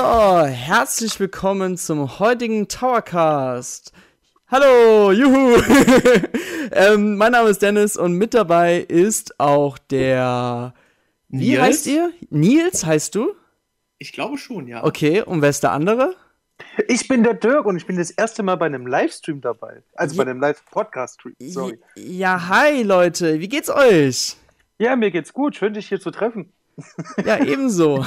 So, herzlich willkommen zum heutigen Towercast. Hallo, juhu! ähm, mein Name ist Dennis und mit dabei ist auch der. Wie Nils? heißt ihr? Nils heißt du? Ich glaube schon, ja. Okay, und wer ist der andere? Ich bin der Dirk und ich bin das erste Mal bei einem Livestream dabei. Also bei einem Live-Podcast-Stream. Sorry. Ja, hi Leute, wie geht's euch? Ja, mir geht's gut. Schön, dich hier zu treffen. Ja, ebenso.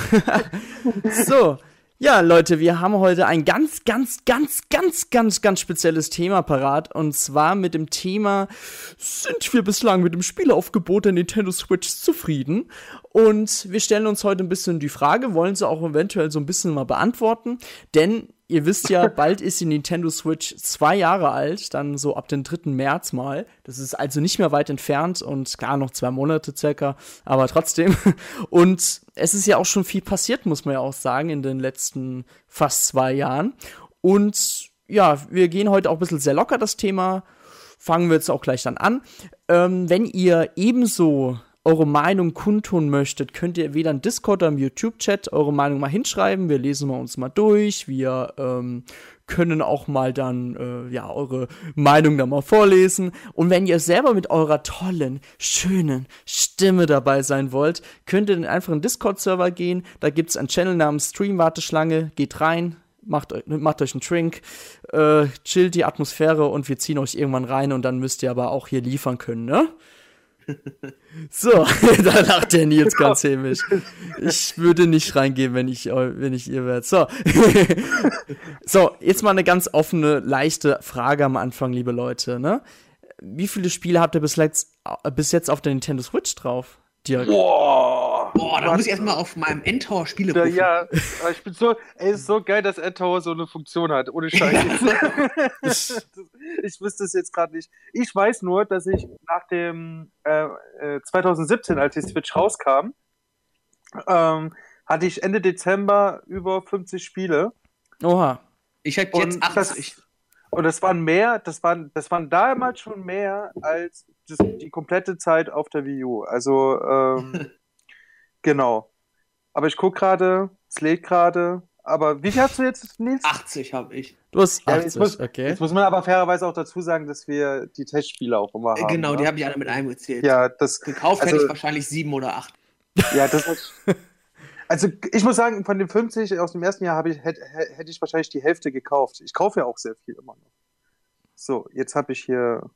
so. Ja, Leute, wir haben heute ein ganz, ganz, ganz, ganz, ganz, ganz spezielles Thema parat. Und zwar mit dem Thema, sind wir bislang mit dem Spielaufgebot der Nintendo Switch zufrieden? Und wir stellen uns heute ein bisschen die Frage, wollen sie auch eventuell so ein bisschen mal beantworten? Denn ihr wisst ja, bald ist die Nintendo Switch zwei Jahre alt, dann so ab dem 3. März mal. Das ist also nicht mehr weit entfernt und klar noch zwei Monate circa, aber trotzdem. Und es ist ja auch schon viel passiert, muss man ja auch sagen, in den letzten fast zwei Jahren. Und ja, wir gehen heute auch ein bisschen sehr locker das Thema. Fangen wir jetzt auch gleich dann an. Ähm, wenn ihr ebenso eure Meinung kundtun möchtet, könnt ihr weder im Discord oder im YouTube-Chat eure Meinung mal hinschreiben. Wir lesen uns mal durch. Wir ähm, können auch mal dann äh, ja eure Meinung da mal vorlesen. Und wenn ihr selber mit eurer tollen, schönen Stimme dabei sein wollt, könnt ihr in einfach in den Discord-Server gehen. Da gibt's einen Channel namens Stream-Warteschlange. Geht rein, macht, macht euch einen Drink, äh, chillt die Atmosphäre und wir ziehen euch irgendwann rein und dann müsst ihr aber auch hier liefern können, ne? So, da lacht der Nils ganz hämisch. Ich würde nicht reingehen, wenn ich, wenn ich ihr wäre. So. so, jetzt mal eine ganz offene, leichte Frage am Anfang, liebe Leute, ne? Wie viele Spiele habt ihr bis jetzt, äh, bis jetzt auf der Nintendo Switch drauf? Dirk? Boah. Boah, da muss ich erstmal auf meinem Endtower Spiele Ja, ja, aber ich bin so, ey, ist so geil, dass Endtower so eine Funktion hat, ohne Scheiß. ich wüsste es jetzt gerade nicht. Ich weiß nur, dass ich nach dem äh, äh, 2017, als die Switch rauskam, ähm, hatte ich Ende Dezember über 50 Spiele. Oha. Ich Und jetzt das, 80. und das waren mehr, das waren, das waren damals schon mehr als das, die komplette Zeit auf der Wii U. Also, ähm, genau. Aber ich gucke gerade, es lädt gerade. Aber wie viel hast du jetzt, Nils? 80 habe ich. Du hast Ja, 80, jetzt, muss, okay. jetzt muss man aber fairerweise auch dazu sagen, dass wir die Testspiele auch immer Äh, haben. genau, ne? die habe ich alle mit eingezählt. Ja, das, Gekauft also- hätte ich wahrscheinlich sieben oder acht. ja, das ist, Also ich muss sagen, von den 50 aus dem ersten Jahr ich, hätte, hätte ich wahrscheinlich die Hälfte gekauft. Ich kaufe ja auch sehr viel immer noch. So, jetzt habe ich hier.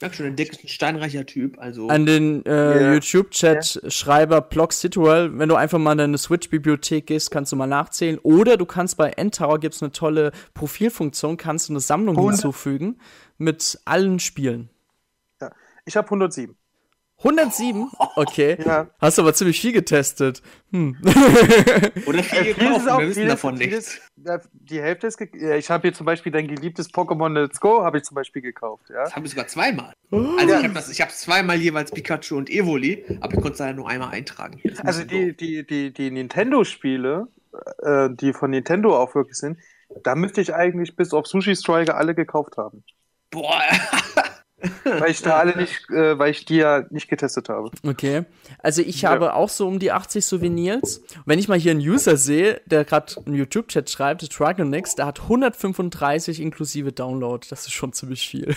Ja, schon ein dickes, steinreicher Typ. Also, An den äh, Ja. YouTube-Chat-Schreiber Block Situal, wenn du einfach mal in deine Switch-Bibliothek gehst, kannst du mal nachzählen. Oder du kannst bei Endtower gibt's eine tolle Profilfunktion, kannst du eine Sammlung Hundert- hinzufügen mit allen Spielen. Ja, ich habe 107. 107? Okay. Ja. Hast aber ziemlich viel getestet. Hm. oder viel Äh, gekauft, ist auch- wir wissen vieles- davon nichts. Die Hälfte ist. ich habe hier zum Beispiel dein geliebtes Pokémon Let's Go, habe ich zum Beispiel gekauft. Ja? Das habe ich sogar zweimal. Also ich habe habe zweimal jeweils Pikachu und Evoli, aber ich konnte es leider nur einmal eintragen. Also die, die, die, die Nintendo-Spiele, äh, die von Nintendo auch wirklich sind, da müsste ich eigentlich bis auf Sushi Striker alle gekauft haben. Boah, Weil ich da alle nicht, äh, weil ich die ja nicht getestet habe. Okay. Also ich Ja. habe auch so um die 80 Souvenirs. Wenn ich mal hier einen User sehe, der gerade im YouTube-Chat schreibt, Dragonix, der hat 135 inklusive Download. Das ist schon ziemlich viel.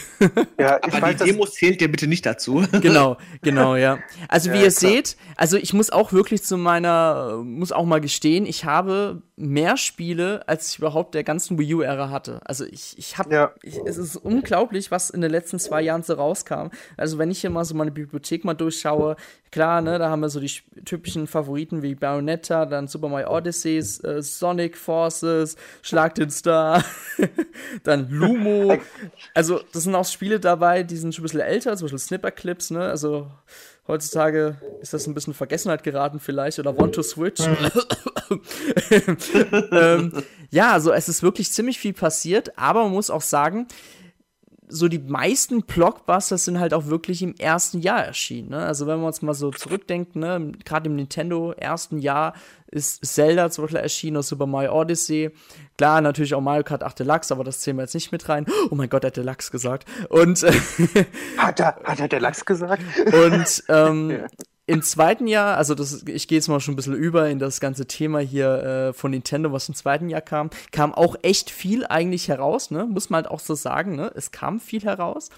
Ja, ich aber weiß, die Demo zählt dir bitte nicht dazu. genau, genau, ja. Also wie Ja, ihr klar. seht, also ich muss auch wirklich zu meiner, muss auch mal gestehen, ich habe mehr Spiele, als ich überhaupt der ganzen Wii U-Ära hatte. Also ich, ich habe, Ja. es ist unglaublich, was in den letzten zwei Jahren so rauskam. Also wenn ich hier mal so meine Bibliothek mal durchschaue, klar, ne, da haben wir so die sch- typischen Favoriten wie Bayonetta, dann Super Mario Odyssey, äh, Sonic Forces, Schlag den Star, dann Lumo. Also das sind auch Spiele dabei, die sind schon ein bisschen älter, zum Beispiel Snipper-Clips, ne, also Heutzutage ist das ein bisschen Vergessenheit geraten vielleicht oder Want to Switch. ähm, ja, also es ist wirklich ziemlich viel passiert, aber man muss auch sagen, so die meisten Blockbusters sind halt auch wirklich im ersten Jahr erschienen. Ne? Also wenn wir uns mal so zurückdenken, ne? gerade im Nintendo ersten Jahr ist Zelda zum Beispiel erschienen aus Super Mario Odyssey. Klar, natürlich auch Mario Kart 8 Deluxe, aber das zählen wir jetzt nicht mit rein. Oh mein Gott, er hat Deluxe gesagt. Und, äh, hat, er, hat er der Lachs gesagt? und ähm, Ja. Im zweiten Jahr, also das, ich gehe jetzt mal schon ein bisschen über in das ganze Thema hier äh, von Nintendo, was im zweiten Jahr kam, kam auch echt viel eigentlich heraus, ne? Muss man halt auch so sagen, ne? Es kam viel heraus.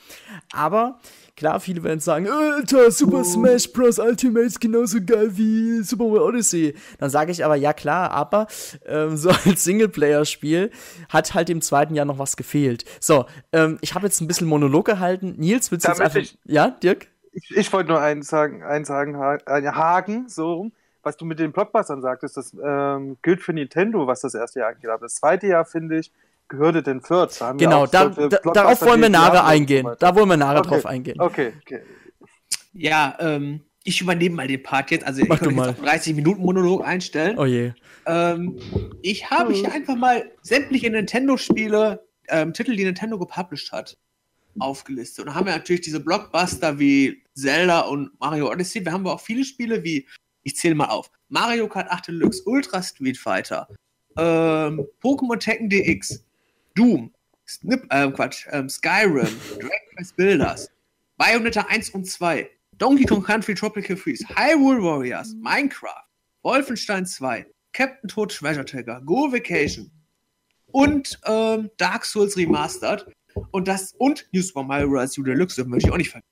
Aber klar, viele werden sagen, Alter, Super oh. Smash Bros. Ultimate ist genauso geil wie Super Mario Odyssey. Dann sage ich aber, ja klar, aber ähm, so als Singleplayer-Spiel hat halt im zweiten Jahr noch was gefehlt. So, ähm, ich habe jetzt ein bisschen Monolog gehalten. Nils, willst du jetzt einfach. Ja, Dirk? Ich, ich wollte nur eins sagen, eins sagen, Haken, so was du mit den Blockbustern sagtest, das ähm, gilt für Nintendo, was das erste Jahr angeht. Aber das zweite Jahr, finde ich, gehörte den Fürth. Da genau, da, da, darauf wollen wir nachher eingehen. Da wollen wir nachher okay. drauf eingehen. Okay, okay. Ja, ähm, ich übernehme mal den Part jetzt. Also Mach ich kann jetzt auf 30 Minuten Monolog einstellen. Oh je. Ähm, ich habe hier einfach mal sämtliche Nintendo-Spiele, ähm, Titel, die Nintendo gepublished hat, aufgelistet. Und da haben wir natürlich diese Blockbuster wie Zelda und Mario Odyssey. Wir haben aber auch viele Spiele wie, ich zähle mal auf, Mario Kart 8 Deluxe, Ultra Street Fighter, ähm, Pokémon Tekken DX, Doom, Snip, äh, Quatsch, ähm, Skyrim, Dragon Quest Builders, Bayonetta 1 und 2, Donkey Kong Country Tropical Freeze, Hyrule Warriors, Minecraft, Wolfenstein 2, Captain Toad Treasure Tracker, Go Vacation und ähm, Dark Souls Remastered. Und das und New Super Mario Bros. U Deluxe das möchte ich auch nicht vergessen.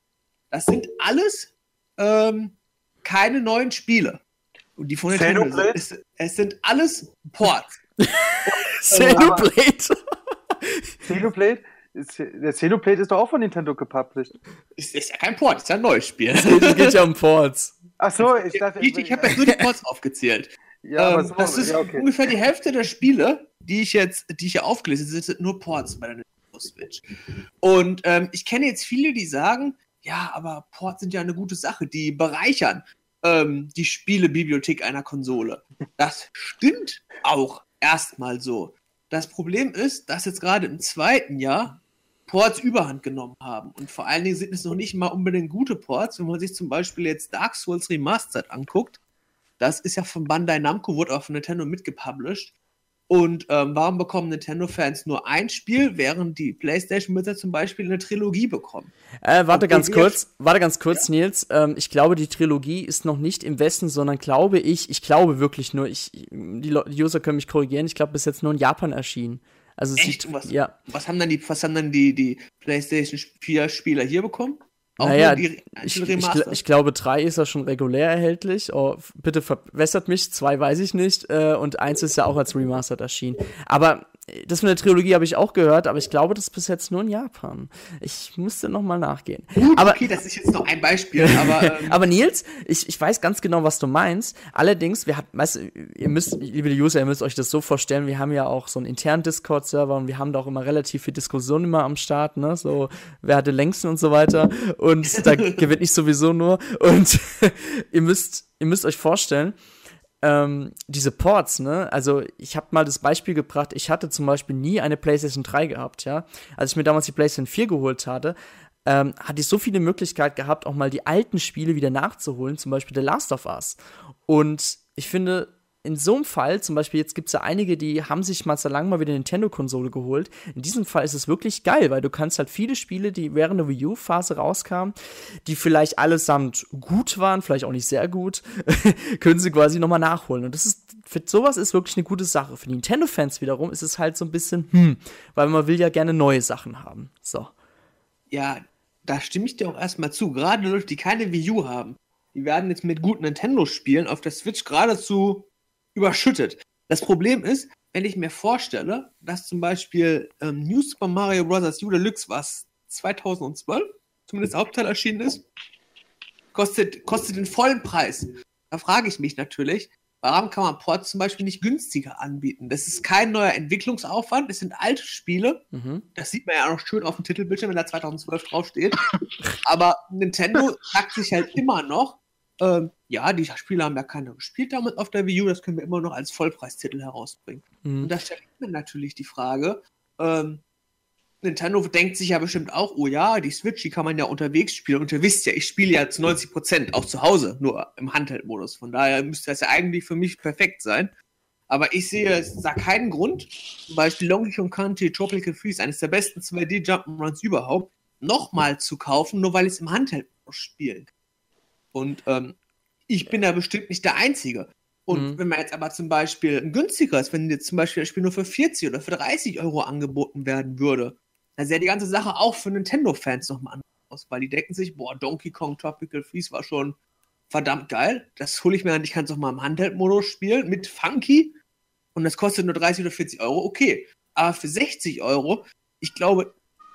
Das sind alles ähm, keine neuen Spiele. Und die von Nintendo sind, es, es sind alles Ports. Xenoblade. Xenoblade? Der Xenoblade ist doch auch von Nintendo gepublished. Ist, ist ja kein Port, ist ja ein neues Spiel. Es geht ja um Ports. Ach so, ich dachte. Ich, ich habe jetzt nur die Ports aufgezählt. Ja, ähm, so, das ist ja, okay. ungefähr die Hälfte der Spiele, die ich jetzt, die ich hier aufgelistet habe, sind nur Ports bei der Nintendo Switch. Und ähm, ich kenne jetzt viele, die sagen, ja, aber Ports sind ja eine gute Sache, die bereichern ähm, die Spielebibliothek einer Konsole. Das stimmt auch erstmal so. Das Problem ist, dass jetzt gerade im zweiten Jahr Ports überhand genommen haben. Und vor allen Dingen sind es noch nicht mal unbedingt gute Ports. Wenn man sich zum Beispiel jetzt Dark Souls Remastered anguckt, das ist ja von Bandai Namco, wurde auch von Nintendo mitgepublished. Und ähm, warum bekommen Nintendo-Fans nur ein Spiel, während die PlayStation-Besitzer zum Beispiel eine Trilogie bekommen? Äh, warte ganz kurz, warte ganz kurz, ja. Nils. Ähm, ich glaube, die Trilogie ist noch nicht im Westen, sondern glaube ich, ich glaube wirklich nur, ich, die, die User können mich korrigieren, ich glaube, bis jetzt nur in Japan erschienen. Also Echt? Was, ja. was haben dann die, was haben dann die, die PlayStation 4 Spieler hier bekommen? Auch naja, die, ich, ich, ich, glaube, drei ist ja schon regulär erhältlich. Oh, bitte verbessert mich, zwei weiß ich nicht. Äh, und eins ist ja auch als Remastered erschienen. Aber das mit der Trilogie habe ich auch gehört, aber ich glaube, das ist bis jetzt nur in Japan. Ich müsste nochmal nachgehen. Gut, aber, okay, das ist jetzt noch ein Beispiel, aber. Ähm. aber Nils, ich, ich weiß ganz genau, was du meinst. Allerdings, wir haben, weißt ihr müsst, liebe User, ihr müsst euch das so vorstellen, wir haben ja auch so einen internen Discord-Server und wir haben da auch immer relativ viel Diskussion immer am Start, ne? So, wer hatte längsten und so weiter. Und da gewinne ich sowieso nur. Und ihr müsst, ihr müsst euch vorstellen, ähm, diese Ports, ne? Also ich habe mal das Beispiel gebracht, ich hatte zum Beispiel nie eine PlayStation 3 gehabt, ja. Als ich mir damals die PlayStation 4 geholt hatte, ähm, hatte ich so viele Möglichkeiten gehabt, auch mal die alten Spiele wieder nachzuholen, zum Beispiel The Last of Us. Und ich finde, in so einem Fall, zum Beispiel jetzt gibt es ja einige, die haben sich mal so lange mal wieder eine Nintendo-Konsole geholt. In diesem Fall ist es wirklich geil, weil du kannst halt viele Spiele, die während der Wii U-Phase rauskamen, die vielleicht allesamt gut waren, vielleicht auch nicht sehr gut, können sie quasi nochmal nachholen. Und das ist, für sowas ist wirklich eine gute Sache. Für Nintendo-Fans wiederum ist es halt so ein bisschen, hm, weil man will ja gerne neue Sachen haben. So. Ja, da stimme ich dir auch erstmal zu. Gerade Leute, die keine Wii U haben, die werden jetzt mit guten Nintendo-Spielen auf der Switch geradezu überschüttet. Das Problem ist, wenn ich mir vorstelle, dass zum Beispiel ähm, New Super Mario Bros. U Deluxe, was 2012 zumindest Hauptteil erschienen ist, kostet, kostet den vollen Preis. Da frage ich mich natürlich, warum kann man Ports zum Beispiel nicht günstiger anbieten? Das ist kein neuer Entwicklungsaufwand, es sind alte Spiele. Mhm. Das sieht man ja auch schön auf dem Titelbildschirm, wenn da 2012 draufsteht. Aber Nintendo sagt sich halt immer noch, ähm, ja, die Spiele haben ja keiner gespielt damit auf der Wii U, das können wir immer noch als Vollpreistitel herausbringen. Mhm. Und da stellt mir natürlich die Frage, ähm, Nintendo denkt sich ja bestimmt auch, oh ja, die Switch, die kann man ja unterwegs spielen. Und ihr wisst ja, ich spiele ja zu 90 Prozent auch zu Hause, nur im Handheld-Modus. Von daher müsste das ja eigentlich für mich perfekt sein. Aber ich sehe da keinen Grund, zum Beispiel Donkey Kong Country Tropical Freeze, eines der besten 2D-Jump'n'Runs überhaupt, nochmal zu kaufen, nur weil ich es im Handheld-Modus spielen kann. Und ähm, ich bin da bestimmt nicht der Einzige. Und Mhm. wenn man jetzt aber zum Beispiel ein günstigeres, wenn jetzt zum Beispiel das Spiel nur für 40 oder für 30 Euro angeboten werden würde, dann sähe die ganze Sache auch für Nintendo-Fans nochmal anders aus, weil die denken sich, boah, Donkey Kong Tropical Freeze war schon verdammt geil. Das hole ich mir an, ich kann es auch mal im Handheld-Modus spielen mit Funky und das kostet nur 30 oder 40 Euro, okay. Aber für 60 Euro, ich glaube,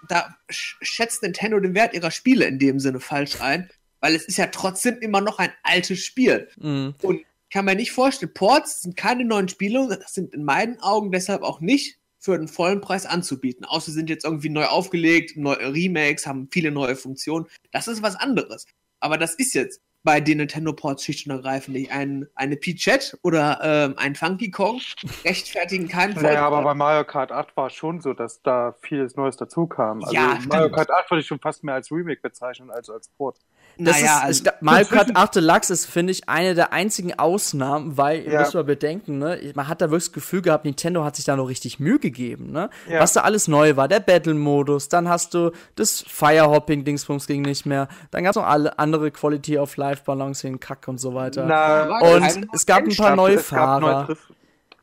da sch- schätzt Nintendo den Wert ihrer Spiele in dem Sinne falsch ein, weil es ist ja trotzdem immer noch ein altes Spiel. Mhm. Und ich kann mir nicht vorstellen, Ports sind keine neuen Spiele sind in meinen Augen deshalb auch nicht für den vollen Preis anzubieten. Außer sie sind jetzt irgendwie neu aufgelegt, neue Remakes, haben viele neue Funktionen. Das ist was anderes. Aber das ist jetzt bei den Nintendo Ports schlicht und ergreifend nicht. Ein, eine Peachette oder ähm, ein Funky Kong rechtfertigen keinen Naja, aber Vollpreis. bei Mario Kart 8 war es schon so, dass da vieles Neues dazu kam. Also Ja, Mario stimmt. Kart 8 würde ich schon fast mehr als Remake bezeichnen als als Port. Das naja, ist, also, ich, Mario Kart zwischen- 8 Deluxe ist, finde ich, eine der einzigen Ausnahmen, weil, ihr Ja. müsst mal bedenken, ne, man hat da wirklich das Gefühl gehabt, Nintendo hat sich da noch richtig Mühe gegeben, ne? Ja. Was da alles neu war, der Battle-Modus, dann hast du das Firehopping-Dingsbums ging nicht mehr, dann gab es noch alle andere Quality of Life Balancing, Kack und so weiter. Na, und es gab ein paar neue neue Fahrer. Triff-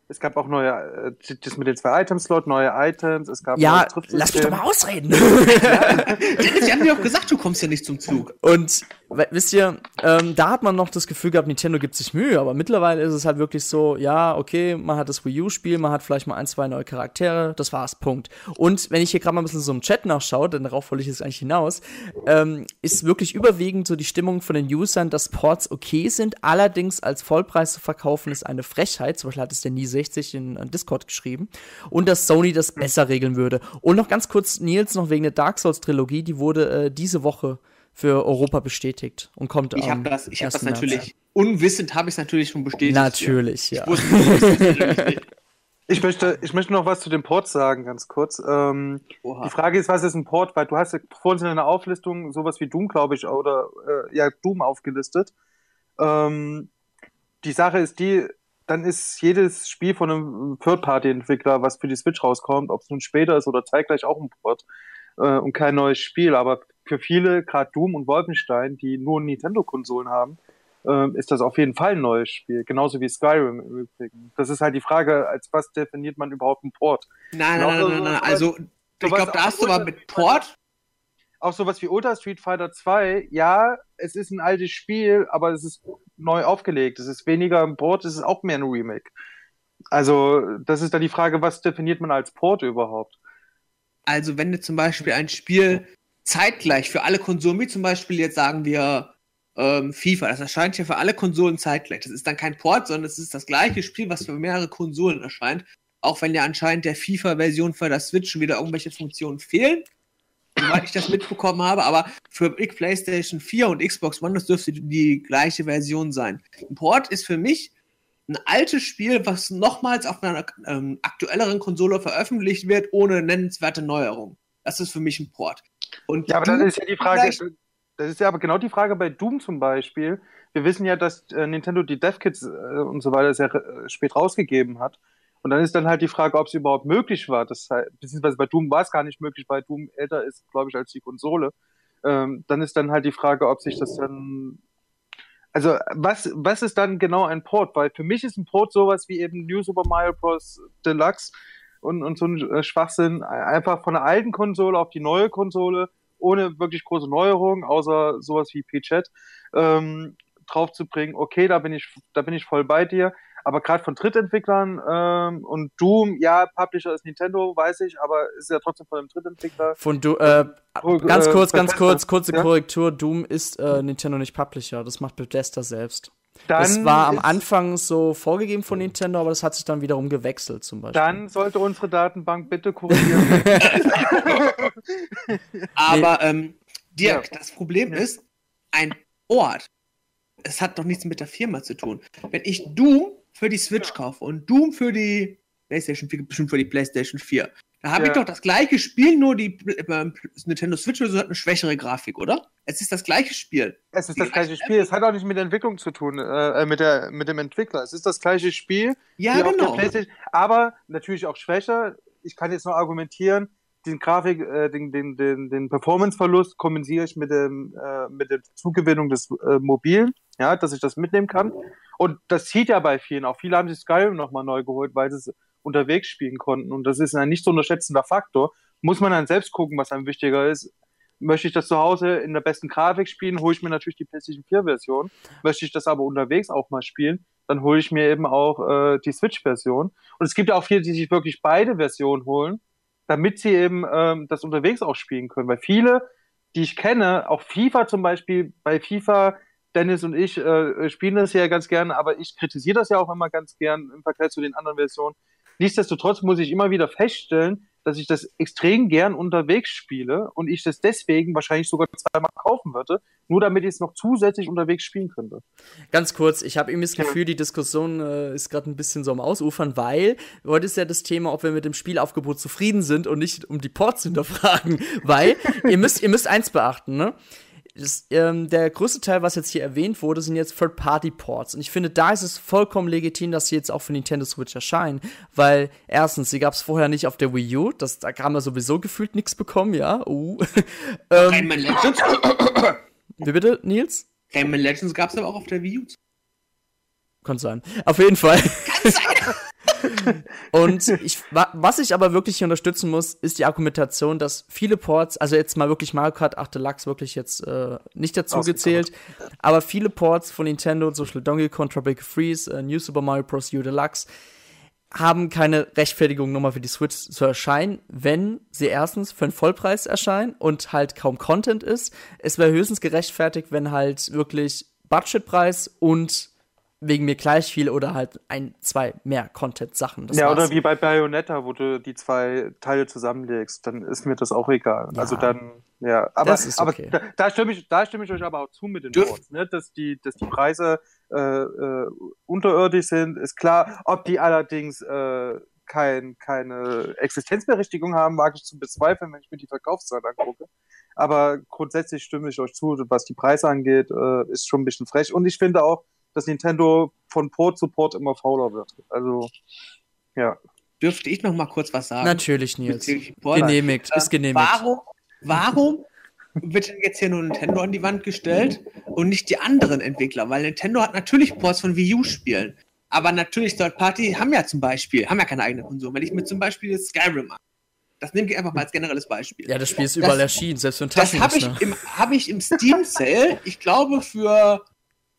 es gab auch neue, äh, das mit den zwei Item-Slot, neue Items, es gab Ja, lass mich doch mal ausreden. Dennis, wir haben dir doch gesagt, du kommst ja nicht zum Zug. Und wisst ihr, ähm, da hat man noch das Gefühl gehabt, Nintendo gibt sich Mühe, aber mittlerweile ist es halt wirklich so, ja, okay, man hat das Wii U-Spiel, man hat vielleicht mal ein, zwei neue Charaktere, das war's, Punkt. Und wenn ich hier gerade mal ein bisschen so im Chat nachschaue, denn darauf wollte ich jetzt eigentlich hinaus, ähm, ist wirklich überwiegend so die Stimmung von den Usern, dass Ports okay sind, allerdings als Vollpreis zu verkaufen ist eine Frechheit, zum Beispiel hat es der Nie60 in, in Discord geschrieben, und dass Sony das besser regeln würde. Und noch ganz kurz, Nils, noch wegen der Dark Souls-Trilogie, die wurde äh, diese Woche für Europa bestätigt und kommt Ich habe das, ich hab das 1. März. natürlich, unwissend habe ich es natürlich schon bestätigt. Natürlich, ja. Ich wusste natürlich. Ich möchte, ich möchte noch was zu den Ports sagen, ganz kurz. Ähm, die Frage ist, was ist ein Port? Weil du hast ja vorhin in einer Auflistung sowas wie Doom, glaube ich, oder äh, ja, Doom aufgelistet. Ähm, die Sache ist die, dann ist jedes Spiel von einem Third-Party-Entwickler, was für die Switch rauskommt, ob es nun später ist oder zeitgleich auch ein Port äh, und kein neues Spiel. Aber für viele, gerade Doom und Wolfenstein, die nur Nintendo-Konsolen haben, ähm, ist das auf jeden Fall ein neues Spiel. Genauso wie Skyrim im Übrigen. Das ist halt die Frage, als was definiert man überhaupt einen Port? Nein, nein, nein, nein, nein. so- Also, ich glaube, da hast du unter- mit Port. auch sowas wie Ultra Street Fighter 2, ja, es ist ein altes Spiel, aber es ist neu aufgelegt. Es ist weniger ein Port, es ist auch mehr ein Remake. Also, das ist dann die Frage, was definiert man als Port überhaupt? Also, wenn du zum Beispiel ein Spiel zeitgleich für alle Konsolen, wie zum Beispiel jetzt sagen wir ähm, FIFA, das erscheint ja für alle Konsolen zeitgleich. Das ist dann kein Port, sondern es ist das gleiche Spiel, was für mehrere Konsolen erscheint. Auch wenn ja anscheinend der FIFA-Version für das Switch schon wieder irgendwelche Funktionen fehlen. Soweit ich das mitbekommen habe, aber für PlayStation 4 und Xbox One, das dürfte die gleiche Version sein. Ein Port ist für mich ein altes Spiel, was nochmals auf einer ähm, aktuelleren Konsole veröffentlicht wird, ohne nennenswerte Neuerung. Das ist für mich ein Port. Und Ja, aber dann ist ja die Frage, das ist ja aber genau die Frage bei Doom zum Beispiel. Wir wissen ja, dass äh, Nintendo die Dev-Kits äh, und so weiter sehr äh, spät rausgegeben hat. Und dann ist dann halt die Frage, ob es überhaupt möglich war. Das heißt, beziehungsweise bei Doom war es gar nicht möglich, weil Doom älter ist, glaube ich, als die Konsole. Ähm, dann ist dann halt die Frage, ob sich das dann. Also, was, was ist dann genau ein Port? Weil für mich ist ein Port sowas wie eben New Super Mario Bros. Deluxe und, und so ein äh, Schwachsinn. Einfach von der alten Konsole auf die neue Konsole, ohne wirklich große Neuerungen, außer sowas wie Peachette, ähm, draufzubringen. Okay, da bin ich, da bin ich voll bei dir. Aber gerade von Drittentwicklern ähm, und Doom, ja, Publisher ist Nintendo, weiß ich, aber ist ja trotzdem von einem Drittentwickler. Von du, äh, ganz äh, kurz, ganz kurz, kurze Ja. Korrektur. Doom ist äh, Nintendo nicht Publisher, das macht Bethesda selbst. Dann das war am Anfang so vorgegeben von Nintendo, aber das hat sich dann wiederum gewechselt zum Beispiel. Dann sollte unsere Datenbank bitte korrigieren. Aber ähm, Dirk, Ja. das Problem Ja. ist, ein Ort, es hat doch nichts mit der Firma zu tun. Wenn ich Doom für die Switch kaufe und Doom für die PlayStation 4, bestimmt für die PlayStation 4, da habe Ja. ich doch das gleiche Spiel, nur die äh, Nintendo Switch oder so hat eine schwächere Grafik, oder? Es ist das gleiche Spiel. Es ist das gleiche Spiel. Es hat auch nicht mit der Entwicklung zu tun, äh, mit, der, mit dem Entwickler. Es ist das gleiche Spiel. Ja, genau. Aber natürlich auch schwächer. Ich kann jetzt noch argumentieren, den Grafik, äh, den, den, den, den Performance-Verlust kompensiere ich mit dem, äh, mit der Zugewinnung des äh, Mobilen, ja, dass ich das mitnehmen kann. Und das zieht ja bei vielen. Auch viele haben sich Skyrim nochmal neu geholt, weil sie es unterwegs spielen konnten. Und das ist ein nicht zu unterschätzender Faktor. Muss man dann selbst gucken, was einem wichtiger ist. Möchte ich das zu Hause in der besten Grafik spielen, hole ich mir natürlich die PlayStation 4 Version. Möchte ich das aber unterwegs auch mal spielen, dann hole ich mir eben auch äh, die Switch-Version. Und es gibt ja auch viele, die sich wirklich beide Versionen holen, damit sie eben ähm, das unterwegs auch spielen können. Weil viele, die ich kenne, auch FIFA zum Beispiel, bei FIFA, Dennis und ich äh, spielen das ja ganz gern, aber ich kritisiere das ja auch immer ganz gern im Vergleich zu den anderen Versionen. Nichtsdestotrotz muss ich immer wieder feststellen, dass ich das extrem gern unterwegs spiele und ich das deswegen wahrscheinlich sogar zweimal kaufen würde, nur damit ich es noch zusätzlich unterwegs spielen könnte. Ganz kurz, ich habe irgendwie das Gefühl, die Diskussion äh, ist gerade ein bisschen so am Ausufern, weil heute ist ja das Thema, ob wir mit dem Spielaufgebot zufrieden sind und nicht um die Ports hinterfragen, weil ihr müsst ihr müsst eins beachten, ne? Das, ähm, der größte Teil, was jetzt hier erwähnt wurde, sind jetzt Third-Party-Ports. Und ich finde, da ist es vollkommen legitim, dass sie jetzt auch für Nintendo Switch erscheinen. Weil, erstens, sie gab es vorher nicht auf der Wii U. Das, da haben wir sowieso gefühlt nichts bekommen, ja. Uh. ähm, Rayman Legends? Wie bitte, Nils? Rayman Legends gab es aber auch auf der Wii U. Kann sein. Auf jeden Fall. Kann sein. Und ich, was ich aber wirklich unterstützen muss, ist die Argumentation, dass viele Ports, also jetzt mal wirklich Mario Kart 8 Deluxe wirklich jetzt äh, nicht dazu gezählt, aber viele Ports von Nintendo, zum Beispiel Donkey Kong, Tropical Freeze, äh, New Super Mario Bros. U Deluxe, haben keine Rechtfertigung nochmal für die Switch zu erscheinen, wenn sie erstens für einen Vollpreis erscheinen und halt kaum Content ist. Es wäre höchstens gerechtfertigt, wenn halt wirklich Budgetpreis und wegen mir gleich viel oder halt ein, zwei mehr Content-Sachen. Ja, oder wie bei Bayonetta, wo du die zwei Teile zusammenlegst, dann ist mir das auch egal. Ja, also dann, ja. Aber, aber okay. da, da, stimme ich, da stimme ich euch aber auch zu mit den Boards, ne? dass, die, dass die Preise äh, äh, unterirdisch sind, ist klar. Ob die allerdings äh, kein, keine Existenzberechtigung haben, mag ich zu bezweifeln, wenn ich mir die Verkaufszahlen angucke. Aber grundsätzlich stimme ich euch zu, was die Preise angeht, äh, ist schon ein bisschen frech. Und ich finde auch, dass Nintendo von Port zu Port immer fauler wird. Also, ja. Dürfte ich noch mal kurz was sagen? Natürlich, Nils. Genehmigt, ist genehmigt. Warum, warum wird denn jetzt hier nur Nintendo an die Wand gestellt und nicht die anderen Entwickler? Weil Nintendo hat natürlich Ports von Wii U-Spielen. Aber natürlich, Third Party haben ja zum Beispiel, haben ja keine eigene Konsum. Wenn ich mir zum Beispiel Skyrim mache, das nehme ich einfach mal als generelles Beispiel. Ja, das Spiel ist überall das, erschienen, selbst für einen Das habe ich, im, hab ich im Steam Sale, ich glaube, für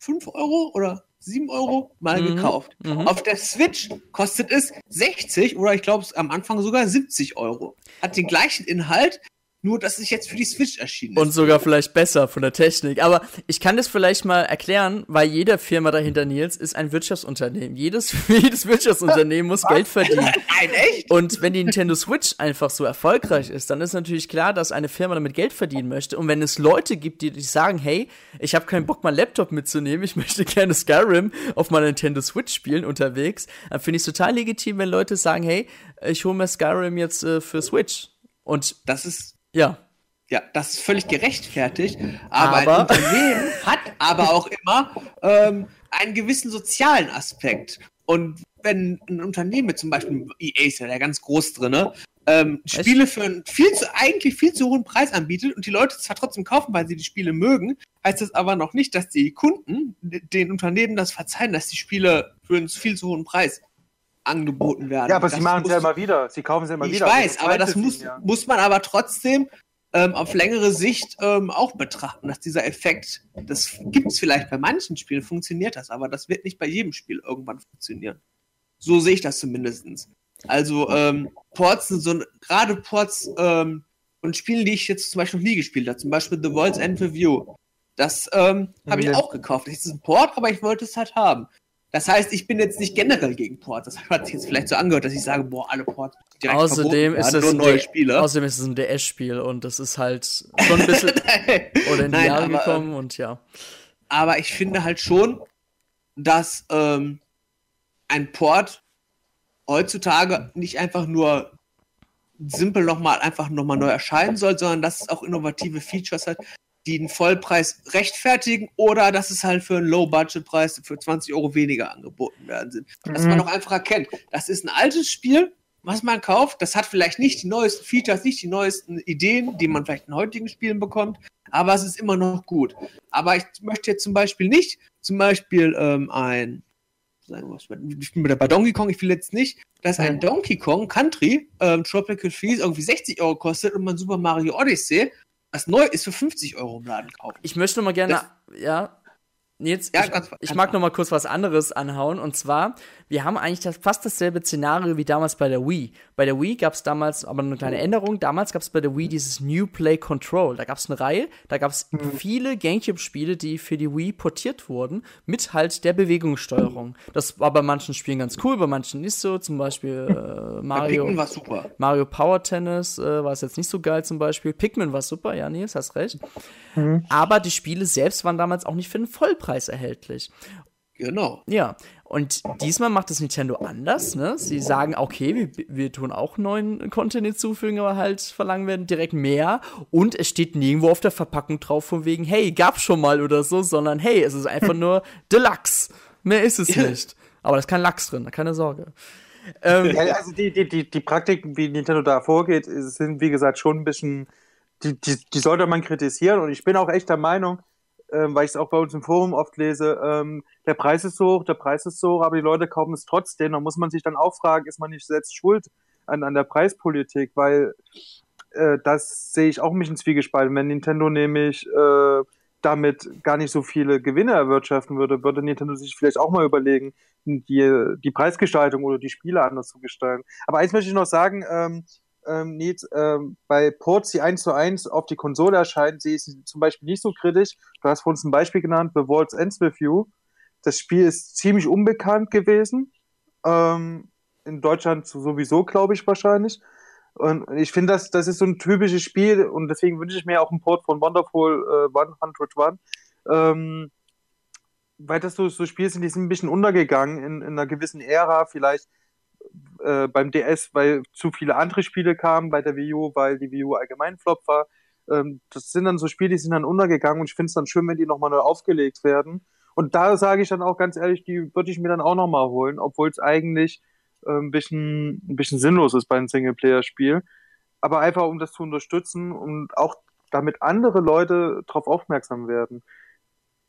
5 Euro oder 7 Euro mal mhm. gekauft. Mhm. Auf der Switch kostet es 60 oder ich glaube am Anfang sogar 70 Euro. Hat den gleichen Inhalt, nur, dass es jetzt für die Switch erschienen ist. Und sogar vielleicht besser von der Technik. Aber ich kann das vielleicht mal erklären, weil jede Firma dahinter, Nils, ist ein Wirtschaftsunternehmen. Jedes, jedes Wirtschaftsunternehmen muss Geld verdienen. Nein, echt? Und wenn die Nintendo Switch einfach so erfolgreich ist, dann ist natürlich klar, dass eine Firma damit Geld verdienen möchte. Und wenn es Leute gibt, die, die sagen, hey, ich habe keinen Bock, meinen Laptop mitzunehmen, ich möchte gerne Skyrim auf meiner Nintendo Switch spielen unterwegs, dann finde ich es total legitim, wenn Leute sagen, hey, ich hole mir Skyrim jetzt äh, für Switch. Und das ist ja. Ja, das ist völlig gerechtfertigt. Aber, aber ein Unternehmen hat aber auch immer ähm, einen gewissen sozialen Aspekt. Und wenn ein Unternehmen, zum Beispiel EA ist ja da ganz groß drin, ähm, Spiele für einen viel zu, eigentlich viel zu hohen Preis anbietet und die Leute zwar trotzdem kaufen, weil sie die Spiele mögen, heißt das aber noch nicht, dass die Kunden den Unternehmen das verzeihen, dass die Spiele für einen viel zu hohen Preis angeboten werden. Ja, aber das sie machen es ja immer wieder. Sie kaufen es ja immer ich wieder. Ich weiß, aber das muss, ja. muss man aber trotzdem ähm, auf längere Sicht ähm, auch betrachten, dass dieser Effekt, das gibt es vielleicht bei manchen Spielen, funktioniert das, aber das wird nicht bei jedem Spiel irgendwann funktionieren. So sehe ich das zumindest. Also ähm, Ports sind so gerade Ports ähm, und Spiele, die ich jetzt zum Beispiel noch nie gespielt habe, zum Beispiel The World's End Review. Das ähm, habe ich auch gekauft. Das ist ein Port, aber ich wollte es halt haben. Das heißt, ich bin jetzt nicht generell gegen Ports. Das hat sich jetzt vielleicht so angehört, dass ich sage, boah, alle Ports direkt außerdem ist das neue Spiele. Außerdem ist es ein DS-Spiel und das ist halt schon ein bisschen oder in die Nein, Jahre aber, gekommen und ja. Aber ich finde halt schon, dass ähm, ein Port heutzutage nicht einfach nur simpel nochmal einfach nochmal neu erscheinen soll, sondern dass es auch innovative Features hat, die den Vollpreis rechtfertigen oder dass es halt für einen Low-Budget-Preis für 20 Euro weniger angeboten werden sind. Mhm. Dass man auch einfach erkennt, das ist ein altes Spiel, was man kauft, das hat vielleicht nicht die neuesten Features, nicht die neuesten Ideen, die man vielleicht in heutigen Spielen bekommt, aber es ist immer noch gut. Aber ich möchte jetzt zum Beispiel nicht, zum Beispiel ähm, ein, ich bin bei Donkey Kong, ich will jetzt nicht, dass ein Donkey Kong Country ähm, Tropical Freeze irgendwie 60 Euro kostet und man Super Mario Odyssey, was neu ist, für 50 Euro im Laden kauft. Ich möchte mal gerne, das, ja, Jetzt, ja, ich, ganz, ich mag noch mal kurz was anderes anhauen. Und zwar, wir haben eigentlich das, fast dasselbe Szenario wie damals bei der Wii. Bei der Wii gab es damals aber eine kleine Änderung. Damals gab es bei der Wii dieses New Play Control. Da gab es eine Reihe, da gab es mhm. viele Gamecube-Spiele, die für die Wii portiert wurden, mit halt der Bewegungssteuerung. Das war bei manchen Spielen ganz cool, bei manchen nicht so. Zum Beispiel äh, Mario. war super. Mario Power Tennis äh, war es jetzt nicht so geil zum Beispiel. Pikmin war super, ja, Nils, hast recht. Mhm. Aber die Spiele selbst waren damals auch nicht für den Vollpreis erhältlich. Genau. Ja, und diesmal macht es Nintendo anders. Ne? Sie sagen, okay, wir, wir tun auch neuen Content hinzufügen, aber halt verlangen wir direkt mehr. Und es steht nirgendwo auf der Verpackung drauf von wegen, hey, gab's schon mal oder so, sondern hey, es ist einfach nur Deluxe. Mehr ist es nicht. Aber da ist kein Lachs drin, keine Sorge. Ähm, ja, also die, die, die, die Praktiken, wie Nintendo da vorgeht, sind wie gesagt schon ein bisschen die, die, die sollte man kritisieren. Und ich bin auch echt der Meinung, ähm, weil ich es auch bei uns im Forum oft lese, ähm, der Preis ist so hoch, der Preis ist so hoch, aber die Leute kaufen es trotzdem. Da muss man sich dann auch fragen, ist man nicht selbst schuld an, an der Preispolitik? Weil äh, das sehe ich auch mich ins Zwiegespalten. Wenn Nintendo nämlich äh, damit gar nicht so viele Gewinne erwirtschaften würde, würde Nintendo sich vielleicht auch mal überlegen, die, die Preisgestaltung oder die Spiele anders zu gestalten. Aber eins möchte ich noch sagen, ähm, ähm, Nils, ähm, bei Ports, die 1 zu 1 auf die Konsole erscheinen, sehe ich sie zum Beispiel nicht so kritisch. Du hast vor uns ein Beispiel genannt, The World's Ends With You. Das Spiel ist ziemlich unbekannt gewesen. Ähm, in Deutschland sowieso, glaube ich, wahrscheinlich. Und ich finde, das, das ist so ein typisches Spiel und deswegen wünsche ich mir auch einen Port von Wonderful äh, 101. Ähm, weil das so, so Spiele sind, die sind ein bisschen untergegangen in, in einer gewissen Ära. Vielleicht äh, beim DS, weil zu viele andere Spiele kamen, bei der Wii U, weil die Wii U allgemein Flop war. Ähm, das sind dann so Spiele, die sind dann untergegangen und ich finde es dann schön, wenn die nochmal neu aufgelegt werden. Und da sage ich dann auch ganz ehrlich, die würde ich mir dann auch nochmal holen, obwohl es eigentlich äh, ein, bisschen, ein bisschen sinnlos ist bei einem Singleplayer-Spiel. Aber einfach, um das zu unterstützen und auch damit andere Leute darauf aufmerksam werden.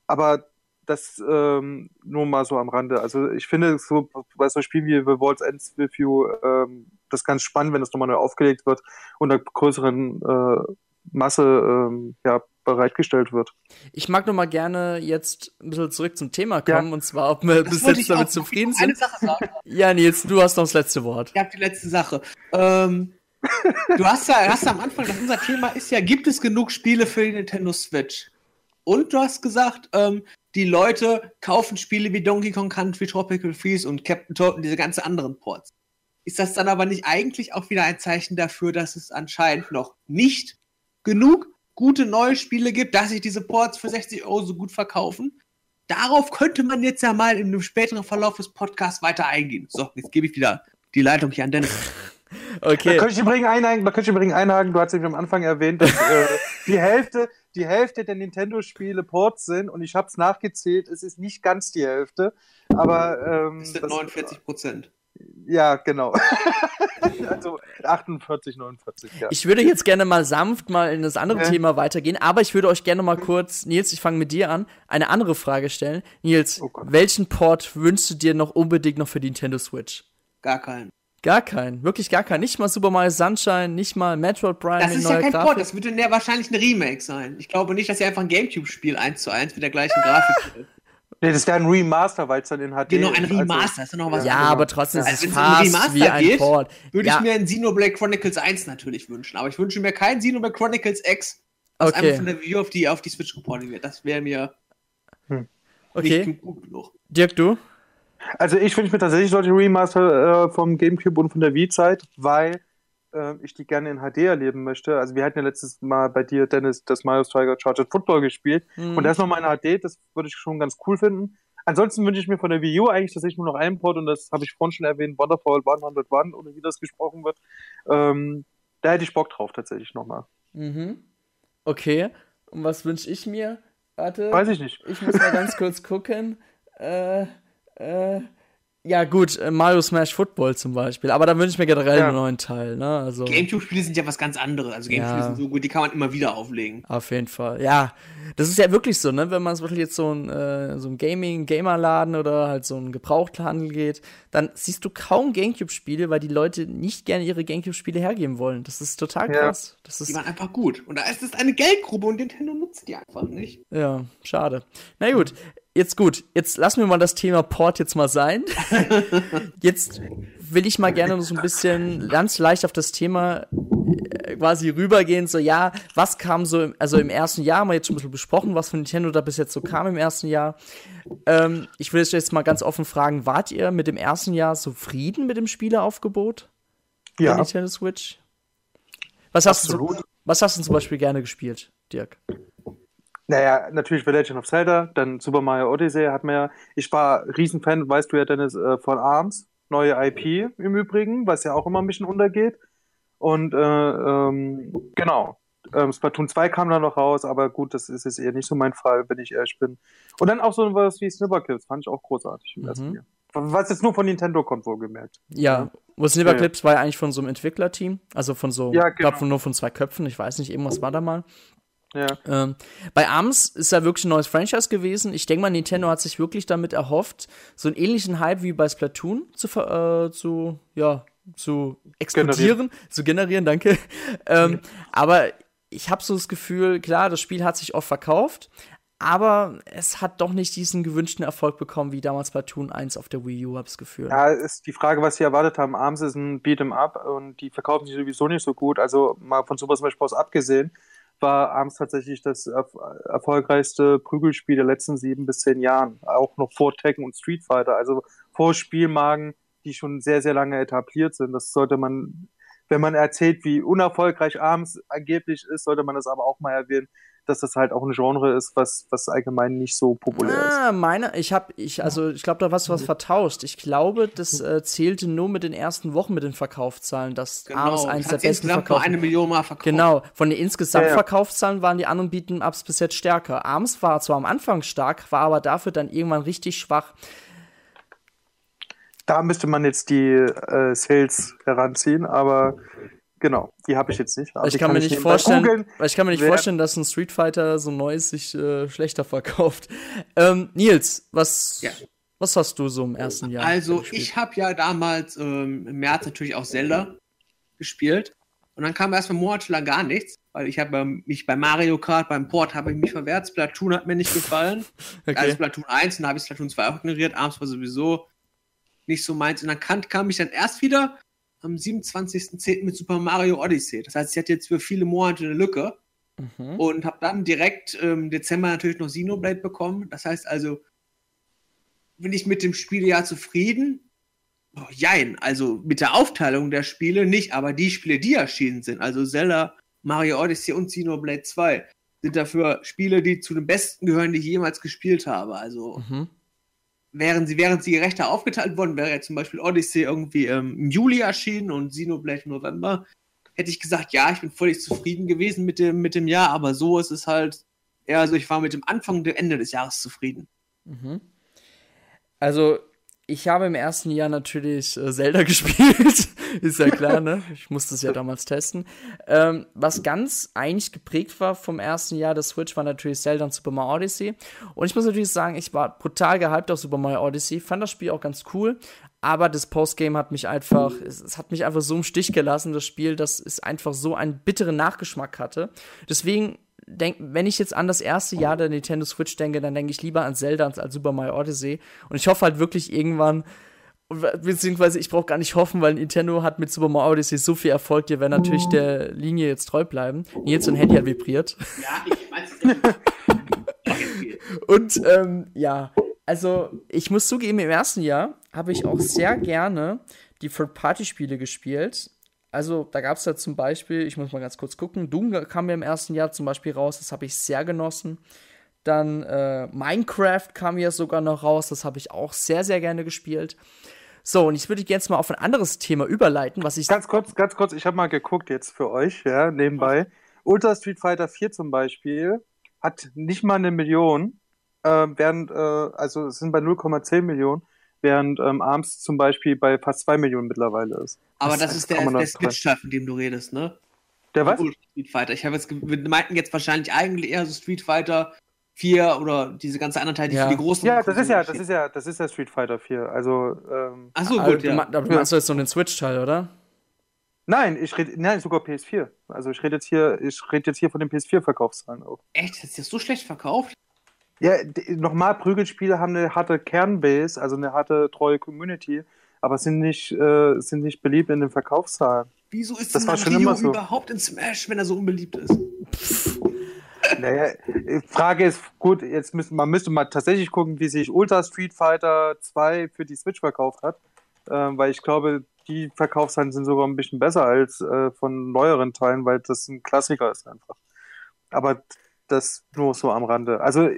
Aber das ähm, nur mal so am Rande. Also ich finde so bei so Spielen wie The World's Ends With You ähm, das ganz spannend, wenn das nochmal neu aufgelegt wird und einer größeren äh, Masse ähm, ja, bereitgestellt wird. Ich mag noch mal gerne jetzt ein bisschen zurück zum Thema kommen ja. und zwar, ob wir das bis jetzt damit zufrieden sind. Eine Sache sagen. ja, Nils, du hast noch das letzte Wort. Ich habe die letzte Sache. Ähm, du hast ja hast am Anfang, unser Thema ist ja, gibt es genug Spiele für die Nintendo Switch? Und du hast gesagt, ähm, die Leute kaufen Spiele wie Donkey Kong Country, Tropical Freeze und Captain Toad und diese ganzen anderen Ports. Ist das dann aber nicht eigentlich auch wieder ein Zeichen dafür, dass es anscheinend noch nicht genug gute neue Spiele gibt, dass sich diese Ports für 60 Euro so gut verkaufen? Darauf könnte man jetzt ja mal in einem späteren Verlauf des Podcasts weiter eingehen. So, jetzt gebe ich wieder die Leitung hier an Dennis. Okay. Da könnte ich übrigens einhaken, da könnte ich übrigens einhaken, du hast nämlich am Anfang erwähnt, dass äh, die Hälfte, die Hälfte der Nintendo-Spiele Ports sind und ich habe es nachgezählt, es ist nicht ganz die Hälfte, aber ähm, es sind 49 Prozent. Ja, genau. also 48, 49, ja. Ich würde jetzt gerne mal sanft mal in das andere ja. Thema weitergehen, aber ich würde euch gerne mal kurz, Nils, ich fange mit dir an, eine andere Frage stellen. Nils, oh welchen Port wünschst du dir noch unbedingt noch für die Nintendo Switch? Gar keinen. Gar keinen, wirklich gar keinen. Nicht mal Super Mario Sunshine, nicht mal Metroid Prime. Das ist ja kein Grafik. Port, das würde ja wahrscheinlich ein Remake sein. Ich glaube nicht, dass sie einfach ein Gamecube-Spiel 1 zu 1 mit der gleichen Grafik Nee, das wäre ein Remaster, weil es dann in HD Genau, ein also Remaster, ist ja noch was. Ja, anderes. aber trotzdem ist also, es fast wie ein geht, Port. Würde ja. ich mir ein Xenoblade Chronicles 1 natürlich wünschen, aber ich wünsche mir kein Xenoblade Chronicles X, was okay. einfach von der View auf die, auf die Switch geportet wird. Das wäre mir hm. okay. nicht gut genug. Dirk, du? Also ich wünsche mir tatsächlich solche Remaster äh, vom Gamecube und von der Wii-Zeit, weil äh, ich die gerne in HD erleben möchte. Also wir hatten ja letztes Mal bei dir, Dennis, das Mario Striker Charged Football gespielt. Mhm. Und das nochmal in HD, das würde ich schon ganz cool finden. Ansonsten wünsche ich mir von der Wii U eigentlich tatsächlich nur noch einen Port und das habe ich vorhin schon erwähnt, Wonderfall 101 oder wie das gesprochen wird. Ähm, da hätte ich Bock drauf tatsächlich nochmal. Mhm. Okay. Und was wünsche ich mir? Warte. Weiß ich nicht. Ich muss mal ganz kurz gucken. Äh, äh, Ja, gut, äh, Mario Smash Football zum Beispiel. Aber da wünsche ich mir generell Ja. einen neuen Teil, ne? Also, Gamecube-Spiele sind ja was ganz anderes. Also Gamecube Ja. sind so gut, die kann man immer wieder auflegen. auf jeden Fall. Ja, das ist ja wirklich so, ne? Wenn man zum Beispiel jetzt so ein, äh, so ein Gaming, Gamerladen oder halt so ein Gebrauchthandel geht, dann siehst du kaum Gamecube-Spiele, weil die Leute nicht gerne ihre Gamecube-Spiele hergeben wollen. Das ist total Ja. krass. Das Die ist, waren einfach gut. Und da ist es eine Geldgrube und Nintendo nutzt die einfach nicht. ja, schade. Na gut. Jetzt gut, jetzt lassen wir mal das Thema Port jetzt mal sein. Jetzt will ich mal gerne so ein bisschen ganz leicht auf das Thema äh, quasi rübergehen. So, ja, was kam so, im, also im ersten Jahr, haben wir jetzt schon ein bisschen besprochen, was von Nintendo da bis jetzt so kam im ersten Jahr. Ähm, ich will jetzt mal ganz offen fragen, wart ihr mit dem ersten Jahr zufrieden mit dem Spieleaufgebot der Ja, Nintendo Switch? Was hast, du, absolut. was hast du zum Beispiel gerne gespielt, Dirk? Naja, natürlich The Legend of Zelda, dann Super Mario Odyssey hat mir ja. Ich war Riesenfan, weißt du ja, Dennis, äh, von ARMS, neue IP im Übrigen, was ja auch immer ein bisschen untergeht. Und äh, ähm, genau. Ähm, Splatoon 2 kam dann noch raus, aber gut, das ist jetzt eher nicht so mein Fall, wenn ich ehrlich bin. Und dann auch so was wie Snipperkills, fand ich auch großartig im Mhm. ersten Jahr. Was jetzt nur von Nintendo kommt, wohlgemerkt. Ja, wo Snipperclips war ja eigentlich von so einem Entwicklerteam, also von so, Ja, ich glaube genau. von nur von zwei Köpfen, ich weiß nicht, irgendwas war da mal. Ja. Ähm, bei ARMS ist ja wirklich ein neues Franchise gewesen. Ich denke mal, Nintendo hat sich wirklich damit erhofft, so einen ähnlichen Hype wie bei Splatoon zu, äh, zu ja, zu explodieren, zu generieren, danke. ähm, Aber ich habe so das Gefühl, klar, das Spiel hat sich oft verkauft, aber es hat doch nicht diesen gewünschten Erfolg bekommen wie damals Splatoon 1 auf der Wii U, habe das Gefühl. Ja, ist die Frage, was sie erwartet haben. ARMS ist ein Beat'em Up und die verkaufen sich sowieso nicht so gut. Also mal von Super Smash Bros. abgesehen, war ARMS tatsächlich das erf erfolgreichste Prügelspiel der letzten sieben bis zehn Jahren. Auch noch vor Tekken und Street Fighter. Also vor Spielmagen, die schon sehr, sehr lange etabliert sind. Das sollte man, wenn man erzählt, wie unerfolgreich ARMS angeblich ist, sollte man das aber auch mal erwähnen, dass das halt auch ein Genre ist, was, was allgemein nicht so populär ist. Ah, meine, ich habe, ich, also ich glaube, da warst du was vertauscht. Ich glaube, das äh, zählte nur mit den ersten Wochen mit den Verkaufszahlen, dass ARMS Genau. eins Hat der besten Verkaufs eine Million Mal verkauft. Genau, von den insgesamt Ja, ja. Verkaufszahlen waren die anderen Beat'em-Ups bis jetzt stärker. ARMS war zwar am Anfang stark, war aber dafür dann irgendwann richtig schwach. Da müsste man jetzt die äh, Sales heranziehen, aber genau, die habe ich jetzt nicht. Aber ich die kann, mir nicht vorstellen, ich kann mir nicht vorstellen, dass ein Street Fighter so neues sich äh, schlechter verkauft. Ähm, Nils, was, Ja. was hast du so im ersten Jahr? Also gespielt? ich habe ja damals ähm, im März natürlich auch Zelda gespielt. Und dann kam erstmal monatelang gar nichts, weil ich habe mich bei Mario Kart, beim Port habe ich mich verwehrt. Splatoon hat mir nicht gefallen. Also okay. Splatoon 1, dann habe ich Splatoon 2 auch ignoriert. Abends war sowieso nicht so meins. Und dann kam, kam ich dann erst wieder am 27.10. mit Super Mario Odyssey. Das heißt, ich hatte jetzt für viele Monate eine Lücke Mhm. und habe dann direkt im Dezember natürlich noch Xenoblade bekommen. Das heißt also, bin ich mit dem Spielejahr zufrieden? Oh, jein, also mit der Aufteilung der Spiele nicht, aber die Spiele, die erschienen sind, also Zelda, Mario Odyssey und Xenoblade 2, sind dafür Spiele, die zu den besten gehören, die ich jemals gespielt habe. Also Mhm. Wären sie, während sie gerechter aufgeteilt worden, wäre ja zum Beispiel Odyssey irgendwie ähm, im Juli erschienen und Xenoblade im November, hätte ich gesagt, ja, ich bin völlig zufrieden gewesen mit dem, mit dem Jahr, aber so ist es halt eher so, ich war mit dem Anfang und dem Ende des Jahres zufrieden. Mhm. Also, ich habe im ersten Jahr natürlich äh, Zelda gespielt. Ist ja klar, ne? Ich musste es ja damals testen. Ähm, was ganz eigentlich geprägt war vom ersten Jahr der Switch, war natürlich Zelda und Super Mario Odyssey. Und ich muss natürlich sagen, ich war brutal gehypt auf Super Mario Odyssey, fand das Spiel auch ganz cool. Aber das Postgame hat mich einfach, es, es hat mich einfach so im Stich gelassen, das Spiel, dass es einfach so einen bitteren Nachgeschmack hatte. Deswegen denk, wenn ich jetzt an das erste Jahr der Nintendo Switch denke, dann denke ich lieber an Zelda als an Super Mario Odyssey. Und ich hoffe halt wirklich irgendwann, beziehungsweise ich brauche gar nicht hoffen, weil Nintendo hat mit Super Mario Odyssey so viel Erfolg, die werden natürlich der Linie jetzt treu bleiben. Nils ein Handy hat vibriert. Ja, ich weiß Und ähm, ja, also ich muss zugeben, im ersten Jahr habe ich auch sehr gerne die Third-Party-Spiele gespielt. Also da gab es ja zum Beispiel, ich muss mal ganz kurz gucken, Doom kam mir im ersten Jahr zum Beispiel raus, das habe ich sehr genossen. Dann äh, Minecraft kam ja sogar noch raus, das habe ich auch sehr, sehr gerne gespielt. So, und ich würde jetzt mal auf ein anderes Thema überleiten, was ich. Ganz kurz, ganz kurz, ich habe mal geguckt jetzt für euch, ja, nebenbei. Ultra Street Fighter 4 zum Beispiel hat nicht mal eine Million, äh, während, äh, also es sind bei 0,10 Millionen, während ähm, ARMS zum Beispiel bei fast 2 Millionen mittlerweile ist. Aber Das das, ist ist der, der 1,3. Switch-Teil, von dem du redest, ne? Der was? Street Fighter. Ich habe jetzt, wir meinten jetzt wahrscheinlich eigentlich eher so Street Fighter 4 oder diese ganze anderen Teile, die Ja. für die großen. Ja, das ist ja, das ist ja, das ist ja Street Fighter 4. Also, ähm, Ach so, Also, gut, du, ja. aber du meinst doch jetzt nur den Switch-Teil, oder? nein, ich rede, nein, sogar PS4. Also ich rede jetzt hier, ich rede jetzt hier von den PS4-Verkaufszahlen auch. Echt? Hast du das so schlecht verkauft? Ja, nochmal, Prügelspiele haben eine harte Kernbase, also eine harte, treue Community, aber sind nicht, äh, sind nicht beliebt in den Verkaufszahlen. Wieso ist Das denn war schon Mario immer so. überhaupt in Smash, wenn er so unbeliebt ist? Naja, die Frage ist, gut, jetzt müssen, man müsste mal tatsächlich gucken, wie sich Ultra Street Fighter 2 für die Switch verkauft hat, ähm, weil ich glaube, die Verkaufszahlen sind sogar ein bisschen besser als äh, von neueren Teilen, weil das ein Klassiker ist einfach. Aber das nur so am Rande. Also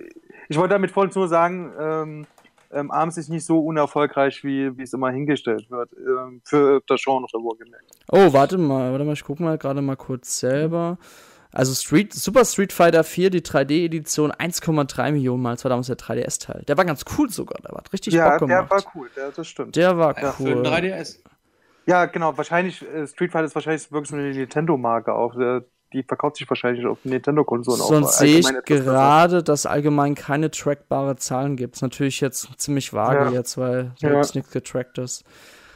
ich wollte damit voll nur sagen, ähm, ähm, ARMS ist nicht so unerfolgreich, wie, wie es immer hingestellt wird, ähm, für das Genre wohlgemerkt. Oh, warte mal, warte mal, ich gucke mal gerade mal kurz selber. Also Street, Super Street Fighter 4, die 3D-Edition, 1,3 Millionen Mal. Das war damals der 3DS-Teil. Der war ganz cool sogar, der hat richtig Ja, Bock der gemacht. war cool, der, das stimmt. Der war Ja, Für cool. ein 3DS. Ja, genau. Wahrscheinlich, äh, Street Fighter ist wahrscheinlich wirklich so eine Nintendo-Marke auch. Äh, die verkauft sich wahrscheinlich auf Nintendo-Konsolen auch. Sonst sehe ich gerade, dass allgemein keine trackbare Zahlen gibt. Ist natürlich jetzt ziemlich vage Ja. jetzt, weil Ja. selbst nichts getrackt ist.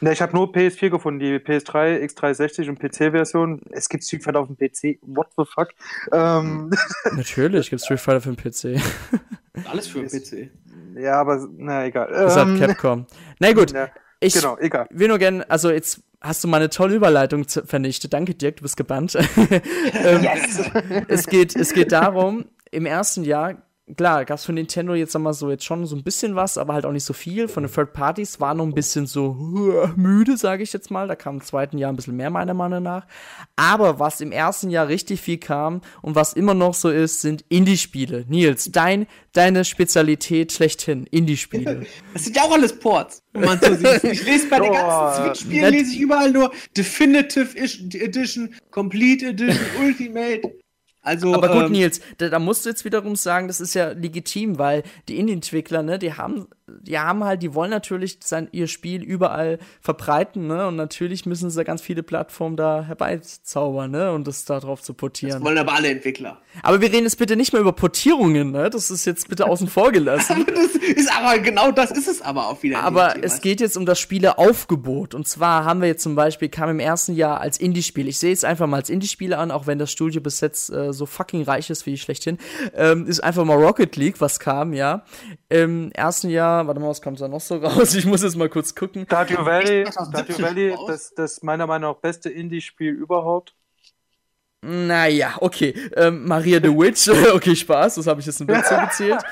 Ne, ich habe nur PS4 gefunden, die PS3, X360 und PC-Version. Es gibt Street Fighter auf dem PC. What the fuck? Ähm, Natürlich gibt Street Fighter für den PC. Alles für den PC. ja, aber na egal. Das hat Ähm, Capcom. Na gut, ja, ich genau, egal. will nur gerne, also jetzt hast du meine tolle Überleitung vernichtet. Danke, Dirk, du bist gebannt. ähm, es, geht, es geht darum, im ersten Jahr, klar, gab es für Nintendo jetzt sag mal so jetzt schon so ein bisschen was, aber halt auch nicht so viel. Von den Third Parties war noch ein bisschen so müde, sage ich jetzt mal. Da kam im zweiten Jahr ein bisschen mehr, meiner Meinung nach. Aber was im ersten Jahr richtig viel kam und was immer noch so ist, sind Indie-Spiele. Nils, dein, deine Spezialität schlechthin, Indie-Spiele. Das sind ja auch alles Ports. wenn man so sieht. Ich lese bei den ganzen Switch-Spielen, lese ich überall nur Definitive Edition, Complete Edition, Ultimate. Also, Aber gut, ähm, Nils, da, da musst du jetzt wiederum sagen, das ist ja legitim, weil die Indie-Entwickler, ne, die haben, die haben halt, die wollen natürlich sein, ihr Spiel überall verbreiten, ne, und natürlich müssen sie ganz viele Plattformen da herbeizaubern, ne, und das da drauf zu das portieren. wollen aber alle Entwickler. Aber wir reden jetzt bitte nicht mehr über Portierungen, ne, das ist jetzt bitte außen vor gelassen. Aber das ist aber, genau das ist es aber auch wieder. in Aber es geht jetzt um das Spieleaufgebot. Und zwar haben wir jetzt zum Beispiel, kam im ersten Jahr als Indie-Spiel. Ich sehe es einfach mal als Indie-Spiele an, auch wenn das Studio bis jetzt äh, so fucking reich ist wie ich schlechthin. Ähm, ist einfach mal Rocket League, was kam, ja. Im ersten Jahr, warte mal, was kommt da noch so raus? Ich muss jetzt mal kurz gucken. Stardew Valley, Echt? 2017 Stardew Valley, das, das meiner Meinung nach beste Indie-Spiel überhaupt. Naja, okay. Ähm, Maria the Witch, okay, Spaß, das habe ich jetzt ein bisschen zugezählt.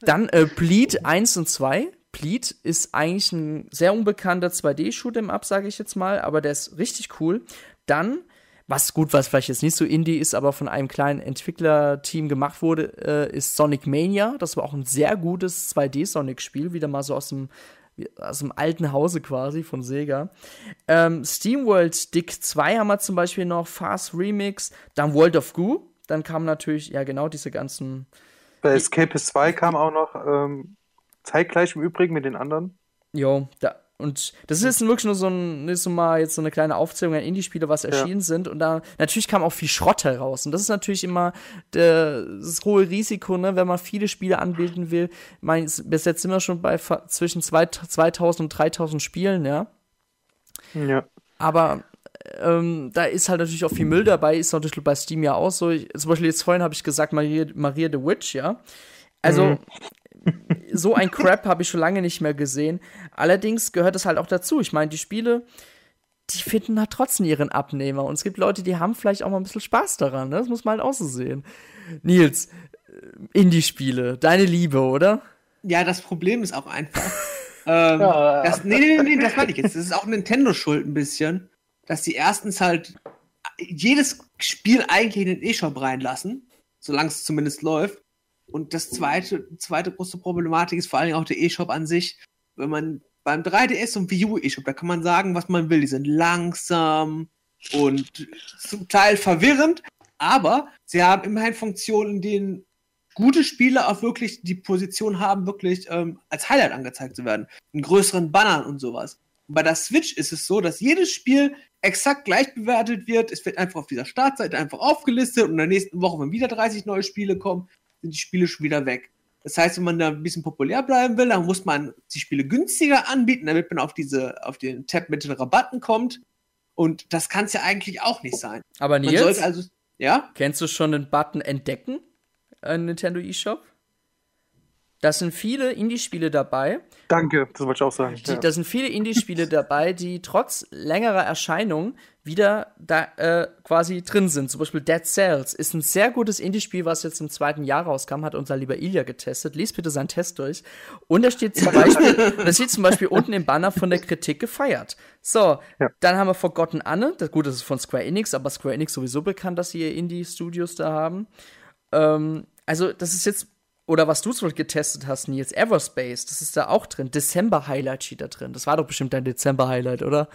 Dann äh, Bleed 1 und 2. Bleed ist eigentlich ein sehr unbekannter 2D-Shoot'em Up, sage ich jetzt mal, aber der ist richtig cool. Dann, was gut, was vielleicht jetzt nicht so Indie ist, aber von einem kleinen Entwicklerteam gemacht wurde, äh, ist Sonic Mania. Das war auch ein sehr gutes 2D-Sonic-Spiel, wieder mal so aus dem aus dem alten Hause quasi von Sega. Ähm, SteamWorld Dick 2 haben wir zum Beispiel noch, Fast Remix, dann World of Goo, dann kamen natürlich, ja genau, diese ganzen, Bei Escapist 2 kam auch noch ähm, zeitgleich im Übrigen mit den anderen. jo, da, und das ist wirklich nur so ein, ist so mal jetzt so eine kleine Aufzählung an Indie-Spiele, was erschienen sind. Und da natürlich kam auch viel Schrott heraus. Und das ist natürlich immer der, das hohe Risiko, ne, wenn man viele Spiele anbieten will. Ich meine, bis jetzt sind wir schon bei zwischen zwei- 2000 und 3000 Spielen, ja. Ja. Aber ähm, da ist halt natürlich auch viel Müll dabei, ist natürlich bei Steam ja auch so. Ich, zum Beispiel jetzt vorhin habe ich gesagt, Maria, Maria the Witch, ja. Also, so ein Crap habe ich schon lange nicht mehr gesehen. Allerdings gehört es halt auch dazu. Ich meine, die Spiele, die finden halt trotzdem ihren Abnehmer. Und es gibt Leute, die haben vielleicht auch mal ein bisschen Spaß daran. Ne? Das muss man halt auch so sehen. Nils, äh, Indie-Spiele, deine Liebe, oder? Ja, das Problem ist auch einfach. ähm, Ja. das, nee, nee, nee, das meine ich jetzt. Das ist auch Nintendo schuld ein bisschen, dass die erstens halt jedes Spiel eigentlich in den E-Shop reinlassen, solange es zumindest läuft. Und das zweite, zweite große Problematik ist vor allem auch der E-Shop an sich. Wenn man beim 3DS und Wii U E-Shop, da kann man sagen, was man will. Die sind langsam und zum Teil verwirrend, aber sie haben immerhin Funktionen, in denen gute Spiele auch wirklich die Position haben, wirklich ähm, als Highlight angezeigt zu werden. In größeren Bannern und sowas. bei der Switch ist es so, dass jedes Spiel exakt gleich bewertet wird. Es wird einfach auf dieser Startseite einfach aufgelistet und in der nächsten Woche, wenn wieder 30 neue Spiele kommen, sind die Spiele schon wieder weg. Das heißt, wenn man da ein bisschen populär bleiben will, dann muss man die Spiele günstiger anbieten, damit man auf diese, auf den Tab mit den Rabatten kommt. Und das kann es ja eigentlich auch nicht sein. Aber Man Nils, sollte also, ja? kennst du schon den Button Entdecken in Nintendo eShop? Da sind viele Indie-Spiele dabei. Danke, das wollte ich auch sagen. Die, ja. Da sind viele Indie-Spiele dabei, die trotz längerer Erscheinung wieder da äh, quasi drin sind. Zum Beispiel Dead Cells ist ein sehr gutes Indie-Spiel, was jetzt im zweiten Jahr rauskam, hat unser lieber Ilya getestet. Lies bitte seinen Test durch. Und da steht zum Beispiel, da steht zum Beispiel unten im Banner von der Kritik gefeiert. So, Ja. dann haben wir Forgotten Anne. Das, gut, das ist von Square Enix, aber Square Enix sowieso bekannt, dass sie ihr Indie-Studios da haben. Ähm, also, das ist jetzt, oder was du zum Beispiel getestet hast, Nils, Everspace, das ist da auch drin. Dezember-Highlight steht da drin. Das war doch bestimmt dein Dezember-Highlight, oder?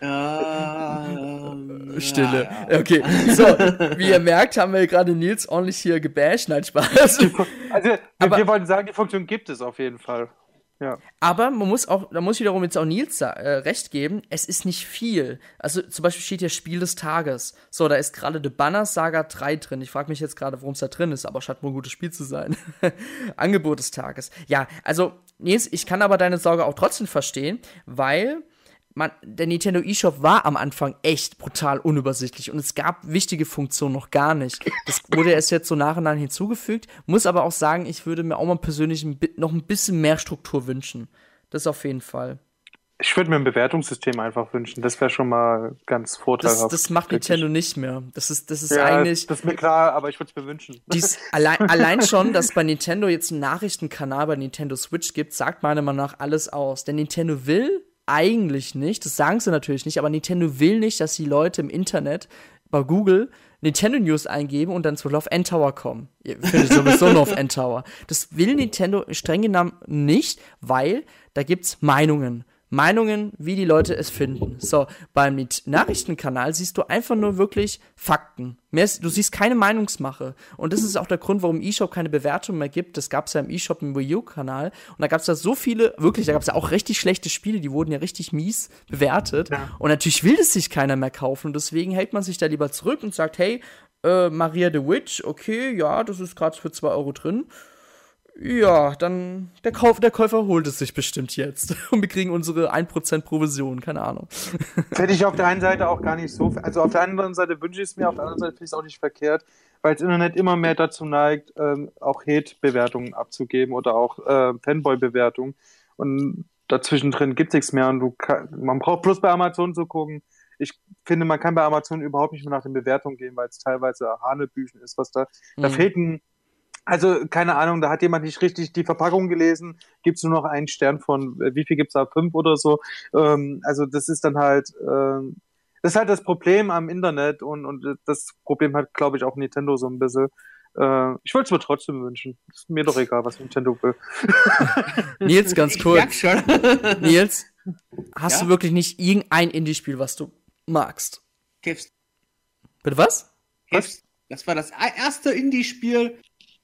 Ähm, Stille. ja, ja. Okay, so, wie ihr merkt, haben wir gerade Nils ordentlich hier gebasht. Nein, Spaß. Also, wir, Aber- wir wollten sagen, die Funktion gibt es auf jeden Fall. Ja. Aber man muss auch, da muss ich wiederum jetzt auch Nils äh, recht geben, es ist nicht viel. Also zum Beispiel steht hier Spiel des Tages. So, da ist gerade The Banner Saga 3 drin. Ich frage mich jetzt gerade, warum es da drin ist, aber scheint wohl ein gutes Spiel zu sein. Angebot des Tages. Ja, also Nils, ich kann aber deine Sorge auch trotzdem verstehen, weil man, der Nintendo eShop war am Anfang echt brutal unübersichtlich und es gab wichtige Funktionen noch gar nicht. Das wurde erst jetzt so nach und nach hinzugefügt. Muss aber auch sagen, ich würde mir auch mal persönlich ein, noch ein bisschen mehr Struktur wünschen. Das auf jeden Fall. Ich würde mir ein Bewertungssystem einfach wünschen. Das wäre schon mal ganz Das, vorteilhaft. das macht Wirklich. Nintendo nicht mehr. Das ist, das ist ja, eigentlich. Das ist mir klar, aber ich würde es mir wünschen. Dies, allein, allein schon, dass bei Nintendo jetzt einen Nachrichtenkanal bei Nintendo Switch gibt, sagt meiner Meinung nach alles aus. Denn Nintendo will eigentlich nicht, das sagen sie natürlich nicht, aber Nintendo will nicht, dass die Leute im Internet bei Google Nintendo News eingeben und dann zum Beispiel auf N-Tower kommen. Ihr findet sowieso nur auf N-Tower. Das will Nintendo streng genommen nicht, weil da gibt's Meinungen. Meinungen, wie die Leute es finden. So, beim Nachrichtenkanal siehst du einfach nur wirklich Fakten. Mehr, ist- du siehst keine Meinungsmache. Und das ist auch der Grund, warum eShop keine Bewertung mehr gibt. Das gab es ja im eShop im Wii U-Kanal. Und da gab es ja so viele, wirklich, da gab es ja auch richtig schlechte Spiele, die wurden ja richtig mies bewertet. Ja. Und natürlich will das sich keiner mehr kaufen. Und deswegen hält man sich da lieber zurück und sagt, hey, äh, Maria the Witch, okay, ja, das ist gerade für 2 Euro drin. Ja, dann der, Kauf, der Käufer holt es sich bestimmt jetzt. Und wir kriegen unsere 1% Provision, keine Ahnung. Das hätte ich auf der einen Seite auch gar nicht so. Also auf der anderen Seite wünsche ich es mir, auf der anderen Seite finde ich es auch nicht verkehrt, weil das Internet immer mehr dazu neigt, ähm, auch Hate-Bewertungen abzugeben oder auch äh, Fanboy-Bewertungen. Und dazwischen drin gibt es nichts mehr. Und du kann, man braucht bloß bei Amazon zu gucken. Ich finde, man kann bei Amazon überhaupt nicht mehr nach den Bewertungen gehen, weil es teilweise Hanebüchen ist, was da. Da Mhm. fehlt ein. Also, keine Ahnung, da hat jemand nicht richtig die Verpackung gelesen, gibt es nur noch einen Stern von, äh, wie viel gibt es da? Fünf oder so. Ähm, also, das ist dann halt, ähm, das ist halt das Problem am Internet und, und das Problem hat, glaube ich, auch Nintendo so ein bisschen. Äh, ich wollte es mir trotzdem wünschen. Ist mir doch egal, was Nintendo will. Nils, ganz Ich kurz. merk schon. Nils, hast Ja? du wirklich nicht irgendein Indie-Spiel, was du magst? Caves, Bitte was? Caves, das war das erste Indie-Spiel,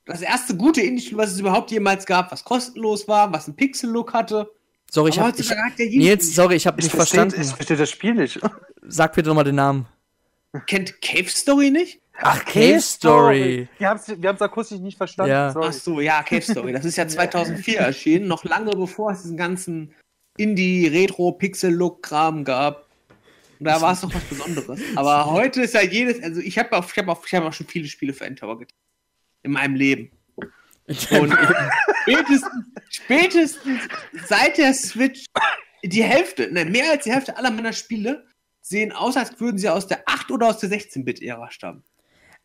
das erste gute Indie-Spiel, was es überhaupt jemals gab, was kostenlos war, was einen Pixel-Look hatte. Sorry, ich Aber hab, ich, heutzutage hat ja jeder- Nils, sorry, ich habe nicht verstanden. ich verstehe das Spiel nicht. Sag bitte nochmal den Namen. Kennt Cave Story nicht? Ach, Cave Story. Wir haben es akustisch nicht verstanden. Ja. Sorry. Ach so, ja, Cave Story. Das ist ja 2004 erschienen, noch lange bevor es diesen ganzen Indie-Retro-Pixel-Look-Kram gab. Und da war es noch was Besonderes. Aber heute ist ja jedes, also ich habe auch, ich hab auch, ich hab auch schon viele Spiele für Endtower getan. In meinem Leben. Und spätestens, spätestens seit der Switch, die Hälfte, nein, mehr als die Hälfte aller meiner Spiele sehen aus, als würden sie aus der 8- oder aus der 16-Bit-Ära stammen.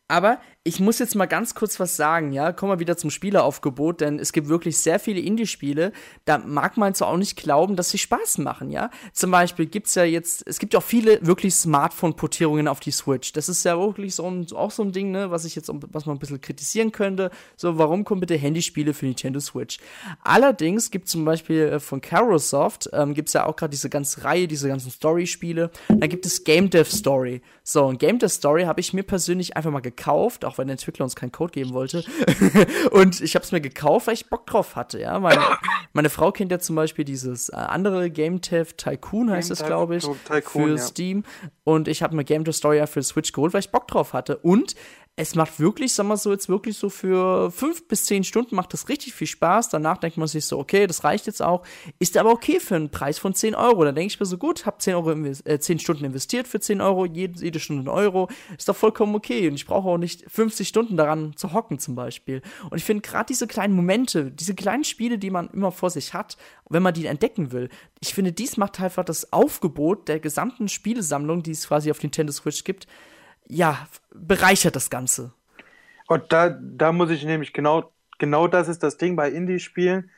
Aber ich muss jetzt mal ganz kurz was sagen, ja. Kommen wir wieder zum Spieleraufgebot, denn es gibt wirklich sehr viele Indie-Spiele. Da mag man so auch nicht glauben, dass sie Spaß machen, ja. Zum Beispiel gibt's ja jetzt, es gibt ja auch viele wirklich Smartphone-Portierungen auf die Switch. Das ist ja wirklich so ein, auch so ein Ding, ne, was ich jetzt, was man ein bisschen kritisieren könnte. So, warum kommen bitte Handyspiele für Nintendo Switch? Allerdings gibt zum Beispiel äh, von Carosoft, ähm, gibt's ja auch gerade diese ganze Reihe, diese ganzen Story-Spiele. Da gibt es Game Dev Story. So, und Game Dev Story habe ich mir persönlich einfach mal gekauft, auch wenn der Entwickler uns keinen Code geben wollte. und ich habe es mir gekauft, weil ich Bock drauf hatte, ja. Meine, meine Frau kennt ja zum Beispiel dieses äh, andere Game Dev Tycoon heißt es, glaube ich, Tycoon, für ja. Steam. Und ich habe mir Game Story ja für Switch geholt, weil ich Bock drauf hatte. Und es macht wirklich, sagen wir so, jetzt wirklich so für fünf bis zehn Stunden macht das richtig viel Spaß. Danach denkt man sich so, okay, das reicht jetzt auch. Ist aber okay für einen Preis von 10 Euro. Dann denke ich mir so, gut, hab 10, Euro äh, 10 Stunden investiert für 10 Euro, jede, jede Stunde ein Euro. Ist doch vollkommen okay. Und ich brauche auch nicht 50 Stunden daran zu hocken, zum Beispiel. Und ich finde gerade diese kleinen Momente, diese kleinen Spiele, die man immer vor sich hat, wenn man die entdecken will, ich finde, dies macht einfach das Aufgebot der gesamten Spielesammlung, die es quasi auf Nintendo Switch gibt, ja, bereichert das Ganze. Und da, da muss ich nämlich genau, genau das ist das Ding bei Indie-Spielen.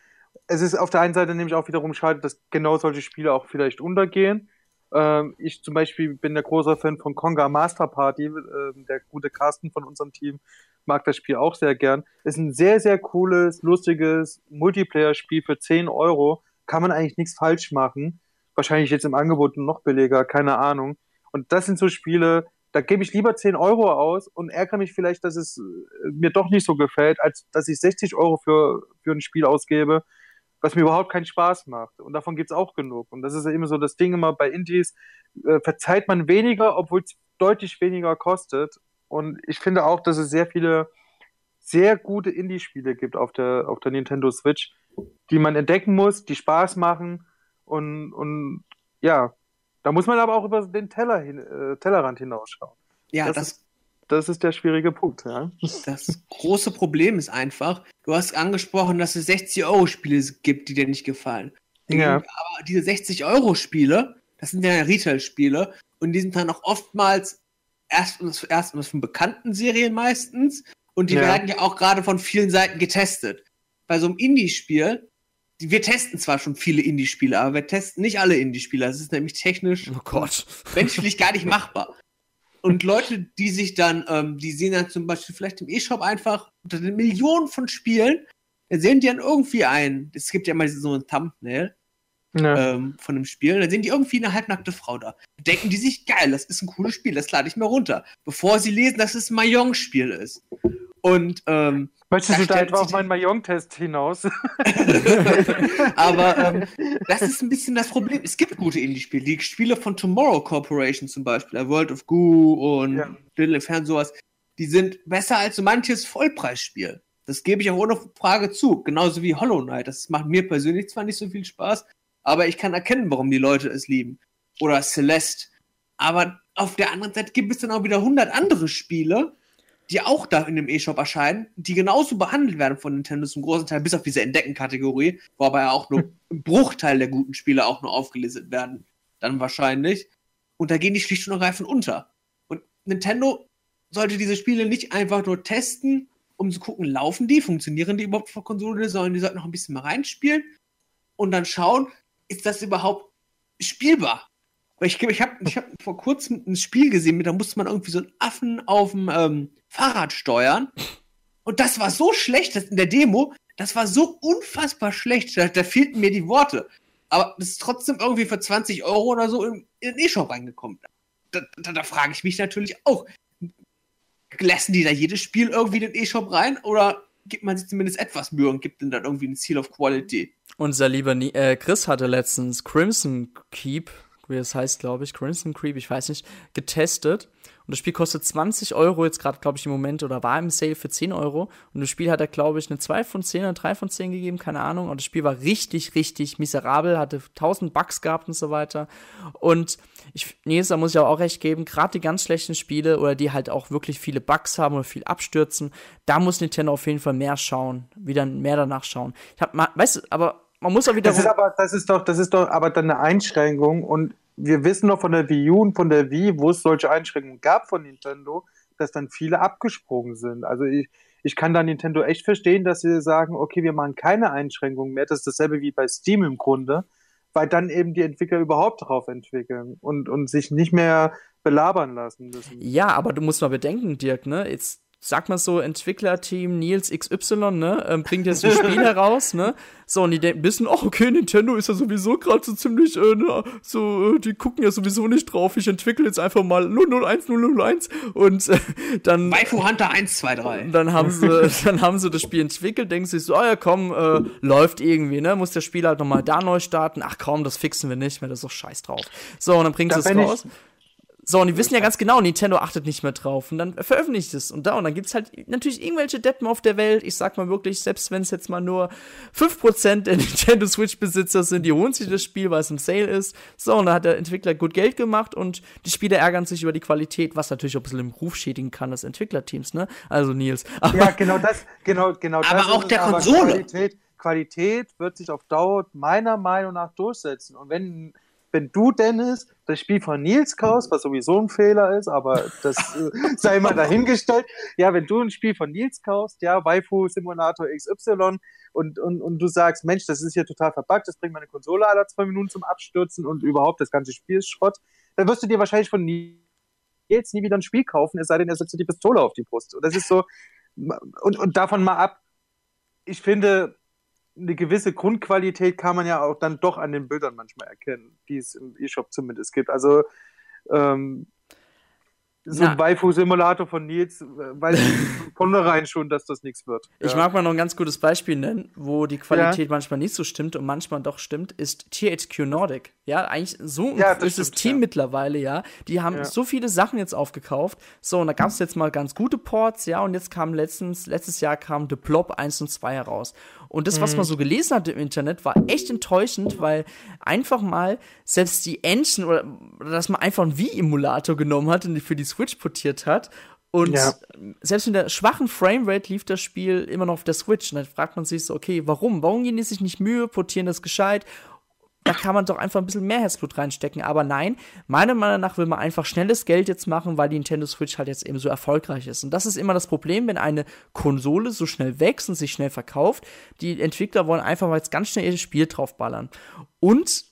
Es ist auf der einen Seite nämlich auch wiederum schade, dass genau solche Spiele auch vielleicht untergehen. Ähm, ich zum Beispiel bin der großer Fan von Konga Master Party. Ähm, der gute Carsten von unserem Team mag das Spiel auch sehr gern. Ist ein sehr, sehr cooles, lustiges Multiplayer-Spiel für 10 Euro. Kann man eigentlich nichts falsch machen. Wahrscheinlich jetzt im Angebot noch billiger, keine Ahnung. Und das sind so Spiele, da gebe ich lieber 10 Euro aus und ärgere mich vielleicht, dass es äh, mir doch nicht so gefällt, als dass ich 60 Euro für, für ein Spiel ausgebe, was mir überhaupt keinen Spaß macht. Und davon gibt es auch genug. Und das ist ja immer so das Ding immer bei Indies, äh, verzeiht man weniger, obwohl es deutlich weniger kostet. Und ich finde auch, dass es sehr viele sehr gute Indie-Spiele gibt auf der, auf der Nintendo Switch, die man entdecken muss, die Spaß machen und, und ja, da muss man aber auch über den Teller hin, äh, Tellerrand hinausschauen. Ja, das, das, ist, das ist der schwierige Punkt. Ja. Das große Problem ist einfach, du hast angesprochen, dass es 60-Euro-Spiele gibt, die dir nicht gefallen. Ja. Aber diese 60-Euro-Spiele, das sind ja Retail-Spiele und die sind dann auch oftmals erstens, erstens von bekannten Serien meistens und die ja. werden ja auch gerade von vielen Seiten getestet. Bei so einem Indie-Spiel wir testen zwar schon viele Indie-Spiele, aber wir testen nicht alle Indie-Spiele. Das ist nämlich technisch oh Gott. menschlich gar nicht machbar. Und Leute, die sich dann, ähm, die sehen dann zum Beispiel vielleicht im E-Shop einfach unter den Millionen von Spielen, dann sehen die dann irgendwie ein, es gibt ja mal so ein Thumbnail ja. ähm, von einem Spiel, dann sehen die irgendwie eine halbnackte Frau da. Denken die sich, geil, das ist ein cooles Spiel, das lade ich mir runter. Bevor sie lesen, dass es ein Mahjong-Spiel ist. Und ähm, Möchtest du da etwa auf meinen Mayong-Test hinaus? Aber ähm, das ist ein bisschen das Problem. Es gibt gute Indie-Spiele. Die Spiele von Tomorrow Corporation zum Beispiel, A World of Goo und ja. Little Inferno, sowas, die sind besser als so manches Vollpreisspiel. Das gebe ich auch ohne Frage zu. Genauso wie Hollow Knight. Das macht mir persönlich zwar nicht so viel Spaß, aber ich kann erkennen, warum die Leute es lieben. Oder Celeste. Aber auf der anderen Seite gibt es dann auch wieder 100 andere Spiele, die auch da in dem E-Shop erscheinen, die genauso behandelt werden von Nintendo zum großen Teil, bis auf diese Entdecken-Kategorie, wobei ja auch nur ein Bruchteil der guten Spiele auch nur aufgelistet werden, dann wahrscheinlich. Und da gehen die schlicht und ergreifend unter. Und Nintendo sollte diese Spiele nicht einfach nur testen, um zu gucken, laufen die, funktionieren die überhaupt vor Konsole, sondern die sollten noch ein bisschen mal reinspielen und dann schauen, ist das überhaupt spielbar? Weil ich, ich habe ich hab vor kurzem ein Spiel gesehen, da musste man irgendwie so einen Affen auf dem ähm, Fahrrad steuern. Und das war so schlecht, dass in der Demo, das war so unfassbar schlecht, da, da fehlten mir die Worte. Aber das ist trotzdem irgendwie für 20 Euro oder so in, in den E-Shop reingekommen. Da, da, da frage ich mich natürlich auch, lassen die da jedes Spiel irgendwie in den E-Shop rein oder gibt man sich zumindest etwas Mühe und gibt dann, dann irgendwie ein Seal of Quality? Unser lieber äh, Chris hatte letztens Crimson Keep wie es heißt, glaube ich, Crimson Creep, ich weiß nicht, getestet. Und das Spiel kostet 20 Euro jetzt gerade, glaube ich, im Moment oder war im Sale für 10 Euro. Und das Spiel hat er, glaube ich, eine 2 von 10 oder 3 von 10 gegeben, keine Ahnung. Und das Spiel war richtig, richtig miserabel, hatte 1000 Bugs gehabt und so weiter. Und ich, nee, da muss ich auch recht geben, gerade die ganz schlechten Spiele oder die halt auch wirklich viele Bugs haben oder viel abstürzen, da muss Nintendo auf jeden Fall mehr schauen, wieder mehr danach schauen. Ich hab mal, weißt du, aber man muss auch wieder. Das ist aber, das ist doch, das ist doch aber dann eine Einschränkung und wir wissen doch von der Wii U und von der Wii, wo es solche Einschränkungen gab von Nintendo, dass dann viele abgesprungen sind. Also ich, ich kann da Nintendo echt verstehen, dass sie sagen, okay, wir machen keine Einschränkungen mehr. Das ist dasselbe wie bei Steam im Grunde, weil dann eben die Entwickler überhaupt darauf entwickeln und, und sich nicht mehr belabern lassen müssen. Ja, aber du musst mal bedenken, Dirk, ne? Jetzt sag mal so, Entwicklerteam Nils XY, ne, ähm, bringt jetzt ein Spiel heraus, ne? So, und die denken, wissen, ach, okay, Nintendo ist ja sowieso gerade so ziemlich, äh, na, so, äh, die gucken ja sowieso nicht drauf. Ich entwickle jetzt einfach mal 001, 001 und äh, dann. Waifu Hunter 1, 2, 3. Dann haben sie, dann haben sie das Spiel entwickelt, denken sich so, ah ja, komm, äh, läuft irgendwie, ne? Muss der Spieler halt nochmal da neu starten. Ach komm, das fixen wir nicht mehr, das ist doch scheiß drauf. So, und dann bringen sie es raus. So, und die wissen ja ganz genau, Nintendo achtet nicht mehr drauf. Und dann veröffentlicht es. Und da, und dann gibt's halt natürlich irgendwelche Deppen auf der Welt. Ich sag mal wirklich, selbst wenn es jetzt mal nur 5% der Nintendo Switch-Besitzer sind, die holen sich das Spiel, weil es im Sale ist. So, und da hat der Entwickler gut Geld gemacht und die Spieler ärgern sich über die Qualität, was natürlich auch ein bisschen im Ruf schädigen kann des Entwicklerteams, ne? Also Nils. Aber ja, genau das, genau, genau aber das. Aber auch der Konsole. Qualität, Qualität wird sich auf Dauer meiner Meinung nach durchsetzen. Und wenn wenn du, Dennis, das Spiel von Nils kaufst, was sowieso ein Fehler ist, aber das äh, sei mal dahingestellt. Ja, wenn du ein Spiel von Nils kaufst, ja, Waifu Simulator XY und, und, und du sagst, Mensch, das ist hier total verbuggt, das bringt meine Konsole alle zwei Minuten zum Abstürzen und überhaupt das ganze Spiel ist Schrott, dann wirst du dir wahrscheinlich von Nils nie wieder ein Spiel kaufen, es sei denn, er setzt dir die Pistole auf die Brust. Und das ist so, und, und davon mal ab, ich finde, eine gewisse Grundqualität kann man ja auch dann doch an den Bildern manchmal erkennen, die es im E-Shop zumindest gibt. Also ähm, so ein Waifu-Simulator von Nils äh, weiß ich von vornherein schon, dass das nichts wird. Ich ja. mag mal noch ein ganz gutes Beispiel nennen, wo die Qualität ja. manchmal nicht so stimmt und manchmal doch stimmt, ist THQ Nordic. Ja, eigentlich so ein ja, großes Team mittlerweile, ja. Die haben so viele Sachen jetzt aufgekauft. So, und da gab es jetzt mal ganz gute Ports, ja, und jetzt kam letztens, letztes Jahr kam The Blob 1 und 2 heraus. Und das, was man mhm. so gelesen hat im Internet, war echt enttäuschend, weil einfach mal selbst die Engine oder, dass man einfach einen Wii-Emulator genommen hat und für die Switch portiert hat. Und ja. selbst mit der schwachen Framerate lief das Spiel immer noch auf der Switch. Und dann fragt man sich so, okay, warum? Warum gehen die sich nicht Mühe, portieren das gescheit da kann man doch einfach ein bisschen mehr Herzblut reinstecken. Aber nein, meiner Meinung nach will man einfach schnelles Geld jetzt machen, weil die Nintendo Switch halt jetzt eben so erfolgreich ist. Und das ist immer das Problem, wenn eine Konsole so schnell wächst und sich schnell verkauft. Die Entwickler wollen einfach mal jetzt ganz schnell ihr Spiel draufballern. Und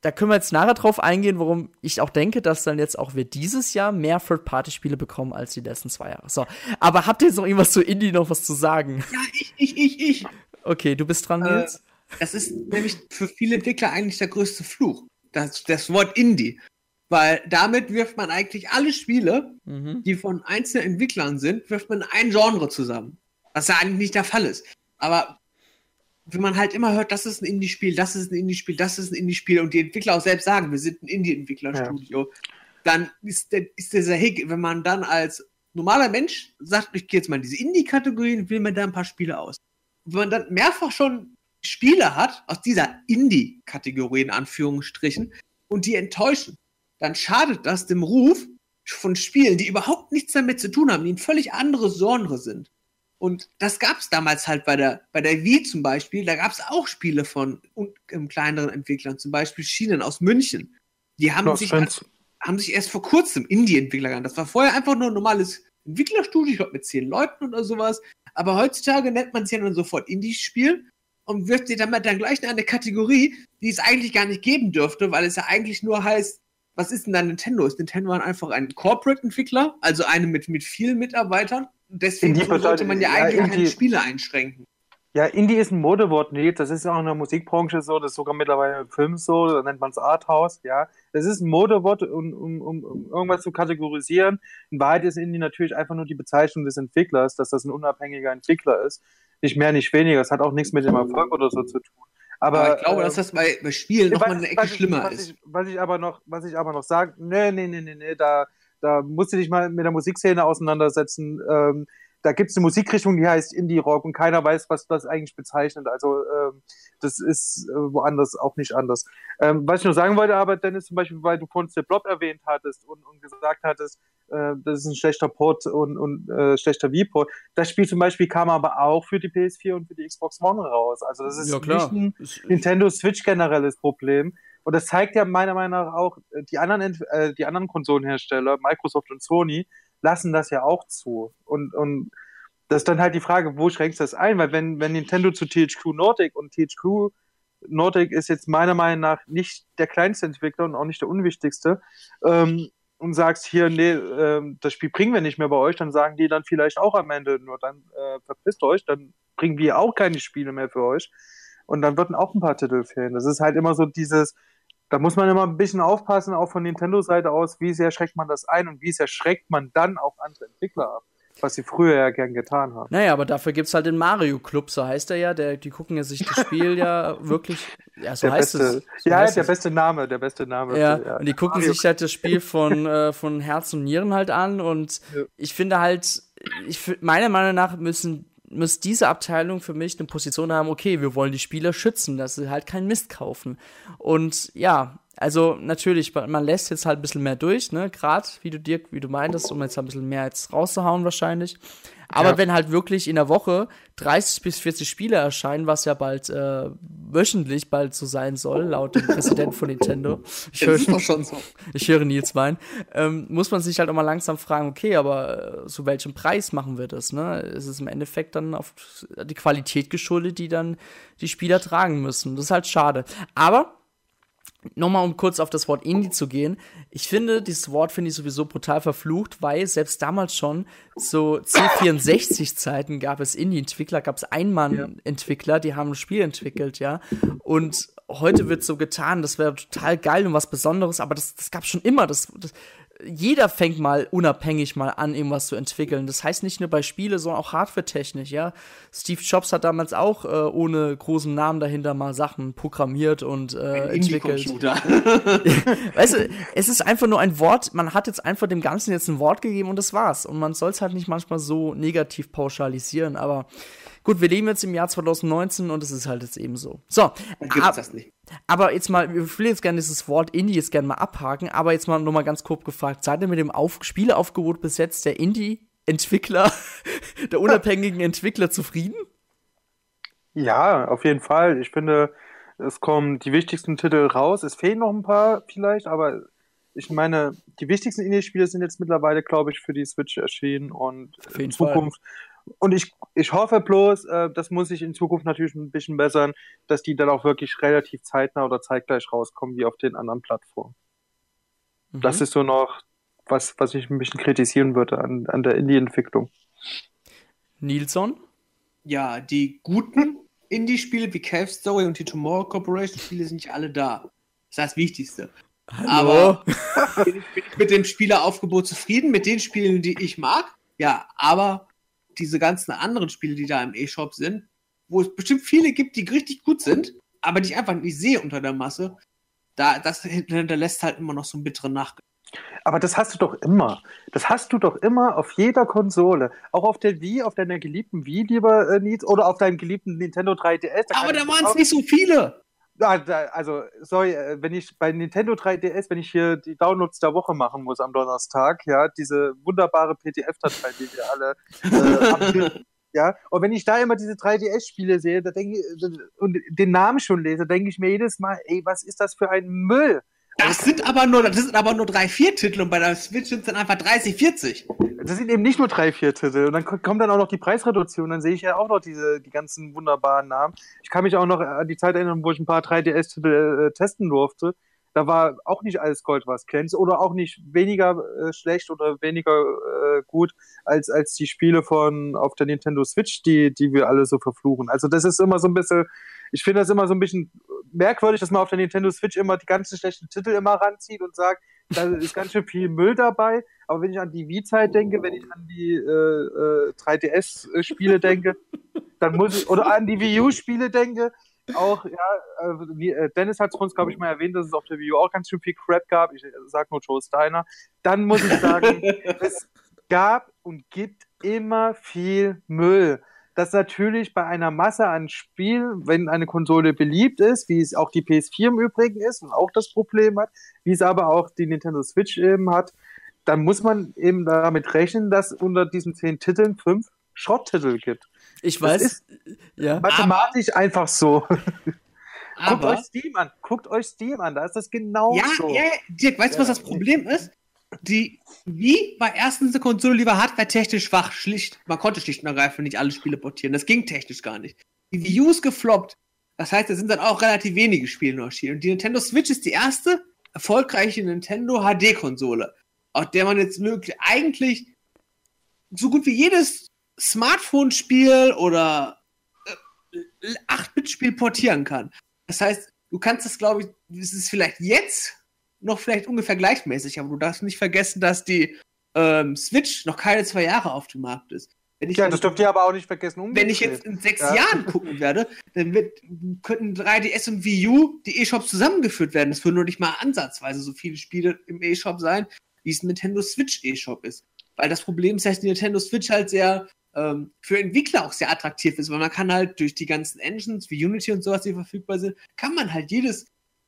da können wir jetzt nachher drauf eingehen, warum ich auch denke, dass dann jetzt auch wir dieses Jahr mehr Third-Party-Spiele bekommen als die letzten zwei Jahre. So, aber habt ihr jetzt noch irgendwas zu Indie noch was zu sagen? Ja, ich, ich, ich, ich. Okay, du bist dran, äh, Nils. Das ist nämlich für viele Entwickler eigentlich der größte Fluch. Das, das Wort Indie. Weil damit wirft man eigentlich alle Spiele, mhm. die von einzelnen Entwicklern sind, wirft man in ein Genre zusammen. Was ja eigentlich nicht der Fall ist. Aber wenn man halt immer hört, das ist ein Indie-Spiel, das ist ein Indie-Spiel, das ist ein Indie-Spiel und die Entwickler auch selbst sagen, wir sind ein Indie-Entwicklerstudio, ja. dann ist, der, ist dieser Hick, wenn man dann als normaler Mensch sagt, ich gehe jetzt mal in diese Indie-Kategorie und will mir da ein paar Spiele aus. wenn man dann mehrfach schon Spiele hat, aus dieser Indie-Kategorie in Anführungsstrichen, und die enttäuschen, dann schadet das dem Ruf von Spielen, die überhaupt nichts damit zu tun haben, die ein völlig anderes Genre sind. Und das gab es damals halt bei der, bei der Wii zum Beispiel, da gab es auch Spiele von um, kleineren Entwicklern, zum Beispiel Schienen aus München. Die haben, sich, als, haben sich erst vor kurzem Indie-Entwickler genannt. Das war vorher einfach nur ein normales Entwicklerstudio, ich glaube mit zehn Leuten oder sowas. Aber heutzutage nennt man es ja dann sofort Indie-Spiel und wirft sie damit dann gleich in eine Kategorie, die es eigentlich gar nicht geben dürfte, weil es ja eigentlich nur heißt, was ist denn da Nintendo? Ist Nintendo einfach ein Corporate-Entwickler, also eine mit, mit vielen Mitarbeitern? Deswegen so sollte man ja eigentlich ja, keine Spiele einschränken. Ja, Indie ist ein Modewort, nee, das ist ja auch in der Musikbranche so, das ist sogar mittlerweile im Film so, da nennt man es Arthouse, ja. Das ist ein Modewort, um, um, um, um irgendwas zu kategorisieren. In Wahrheit ist Indie natürlich einfach nur die Bezeichnung des Entwicklers, dass das ein unabhängiger Entwickler ist. Nicht mehr, nicht weniger. Es hat auch nichts mit dem Erfolg oder so zu tun. Aber, aber ich glaube, äh, dass das bei, bei Spielen nochmal eine Ecke schlimmer was ist. Ich, was ich aber noch, was ich aber noch sage, nee, nee, nee, nee, nee, da, da musst du dich mal mit der Musikszene auseinandersetzen. Ähm, da gibt es eine Musikrichtung, die heißt Indie-Rock und keiner weiß, was das eigentlich bezeichnet. Also ähm, das ist äh, woanders auch nicht anders. Ähm, was ich nur sagen wollte, aber Dennis, zum Beispiel, weil du vorhin The Blob erwähnt hattest und, und gesagt hattest, äh, das ist ein schlechter Port und, und äh, schlechter V-Port. Das Spiel zum Beispiel kam aber auch für die PS4 und für die Xbox One raus. Also das ist ja, nicht ein Nintendo Switch generelles Problem. Und das zeigt ja meiner Meinung nach auch, äh, die anderen, äh, die anderen Konsolenhersteller, Microsoft und Sony, lassen das ja auch zu. Und, und das ist dann halt die Frage, wo schränkst du das ein? Weil wenn, wenn Nintendo zu THQ Nordic und THQ Nordic ist jetzt meiner Meinung nach nicht der kleinste Entwickler und auch nicht der unwichtigste, ähm, und sagst hier, nee, ähm, das Spiel bringen wir nicht mehr bei euch, dann sagen die dann vielleicht auch am Ende, nur dann äh, verpisst euch, dann bringen wir auch keine Spiele mehr für euch. und dann würden auch ein paar Titel fehlen. Das ist halt immer so dieses, da muss man immer ein bisschen aufpassen, auch von Nintendo-Seite aus, wie sehr schreckt man das ein und wie sehr schreckt man dann auch andere Entwickler ab was sie früher ja gern getan haben. Naja, aber dafür gibt es halt den Mario Club, so heißt er ja. Der, die gucken ja sich das Spiel ja wirklich. Ja, so der heißt beste, es. So ja, heißt der es. beste Name, der beste Name. Ja, für, und die gucken Mario sich halt das Spiel von, äh, von Herz und Nieren halt an. Und Ja. ich finde halt, ich, meiner Meinung nach müssen muss diese Abteilung für mich eine Position haben, okay, wir wollen die Spieler schützen, dass sie halt keinen Mist kaufen. Und ja, also natürlich, man lässt jetzt halt ein bisschen mehr durch, ne, gerade wie du Dirk, wie du meintest, um jetzt ein bisschen mehr jetzt rauszuhauen wahrscheinlich. Aber Ja. wenn halt wirklich in der Woche 30 bis 40 Spiele erscheinen, was ja bald äh, wöchentlich bald so sein soll, laut dem Präsidenten von Nintendo. Ich höre schon so. ich höre Nils Wein, ähm, muss man sich halt auch mal langsam fragen, okay, aber äh, zu welchem Preis machen wir das? Ne? Es ist im Endeffekt dann auf die Qualität geschuldet, die dann die Spieler tragen müssen. Das ist halt schade. Aber nochmal um kurz auf das Wort Indie zu gehen. Ich finde, dieses Wort finde ich sowieso brutal verflucht, weil selbst damals schon so C64-Zeiten gab es Indie-Entwickler, gab es Einmann-Entwickler, die haben ein Spiel entwickelt, ja. Und heute wird so getan, das wäre total geil und was Besonderes, aber das, das gab schon immer. Das, das, jeder fängt mal unabhängig mal an, irgendwas zu entwickeln. Das heißt nicht nur bei Spiele, sondern auch hardware-technisch, ja. Steve Jobs hat damals auch äh, ohne großen Namen dahinter mal Sachen programmiert und äh, entwickelt. Weißt du, es ist einfach nur ein Wort, man hat jetzt einfach dem Ganzen jetzt ein Wort gegeben und das war's. Und man soll es halt nicht manchmal so negativ pauschalisieren, aber gut, wir leben jetzt im Jahr 2019 und es ist halt jetzt eben so. So, ab, das nicht. aber jetzt mal, ich will jetzt gerne dieses Wort Indie jetzt gerne mal abhaken, aber jetzt mal nur mal ganz kurz gefragt, seid ihr mit dem Auf Spieleaufgebot bis jetzt der Indie-Entwickler, der unabhängigen Entwickler zufrieden? Ja, auf jeden Fall. Ich finde, es kommen die wichtigsten Titel raus. Es fehlen noch ein paar vielleicht, aber ich meine, die wichtigsten Indie-Spiele sind jetzt mittlerweile, glaube ich, für die Switch erschienen und Auf jeden in Zukunft. Und ich, ich hoffe bloß, äh, das muss sich in Zukunft natürlich ein bisschen bessern, dass die dann auch wirklich relativ zeitnah oder zeitgleich rauskommen wie auf den anderen Plattformen. Mhm. Das ist so noch was, was ich ein bisschen kritisieren würde an, an der Indie-Entwicklung. Nilsson? Ja, die guten Indie-Spiele wie Cave Story und die Tomorrow Corporation Spiele sind ja alle da. Das ist das Wichtigste. Hallo? Aber bin ich mit dem Spieleraufgebot zufrieden, mit den Spielen, die ich mag? Ja, aber diese ganzen anderen Spiele, die da im E-Shop sind, wo es bestimmt viele gibt, die richtig gut sind, aber die ich einfach nicht sehe unter der Masse, da, das hinterlässt halt immer noch so einen bitteren Nachgang. Aber das hast du doch immer. Das hast du doch immer auf jeder Konsole. Auch auf der Wii, auf deiner geliebten Wii, lieber äh, Nils, oder auf deinem geliebten Nintendo 3DS. Aber da waren es nicht so viele. Also, sorry, äh, wenn ich bei Nintendo 3DS, wenn ich hier die Downloads der Woche machen muss am Donnerstag, ja, diese wunderbare PDF-Datei, die wir alle äh, haben, ja, und wenn ich da immer diese 3DS-Spiele sehe, da denke ich, äh, und den Namen schon lese, denke ich mir jedes Mal, ey, was ist das für ein Müll? Das sind aber nur, das sind aber nur drei, vier Titel und bei der Switch sind es dann einfach 30, 40. Das sind eben nicht nur drei, vier Titel. Und dann ko- kommt dann auch noch die Preisreduktion. Dann sehe ich ja auch noch diese, die ganzen wunderbaren Namen. Ich kann mich auch noch an die Zeit erinnern, wo ich ein paar 3DS-Titel äh, testen durfte. Da war auch nicht alles Gold, was glänzt. Oder auch nicht weniger äh, schlecht oder weniger äh, gut als, als die Spiele von auf der Nintendo Switch, die, die wir alle so verfluchen. Also das ist immer so ein bisschen, ich finde das immer so ein bisschen merkwürdig, dass man auf der Nintendo Switch immer die ganzen schlechten Titel immer ranzieht und sagt, da ist ganz schön viel Müll dabei. Aber wenn ich an die Wii-Zeit denke, wenn ich an die äh, äh, 3DS-Spiele denke, dann muss ich, oder an die Wii U-Spiele denke, auch, ja, äh, wie, äh, Dennis hat es uns, glaube ich, mal erwähnt, dass es auf der Wii U auch ganz schön viel Crap gab. Ich äh, sag nur Joe Steiner. Dann muss ich sagen, es gab und gibt immer viel Müll. Das natürlich bei einer Masse an Spielen, wenn eine Konsole beliebt ist, wie es auch die PS4 im Übrigen ist und auch das Problem hat, wie es aber auch die Nintendo Switch eben hat, dann muss man eben damit rechnen, dass unter diesen zehn Titeln fünf Schrotttitel gibt. Ich Das weiß, ist ja. mathematisch einfach so. Guckt Aber, euch Steam an. Guckt euch Steam an. Da ist das genau ja, so. ja, Dirk, weißt du, was Ja. das Problem ist? Die Wii war erstens eine Konsole, die war hardware-technisch schwach, schlicht. Man konnte schlicht und ergreifend nicht alle Spiele portieren. Das ging technisch gar nicht. Die Wii U ist gefloppt. Das heißt, es sind dann auch relativ wenige Spiele noch erschienen. Und die Nintendo Switch ist die erste erfolgreiche Nintendo HD-Konsole, auf der man jetzt möglich eigentlich so gut wie jedes Smartphone-Spiel oder äh, 8-Bit-Spiel portieren kann. Das heißt, du kannst das, glaube ich, es ist vielleicht jetzt noch vielleicht ungefähr gleichmäßig, aber du darfst nicht vergessen, dass die ähm, Switch noch keine zwei Jahre auf dem Markt ist. Ja, das dürft ihr aber auch nicht vergessen. Wenn ich jetzt in sechs ja. Jahren gucken werde, dann wird, könnten 3DS und Wii U die E-Shops zusammengeführt werden. Das würden nur nicht mal ansatzweise so viele Spiele im E-Shop sein, wie es ein Nintendo Switch E-Shop ist. Weil das Problem ist, dass die Nintendo Switch halt sehr ähm, für Entwickler auch sehr attraktiv ist, weil man kann halt durch die ganzen Engines wie Unity und sowas, die verfügbar sind, kann man halt jedes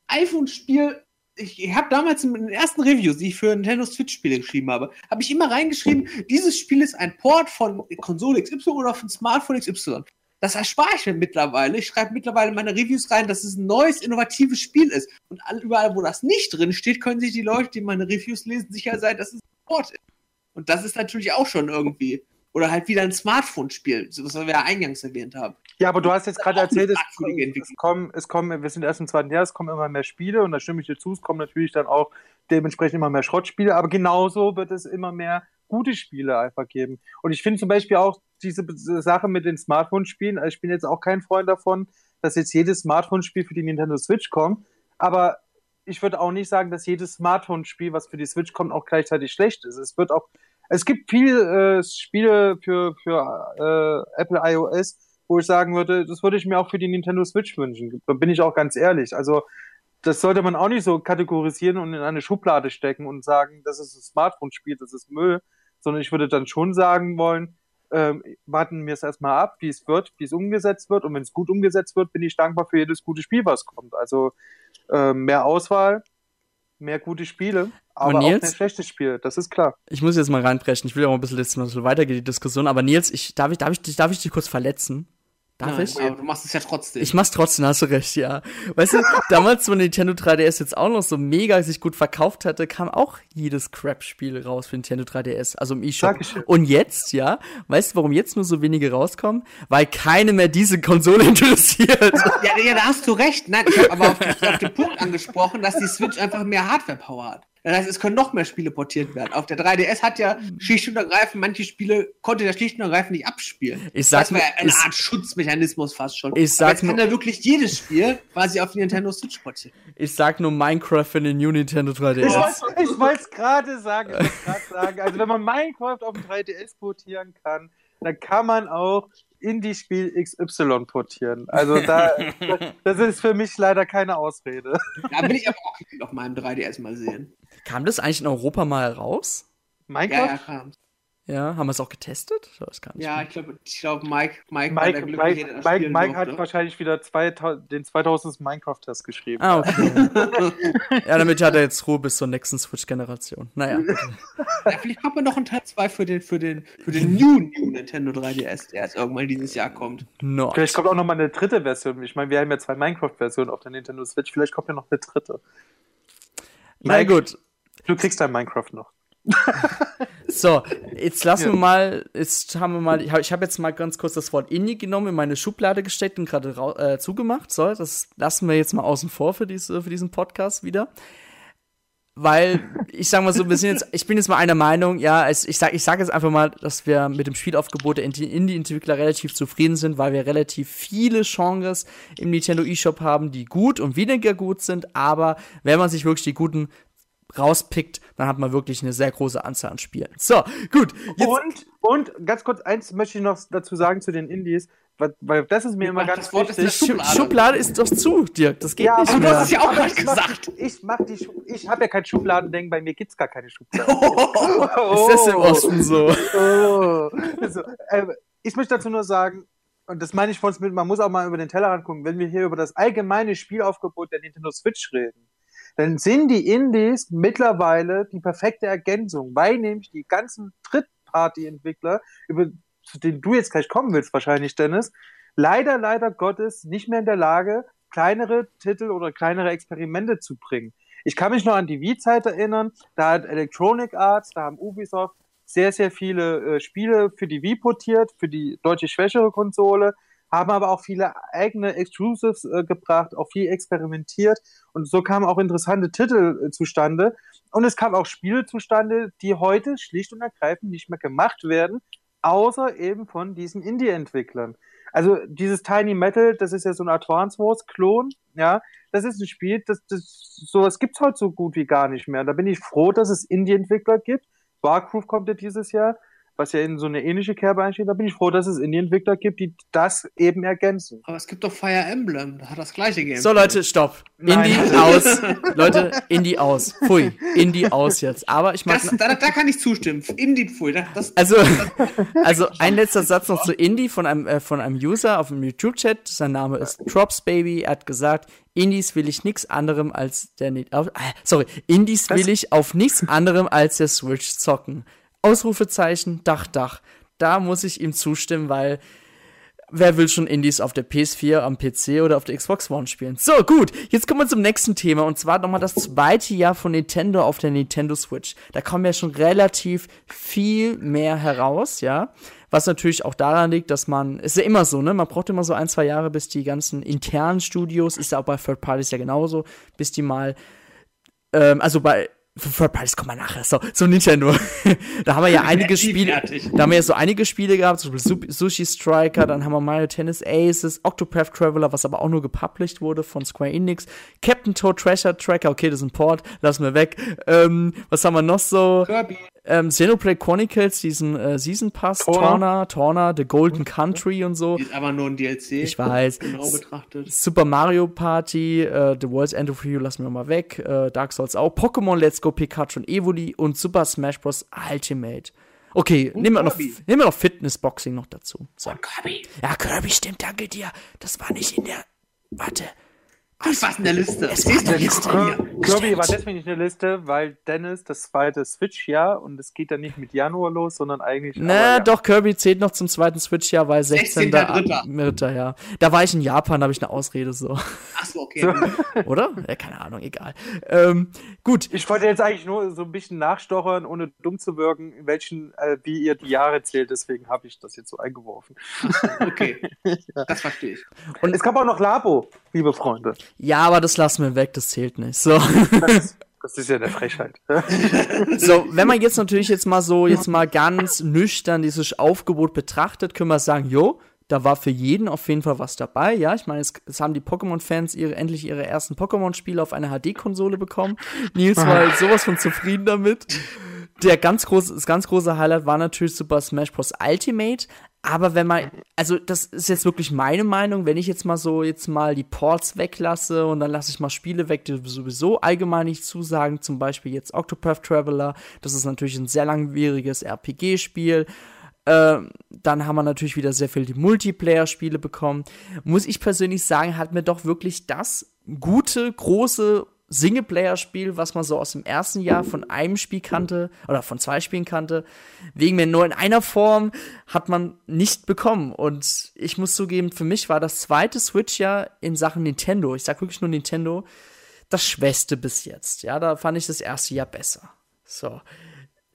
iPhone-Spiel ich, habe damals in den ersten Reviews, die ich für Nintendo Switch-Spiele geschrieben habe, habe ich immer reingeschrieben, dieses Spiel ist ein Port von Konsole XY oder von Smartphone XY. Das erspare ich mir mittlerweile. Ich schreibe mittlerweile meine Reviews rein, dass es ein neues, innovatives Spiel ist. Und überall, wo das nicht drin steht, können sich die Leute, die meine Reviews lesen, sicher sein, dass es ein Port ist. Und das ist natürlich auch schon irgendwie. Oder halt wieder ein Smartphone-Spiel, was wir ja eingangs erwähnt haben. Ja, aber du hast jetzt gerade erzählt, es, es, kommen, es kommen, wir sind erst im zweiten Jahr, es kommen immer mehr Spiele und da stimme ich dir zu, es kommen natürlich dann auch dementsprechend immer mehr Schrottspiele, aber genauso wird es immer mehr gute Spiele einfach geben. Und ich finde zum Beispiel auch diese Sache mit den Smartphone-Spielen, also ich bin jetzt auch kein Freund davon, dass jetzt jedes Smartphone-Spiel für die Nintendo Switch kommt, aber ich würde auch nicht sagen, dass jedes Smartphone-Spiel, was für die Switch kommt, auch gleichzeitig schlecht ist. Es wird auch, es gibt viele äh, Spiele für, für äh, Apple iOS, wo ich sagen würde, das würde ich mir auch für die Nintendo Switch wünschen. Da bin ich auch ganz ehrlich. Also, das sollte man auch nicht so kategorisieren und in eine Schublade stecken und sagen, das ist ein Smartphone-Spiel, das ist Müll, sondern ich würde dann schon sagen wollen, ähm, warten wir es erstmal ab, wie es wird, wie es umgesetzt wird. Und wenn es gut umgesetzt wird, bin ich dankbar für jedes gute Spiel, was kommt. Also ähm, mehr Auswahl, mehr gute Spiele, aber auch ein schlechtes Spiel, das ist klar. Ich muss jetzt mal reinbrechen, ich will auch ein bisschen, jetzt mal so weitergehen, die Diskussion, aber Nils, ich, darf, ich, darf, ich, darf ich dich kurz verletzen? Darf Nein, ich? Aber du machst es ja trotzdem. Ich mach's trotzdem, hast du recht, ja. Weißt du, damals, wo Nintendo 3DS jetzt auch noch so mega sich gut verkauft hatte, kam auch jedes Crap-Spiel raus für Nintendo 3DS, also im eShop. Und jetzt, ja, weißt du, warum jetzt nur so wenige rauskommen? Weil keine mehr diese Konsole interessiert. Ja, ja da hast du recht. Nein, ich habe aber auf, auf den Punkt angesprochen, dass die Switch einfach mehr Hardware-Power hat. Das heißt, es können noch mehr Spiele portiert werden. Auf der 3DS hat ja schlicht und ergreifend, manche Spiele konnte der schlicht und ergreifend nicht abspielen. Ich sag das wäre eine Art Schutzmechanismus fast schon. Ich sag Aber jetzt kann er wirklich jedes Spiel quasi auf die Nintendo Switch portieren. Ich sag nur Minecraft für den New Nintendo 3DS. Ich wollte es gerade sagen, sagen. Also wenn man Minecraft auf dem 3DS portieren kann, dann kann man auch Indie-Spiel XY portieren. Also da, das ist für mich leider keine Ausrede. Da will ich aber auch auf meinem 3DS mal sehen. Kam das eigentlich in Europa mal raus? Minecraft? Ja, ja, kam. Ja, haben wir es auch getestet? Ich ja, ich glaube, ich glaub, Mike, Mike, Mike, Mike, Mike, Mike hat wahrscheinlich wieder zwei, den 2000. Minecraft-Test geschrieben. Ah, okay. ja, damit hat er jetzt Ruhe bis zur nächsten Switch-Generation. Naja. ja, vielleicht haben wir noch einen Teil 2 für den, für, den, für den New, New Nintendo 3DS, der jetzt irgendwann dieses Jahr kommt. Not. Vielleicht kommt auch noch mal eine dritte Version. Ich meine, wir haben ja zwei Minecraft-Versionen auf der Nintendo Switch. Vielleicht kommt ja noch eine dritte. Na gut. Du kriegst dein Minecraft noch. so, jetzt lassen ja. wir mal, jetzt haben wir mal, ich habe hab jetzt mal ganz kurz das Wort Indie genommen, in meine Schublade gesteckt und gerade äh, zugemacht. So, das lassen wir jetzt mal außen vor für, diese, für diesen Podcast wieder. Weil, ich sag mal so, wir sind jetzt, ich bin jetzt mal einer Meinung, ja, es, ich sag, ich sag jetzt einfach mal, dass wir mit dem Spielaufgebot der Indie-Entwickler relativ zufrieden sind, weil wir relativ viele Genres im Nintendo eShop haben, die gut und weniger gut sind, aber wenn man sich wirklich die guten rauspickt, dann hat man wirklich eine sehr große Anzahl an Spielen. So, gut. Und, und ganz kurz eins möchte ich noch dazu sagen zu den Indies, weil, weil das ist mir immer Ach, ganz wichtig. Ist Schublade. Schublade ist doch zu, Dirk. Das geht ja, nicht mehr. Du hast es ja auch gerade gesagt. Ich mach die Schub ich habe ja kein Schubladendenken, bei mir gibt es gar keine Schubladen. Oh. Ist das im Osten so? Oh. also, äh, ich möchte dazu nur sagen, und das meine ich von uns mit, man muss auch mal über den Teller angucken, wenn wir hier über das allgemeine Spielaufgebot der Nintendo Switch reden, dann sind die Indies mittlerweile die perfekte Ergänzung, weil nämlich die ganzen Drittparty-Entwickler, über zu denen du jetzt gleich kommen willst, wahrscheinlich, Dennis, leider, leider Gottes nicht mehr in der Lage, kleinere Titel oder kleinere Experimente zu bringen. Ich kann mich noch an die Wii-Zeit erinnern, da hat Electronic Arts, da haben Ubisoft sehr, sehr viele äh, Spiele für die Wii portiert, für die deutsche schwächere Konsole haben aber auch viele eigene Exclusives äh, gebracht, auch viel experimentiert und so kamen auch interessante Titel äh, zustande und es kamen auch Spiele zustande, die heute schlicht und ergreifend nicht mehr gemacht werden, außer eben von diesen Indie-Entwicklern. Also dieses Tiny Metal, das ist ja so ein Advance Wars Klon, ja. Das ist ein Spiel, das, das sowas gibt's heute so gut wie gar nicht mehr. Da bin ich froh, dass es Indie-Entwickler gibt. Wargroove kommt ja dieses Jahr was ja in so eine ähnliche Kerbe einsteht, da bin ich froh, dass es Indie-Entwickler gibt, die das eben ergänzen. Aber es gibt doch Fire Emblem, da hat das gleiche Game. So, Leute, stopp. Nein. Indie aus. Leute, Indie aus. Pfui. Indie aus jetzt. Aber ich mag. da, da, kann ich zustimmen. Indie, pfui. Das, also, also ein letzter Satz noch zu Indie von einem, äh, von einem User auf dem YouTube-Chat. Sein Name ist Drops Baby. Er hat gesagt, Indies will ich nichts anderem als der, äh, sorry, Indies will ich auf nichts anderem als der Switch zocken. Ausrufezeichen, Dach, Dach. Da muss ich ihm zustimmen, weil wer will schon Indies auf der PS4, am PC oder auf der Xbox One spielen? So, gut, jetzt kommen wir zum nächsten Thema und zwar nochmal das zweite Jahr von Nintendo auf der Nintendo Switch. Da kommen ja schon relativ viel mehr heraus, ja. Was natürlich auch daran liegt, dass man, ist ja immer so, ne? Man braucht immer so ein, zwei Jahre, bis die ganzen internen Studios, ist ja auch bei Third Parties ja genauso, bis die mal, ähm, also bei Third Parties kommen wir nachher. So, so Nintendo. da haben wir ja einige Spiele. Da haben wir ja so einige Spiele gehabt, zum Beispiel Sushi Striker, dann haben wir Mario Tennis Aces, Octopath Traveler, was aber auch nur gepublished wurde von Square Enix, Captain Toad Treasure Tracker, okay, das ist ein Port, lassen wir weg. Ähm, was haben wir noch so? Kirby ähm, Xenoblade Chronicles, diesen äh, Season Pass, Torna, Torna, The Golden Country und so. Ist aber nur ein DLC. Ich weiß. Genau betrachtet. Super Mario Party, äh, The World's End of You lassen wir mal weg. Äh, Dark Souls auch. Pokémon Let's Go Pikachu und Evoli und Super Smash Bros. Ultimate. Okay, nehmen wir, noch, nehmen wir noch Fitnessboxing noch dazu. So. Und Kirby. Ja, Kirby, stimmt, danke dir. Das war nicht in der. Warte. Gut, was in der Liste. Es ist eine Liste. Kirby war deswegen nicht eine Liste, weil Dennis das zweite Switch-Jahr und es geht dann nicht mit Januar los, sondern eigentlich. Ne, ja. doch, Kirby zählt noch zum zweiten Switch-Jahr, weil 16. 16. Ritter, ja. Da war ich in Japan, da habe ich eine Ausrede so. Ach so, okay. So. Oder? Ja, keine Ahnung, egal. Ähm, gut. Ich wollte jetzt eigentlich nur so ein bisschen nachstochern, ohne dumm zu wirken, in welchen, äh, wie ihr die Jahre zählt, deswegen habe ich das jetzt so eingeworfen. okay. Das verstehe ich. Und es gab auch noch Labo, liebe Freunde. Ja, aber das lassen wir weg, das zählt nicht. So. Das, das ist ja der Frechheit. so, wenn man jetzt natürlich jetzt mal so, jetzt mal ganz nüchtern dieses Aufgebot betrachtet, können wir sagen, jo, da war für jeden auf jeden Fall was dabei. Ja, ich meine, es, es haben die Pokémon-Fans ihre, endlich ihre ersten Pokémon-Spiele auf einer HD-Konsole bekommen. Nils war halt sowas von zufrieden damit. Der ganz große, das ganz große Highlight war natürlich Super Smash Bros. Ultimate. Aber wenn man, also das ist jetzt wirklich meine Meinung, wenn ich jetzt mal so jetzt mal die Ports weglasse und dann lasse ich mal Spiele weg, die sowieso allgemein nicht zusagen, zum Beispiel jetzt Octopath Traveler, das ist natürlich ein sehr langwieriges RPG-Spiel. Ähm, dann haben wir natürlich wieder sehr viel die Multiplayer-Spiele bekommen. Muss ich persönlich sagen, hat mir doch wirklich das gute, große Singleplayer-Spiel, was man so aus dem ersten Jahr von einem Spiel kannte oder von zwei Spielen kannte, wegen mir nur in einer Form hat man nicht bekommen. Und ich muss zugeben, für mich war das zweite Switch ja in Sachen Nintendo, ich sag wirklich nur Nintendo, das Schwächste bis jetzt. Ja, da fand ich das erste Jahr besser. So.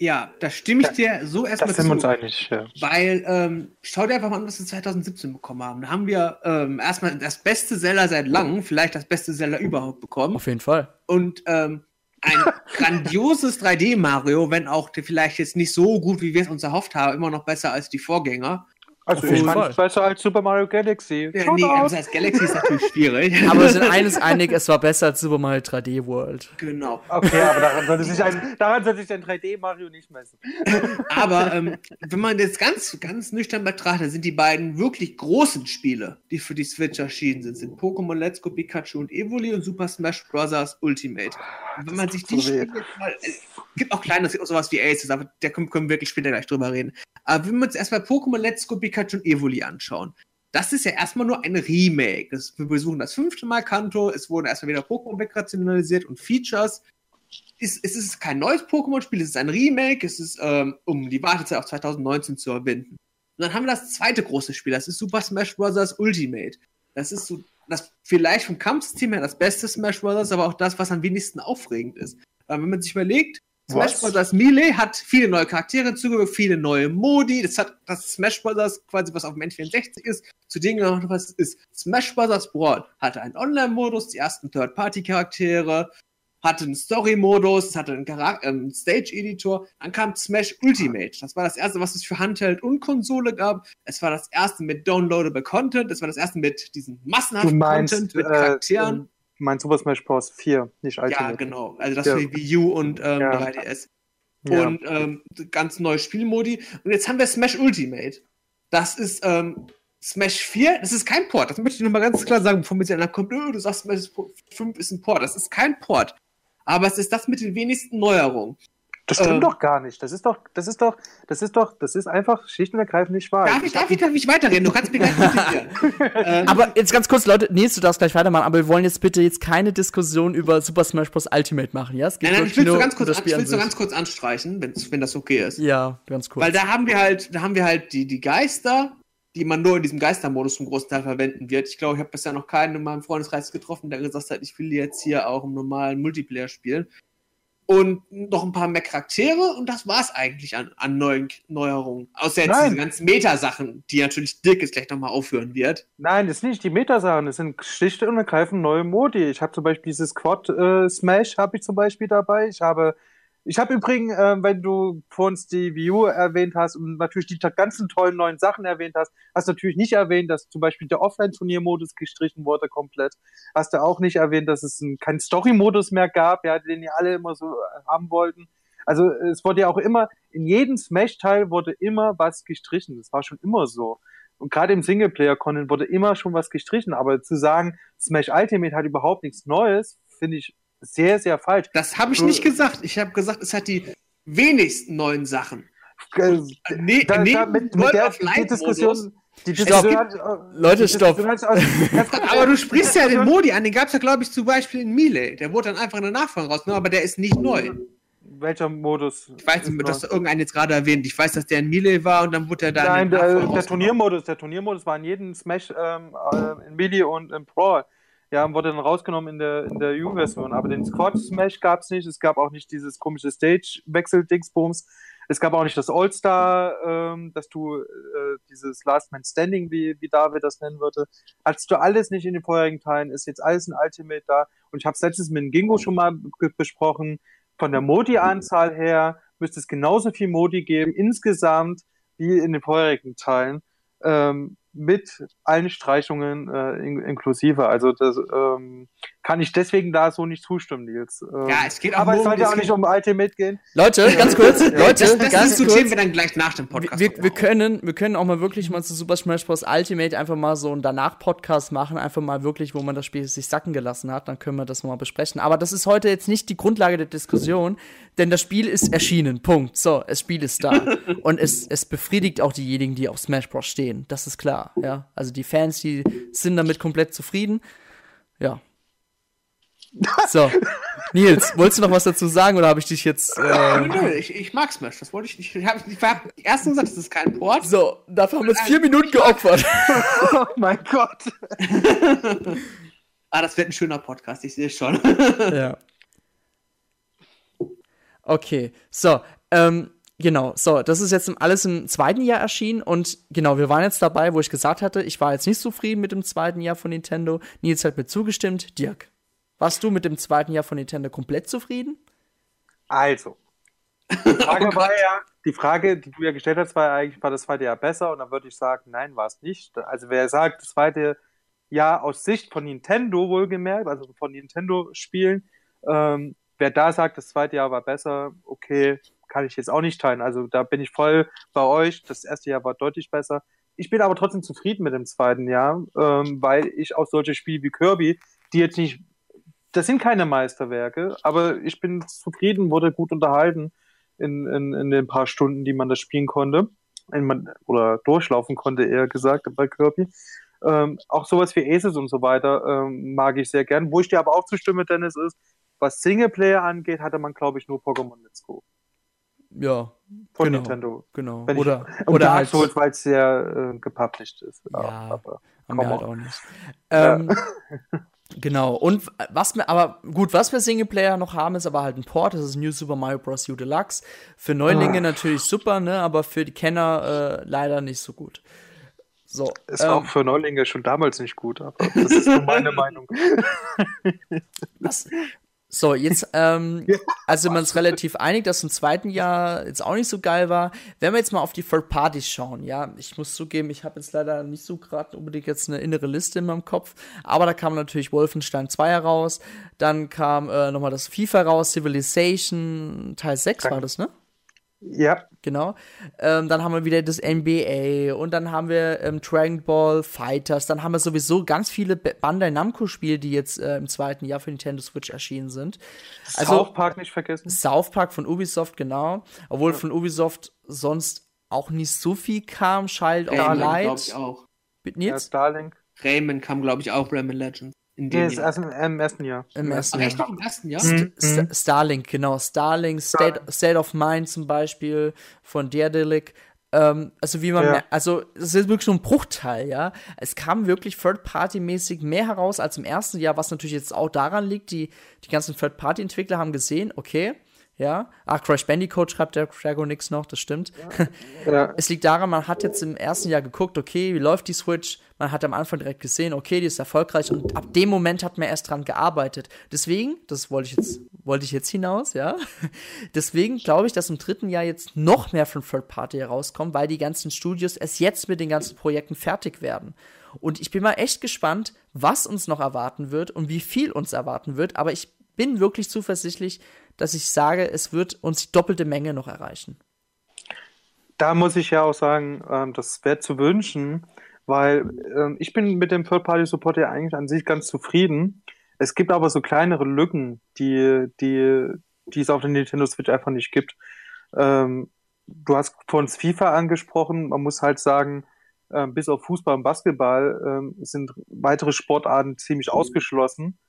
Ja, da stimme ich dir so erstmal zu. Das sind uns einig, ja. Weil, ähm, schau dir einfach mal an, was wir 2017 bekommen haben. Da haben wir ähm, erstmal das beste Seller seit langem, vielleicht das beste Seller überhaupt bekommen. Auf jeden Fall. Und ähm, ein grandioses 3D-Mario, wenn auch vielleicht jetzt nicht so gut, wie wir es uns erhofft haben, immer noch besser als die Vorgänger. Also ich fand es besser als Super Mario Galaxy. Ja, nee, also als Galaxy ist natürlich schwierig. Aber wir sind eines einig, es war besser als Super Mario 3D World. Genau. Okay, aber daran sollte sich ein, daran sollte sich ein 3D Mario nicht messen. aber ähm, wenn man das ganz, ganz nüchtern betrachtet, sind die beiden wirklich großen Spiele, die für die Switch erschienen sind, sind Pokémon Let's Go Pikachu und Evoli und Super Smash Bros. Ultimate. Und wenn man sich die so Spiele mal, es gibt auch kleine, sowas wie Aces, aber da können, können wir wirklich später gleich drüber reden. Aber wenn wir uns erstmal Pokémon Let's Go Pikachu und Evoli anschauen, das ist ja erstmal nur ein Remake. Das, wir besuchen das fünfte Mal Kanto, es wurden erstmal wieder Pokémon wegrationalisiert und Features. Es, es ist kein neues Pokémon-Spiel, es ist ein Remake, es ist, ähm, um die Wartezeit auf 2019 zu erbinden. Und dann haben wir das zweite große Spiel, das ist Super Smash Bros. Ultimate. Das ist so, das vielleicht vom Kampfsystem her das beste Smash Bros., aber auch das, was am wenigsten aufregend ist. Weil wenn man sich überlegt, Smash Bros. Melee hat viele neue Charaktere hinzugefügt, viele neue Modi. Das hat das Smash Bros. quasi, was auf dem N64 ist, zu denen noch was ist. Smash Bros. Brawl hatte einen Online-Modus, die ersten Third-Party-Charaktere. hatte einen Story-Modus, hatte einen, äh, einen Stage-Editor. Dann kam Smash Ultimate. Das war das erste, was es für Handheld und Konsole gab. Es war das erste mit downloadable Content. Es war das erste mit diesem massenhaften meinst, Content, mit äh, Charakteren. ähm, meinst Super Smash Bros. 4, nicht ja, Ultimate. genau. Also das Ja. für Wii U und ähm, Ja. 3DS. Ja. Und ähm, ganz neue Spielmodi. Und jetzt haben wir Smash Ultimate. Das ist ähm, Smash 4, das ist kein Port. Das möchte ich nochmal ganz klar sagen, bevor mir jetzt einer kommt, "Ö, du sagst Smash 5 ist ein Port. Das ist kein Port. Aber es ist das mit den wenigsten Neuerungen. Das stimmt ähm, doch gar nicht. Das ist doch, das ist doch, das ist doch, das ist einfach schlicht und ergreifend nicht wahr. Darf ich, darf ich, darf ich weiterreden? Du kannst mir gleich ähm, Aber jetzt ganz kurz, Leute, Nils, du darfst gleich weitermachen, aber wir wollen jetzt bitte jetzt keine Diskussion über Super Smash Bros. Ultimate machen, ja? Es geht nein, nein, ich will es nur ganz kurz, ich ganz kurz anstreichen, wenn das okay ist. Ja, ganz kurz. Weil da haben wir halt, da haben wir halt die, die Geister, die man nur in diesem Geistermodus zum großen Teil verwenden wird. Ich glaube, ich habe bisher noch keinen in meinem Freundeskreis getroffen, der gesagt hat, ich will jetzt hier auch im normalen Multiplayer spielen. Und noch ein paar mehr Charaktere und das war's eigentlich an, an neuen Neuerungen. Außer jetzt Nein. diese ganzen Meta-Sachen, die natürlich Dirk jetzt gleich nochmal aufhören wird. Nein, das sind nicht die Metasachen, das sind schlicht und ergreifend neue Modi. Ich habe zum Beispiel dieses Quad äh, Smash habe ich zum Beispiel dabei. Ich habe, ich habe übrigens, äh, wenn du vorhin die U erwähnt hast und natürlich die ganzen tollen neuen Sachen erwähnt hast, hast du natürlich nicht erwähnt, dass zum Beispiel der Offline-Turniermodus gestrichen wurde komplett. Hast du auch nicht erwähnt, dass es einen, keinen Story-Modus mehr gab, ja, den ja alle immer so äh, haben wollten. Also es wurde ja auch immer, in jedem Smash-Teil wurde immer was gestrichen. Das war schon immer so. Und gerade im Singleplayer-Content wurde immer schon was gestrichen. Aber zu sagen, Smash Ultimate hat überhaupt nichts Neues, finde ich sehr, sehr falsch. Das habe ich nicht gesagt. Ich habe gesagt, es hat die wenigsten neuen Sachen. Ne, da, da, mit, mit der die. Diskussion. Die Stopp. Diskussion hat, Leute, die stopp. Diskussion hat- Aber du sprichst ja den Modi an, den gab es ja, glaube ich, zum Beispiel in Melee. Der wurde dann einfach in der Nachfolge rausgenommen, aber der ist nicht neu. Welcher Modus? Ich weiß nicht, dass irgendeinen jetzt gerade erwähnt. Ich weiß, dass der in Melee war und dann wurde er da Nein, in den der, der rausgenommen. Turniermodus, der Turniermodus war in jedem Smash ähm, äh, in Melee und im Brawl. Ja, wurde dann rausgenommen in der, in der U-Version. Aber den Squad Smash gab es nicht. Es gab auch nicht dieses komische Stage-Wechsel-Dingsbums. Es gab auch nicht das All-Star, ähm, dass du äh, dieses Last Man Standing, wie, wie David das nennen würde. Hattest du alles nicht in den vorherigen Teilen, ist jetzt alles in Ultimate da. Und ich habe es letztens mit Gingo schon mal be- besprochen. Von der Modi-Anzahl her müsste es genauso viel Modi geben, insgesamt, wie in den vorherigen Teilen. Ähm, mit allen Streichungen äh, in, inklusive. Also das ähm, kann ich deswegen da so nicht zustimmen, Nils. Ähm, Ja, es geht auch aber nur es sollte auch nicht um Ultimate gehen. Leute, ganz kurz, Leute, Das, das ganz diskutieren kurz. wir dann gleich nach dem Podcast. Wir, wir, können, wir können auch mal wirklich mal zu Super Smash Bros. Ultimate einfach mal so einen Danach-Podcast machen, einfach mal wirklich, wo man das Spiel sich sacken gelassen hat, dann können wir das nochmal besprechen. Aber das ist heute jetzt nicht die Grundlage der Diskussion, denn das Spiel ist erschienen. Punkt. So, das Spiel ist da. Und es, es befriedigt auch diejenigen, die auf Smash Bros. stehen. Das ist klar, ja. Also die Fans, die sind damit komplett zufrieden. Ja. So. Nils, wolltest du noch was dazu sagen oder habe ich dich jetzt. Äh, Nö, nö, ich, ich mag Smash. Das wollte ich nicht. Ich habe hab erst gesagt, das ist kein Port. so, dafür haben wir jetzt vier Minuten geopfert. oh mein Gott. Ah, das wird ein schöner Podcast, ich sehe es schon. Ja. Okay, so, ähm, genau, so, das ist jetzt alles im zweiten Jahr erschienen und genau, wir waren jetzt dabei, wo ich gesagt hatte, ich war jetzt nicht zufrieden mit dem zweiten Jahr von Nintendo. Nils hat mir zugestimmt. Dirk, warst du mit dem zweiten Jahr von Nintendo komplett zufrieden? Also, die Frage war ja, die Frage, die du ja gestellt hast, war eigentlich, war das zweite Jahr besser? Und dann würde ich sagen, nein, war es nicht. Also wer sagt, das zweite Jahr aus Sicht von Nintendo wohlgemerkt, also von Nintendo-Spielen, ähm, wer da sagt, das zweite Jahr war besser, okay, kann ich jetzt auch nicht teilen. Also da bin ich voll bei euch. Das erste Jahr war deutlich besser. Ich bin aber trotzdem zufrieden mit dem zweiten Jahr, ähm, weil ich auch solche Spiele wie Kirby, die jetzt nicht das sind keine Meisterwerke, aber ich bin zufrieden, wurde gut unterhalten in, in, in den paar Stunden, die man das spielen konnte. In oder durchlaufen konnte, eher gesagt, bei Kirby. Ähm, auch sowas wie Aces und so weiter ähm, mag ich sehr gern. Wo ich dir aber auch zustimme, Dennis, ist, was Singleplayer angeht, hatte man, glaube ich, nur Pokémon Let's Go Ja, von Genau. Nintendo. genau. Wenn ich- oder Und oder Dark halt, Souls, weil es sehr äh, gepublished ist. Ja. aber haben wir halt auch nicht. Ähm, genau, und was wir, aber gut, was wir Singleplayer noch haben, ist aber halt ein Port, das ist New Super Mario Bros. U Deluxe. Für Neulinge Ah. natürlich super, ne, aber für die Kenner äh, leider nicht so gut. So, Es war ähm, auch für Neulinge schon damals nicht gut, aber das ist nur meine Meinung. was, So, jetzt, ähm, also man ist relativ einig, dass im zweiten Jahr jetzt auch nicht so geil war. Wenn wir jetzt mal auf die Third Parties schauen, ja, ich muss zugeben, ich habe jetzt leider nicht so gerade unbedingt jetzt eine innere Liste in meinem Kopf, aber da kam natürlich Wolfenstein 2 heraus, dann kam äh, nochmal das FIFA raus, Civilization Teil 6 war das, ne? Ja. Genau. Ähm, dann haben wir wieder das NBA und dann haben wir ähm, Dragon Ball Fighters. Dann haben wir sowieso ganz viele Bandai Namco-Spiele, die jetzt äh, im zweiten Jahr für Nintendo Switch erschienen sind. Also, South Park nicht vergessen. South Park von Ubisoft, genau. Obwohl ja. von Ubisoft sonst auch nicht so viel kam. Child of Light. glaube ich auch. Mit Ja, Starlink. Rayman kam, glaube ich, auch, Rayman Legends. In dem nee, erst im, im, ersten Jahr. Im ersten Jahr. Echt noch im ersten Jahr? Mhm. St Starlink, genau. Starlink, State, State of Mind zum Beispiel von Daredelic. Ähm, also wie man, ja. also es ist wirklich nur ein Bruchteil, ja. Es kam wirklich Third-Party-mäßig mehr heraus als im ersten Jahr, was natürlich jetzt auch daran liegt, die, die ganzen Third-Party-Entwickler haben gesehen, okay, ja. Ach, Crash Bandicoot schreibt der Dragonix noch, das stimmt. Ja. ja. Es liegt daran, man hat jetzt im ersten Jahr geguckt, okay, wie läuft die Switch? Man hat am Anfang direkt gesehen, okay, die ist erfolgreich und ab dem Moment hat man erst dran gearbeitet. Deswegen, das wollte ich jetzt, wollte ich jetzt hinaus, ja. Deswegen glaube ich, dass im dritten Jahr jetzt noch mehr von Third Party herauskommt, weil die ganzen Studios erst jetzt mit den ganzen Projekten fertig werden. Und ich bin mal echt gespannt, was uns noch erwarten wird und wie viel uns erwarten wird. Aber ich bin wirklich zuversichtlich, dass ich sage, es wird uns die doppelte Menge noch erreichen. Da muss ich ja auch sagen, ähm, das wäre zu wünschen, weil ähm, ich bin mit dem Third-Party-Support ja eigentlich an sich ganz zufrieden. Es gibt aber so kleinere Lücken, die, die, die es auf der Nintendo Switch einfach nicht gibt. Ähm, du hast vorhin FIFA angesprochen. Man muss halt sagen, bis auf Fußball und Basketball sind weitere Sportarten ziemlich ausgeschlossen.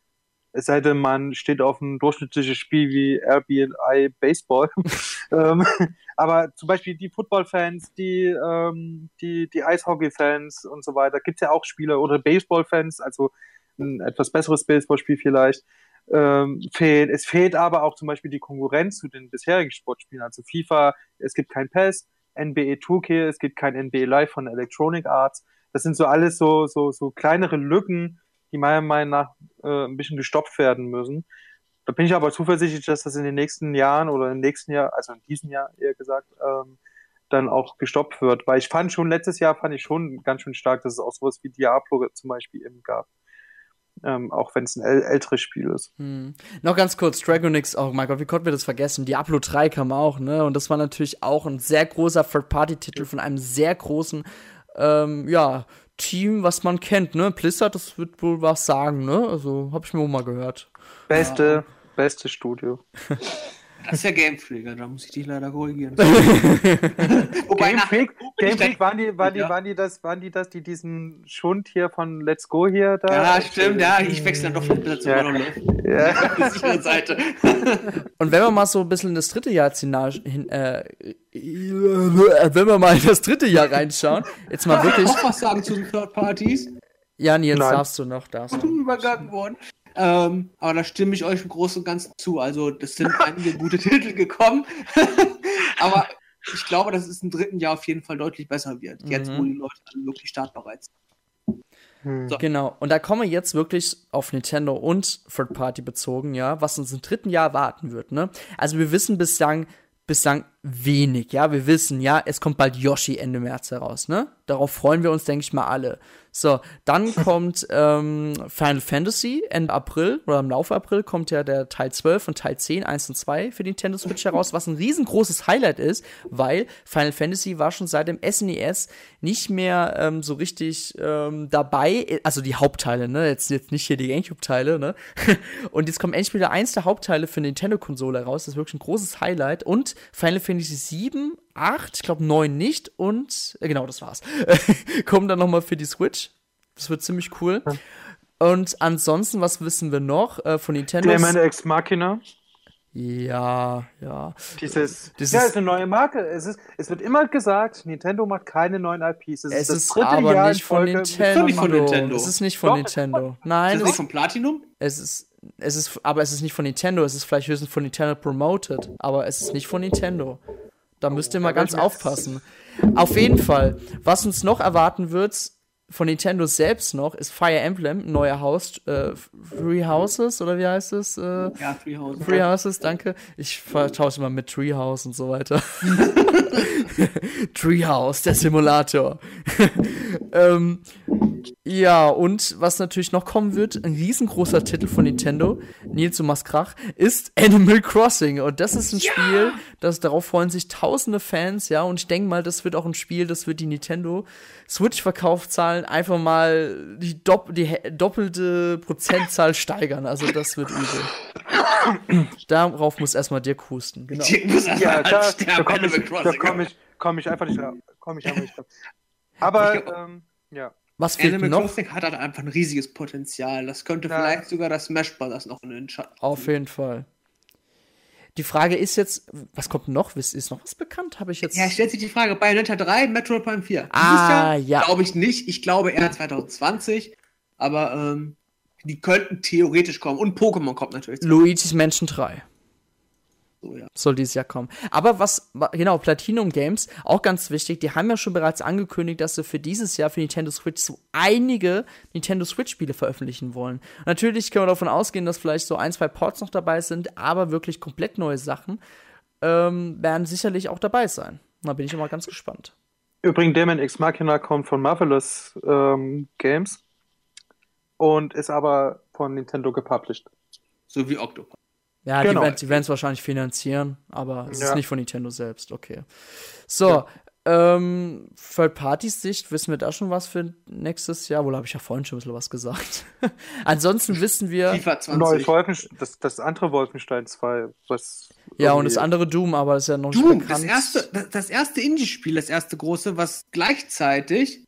Es sei denn, man steht auf ein durchschnittliches Spiel wie RBI Baseball. ähm, aber zum Beispiel die Football-Fans, die, ähm, die, die Eishockey-Fans und so weiter, gibt es ja auch Spieler oder Baseball-Fans, also ein etwas besseres Baseballspiel vielleicht. Ähm, fehlt. Es fehlt aber auch zum Beispiel die Konkurrenz zu den bisherigen Sportspielen, also FIFA, es gibt kein PES, NBA 2K, es gibt kein NBA Live von Electronic Arts. Das sind so alles so, so, so kleinere Lücken, die meiner Meinung nach äh, ein bisschen gestopft werden müssen. Da bin ich aber zuversichtlich, dass das in den nächsten Jahren oder im nächsten Jahr, also in diesem Jahr eher gesagt, ähm, dann auch gestoppt wird. Weil ich fand schon, letztes Jahr fand ich schon ganz schön stark, dass es auch sowas wie Diablo zum Beispiel eben gab. Ähm, auch wenn es ein äl älteres Spiel ist. Hm. Noch ganz kurz, Dragonix, oh mein Gott, wie konnten wir das vergessen? Diablo 3 kam auch, ne? Und das war natürlich auch ein sehr großer Third-Party-Titel von einem sehr großen, ähm, ja, Team, was man kennt, ne? Blizzard, das wird wohl was sagen, ne? Also, hab ich mir auch mal gehört. Beste, ja. beste Studio. Das ist ja Game Freak, da muss ich dich leider korrigieren. Wobei Game Freak, Game Freak waren, die, waren, die, waren, die das, waren die das, die diesen Schund hier von Let's Go hier da? Ja, stimmt, ja, ich wechsle dann doch vielleicht besser zu ja. ja. Seite. Und wenn wir mal so ein bisschen in das dritte Jahr hin, äh, wenn wir mal in das dritte Jahr reinschauen, jetzt mal wirklich. Auch was sagen zu den Third Parties? Ja, Nils, Nein. darfst du noch, darfst du. Übergangen worden. Ähm, aber da stimme ich euch im Großen und Ganzen zu. Also, das sind einige gute Titel gekommen. aber ich glaube, dass es im dritten Jahr auf jeden Fall deutlich besser wird. Mhm. Jetzt, wo die Leute alle wirklich startbereit sind. Hm. So. Genau, und da kommen wir jetzt wirklich auf Nintendo und Third Party bezogen, ja, was uns im dritten Jahr erwarten wird, ne? Also wir wissen bislang, bislang wenig, ja. Wir wissen, ja, es kommt bald Yoshi Ende März heraus, ne? Darauf freuen wir uns, denke ich mal, alle. So, dann kommt ähm, Final Fantasy Ende April oder im Laufe April kommt ja der Teil 12 und Teil 10, 1 und 2 für Nintendo Switch heraus, was ein riesengroßes Highlight ist, weil Final Fantasy war schon seit dem SNES e nicht mehr ähm, so richtig ähm, dabei, also die Hauptteile, ne, jetzt, jetzt nicht hier die Gamecube-Teile, ne, und jetzt kommt endlich wieder eins der Hauptteile für Nintendo-Konsole raus, das ist wirklich ein großes Highlight. Und Final Fantasy 7 8, ich glaube 9 nicht und äh, genau, das war's. Kommen dann nochmal für die Switch. Das wird ziemlich cool. Und ansonsten, was wissen wir noch äh, von Nintendo? Clement Ex Machina. Ja, ja. Dieses, Dieses, ja, ist eine neue Marke. Es, ist, es wird immer gesagt, Nintendo macht keine neuen IPs. Es, es ist, das dritte aber Jahr nicht von Nintendo. Nicht von Nintendo. Es ist nicht von Doch, Nintendo. Nein. Ist es nicht von Platinum? Es ist, es ist, aber es ist nicht von Nintendo. Es ist vielleicht höchstens von Nintendo promoted, aber es ist nicht von Nintendo. Da müsst ihr mal ganz aufpassen. Auf jeden Fall, was uns noch erwarten wird, von Nintendo selbst noch ist Fire Emblem, ein neuer Haus, äh, Three Houses, oder wie heißt es? Äh, Ja, Three Houses. Three Houses, danke. Ich vertausche immer mit Treehouse und so weiter. Treehouse, der Simulator. Ähm, ja, und was natürlich noch kommen wird, ein riesengroßer Titel von Nintendo, Nils du machst Krach, ist Animal Crossing. Und das ist ein Spiel, das darauf freuen sich tausende Fans, ja. Und ich denke mal, das wird auch ein Spiel, das wird die Nintendo Switch-Verkaufszahlen einfach mal die, dopp die doppelte Prozentzahl steigern. Also das wird übel. Darauf muss erstmal dir husten. Genau. Ja, mal da, da komme ich, da komm ich, komm ich einfach nicht. Komm ich einfach nicht drauf. Aber, glaub- ähm, ja. Was fehlt Animal noch? Crossing hat halt einfach ein riesiges Potenzial. Das könnte Ja. vielleicht sogar das Smash Bros. noch in den Schatten. Auf jeden Fall. Die Frage ist jetzt, was kommt noch? Ist ist noch was bekannt? Habe ich jetzt. Ja, stellt sich die Frage, Bayonetta 3, Metroid Prime 4. Ah, ja. Glaube ich nicht. Ich glaube eher 2020. Aber ähm, die könnten theoretisch kommen. Und Pokémon kommt natürlich. Luigi's Mansion 3 So, ja. soll dieses Jahr kommen. Aber was, wa- genau, Platinum Games, auch ganz wichtig, die haben ja schon bereits angekündigt, dass sie für dieses Jahr für Nintendo Switch so einige Nintendo Switch-Spiele veröffentlichen wollen. Natürlich können wir davon ausgehen, dass vielleicht so ein, zwei Ports noch dabei sind, aber wirklich komplett neue Sachen ähm, werden sicherlich auch dabei sein. Da bin ich immer ganz gespannt. Übrigens, Demon X Machina kommt von Marvelous ähm, Games und ist aber von Nintendo gepublished. So wie Octopus. Ja, Genau. die werden es wahrscheinlich finanzieren, aber es ist Ja. nicht von Nintendo selbst, okay. So, ähm, Third-Party-Sicht, wissen wir da schon was für nächstes Jahr? Wohl habe ich ja vorhin schon ein bisschen was gesagt. Ansonsten wissen wir, FIFA 20. Neues Wolfenstein, das, das andere Wolfenstein 2, was. ja, und das andere Doom, aber das ist ja noch nicht Doom, bekannt. das erste, das, das erste Indie-Spiel, das erste große, was gleichzeitig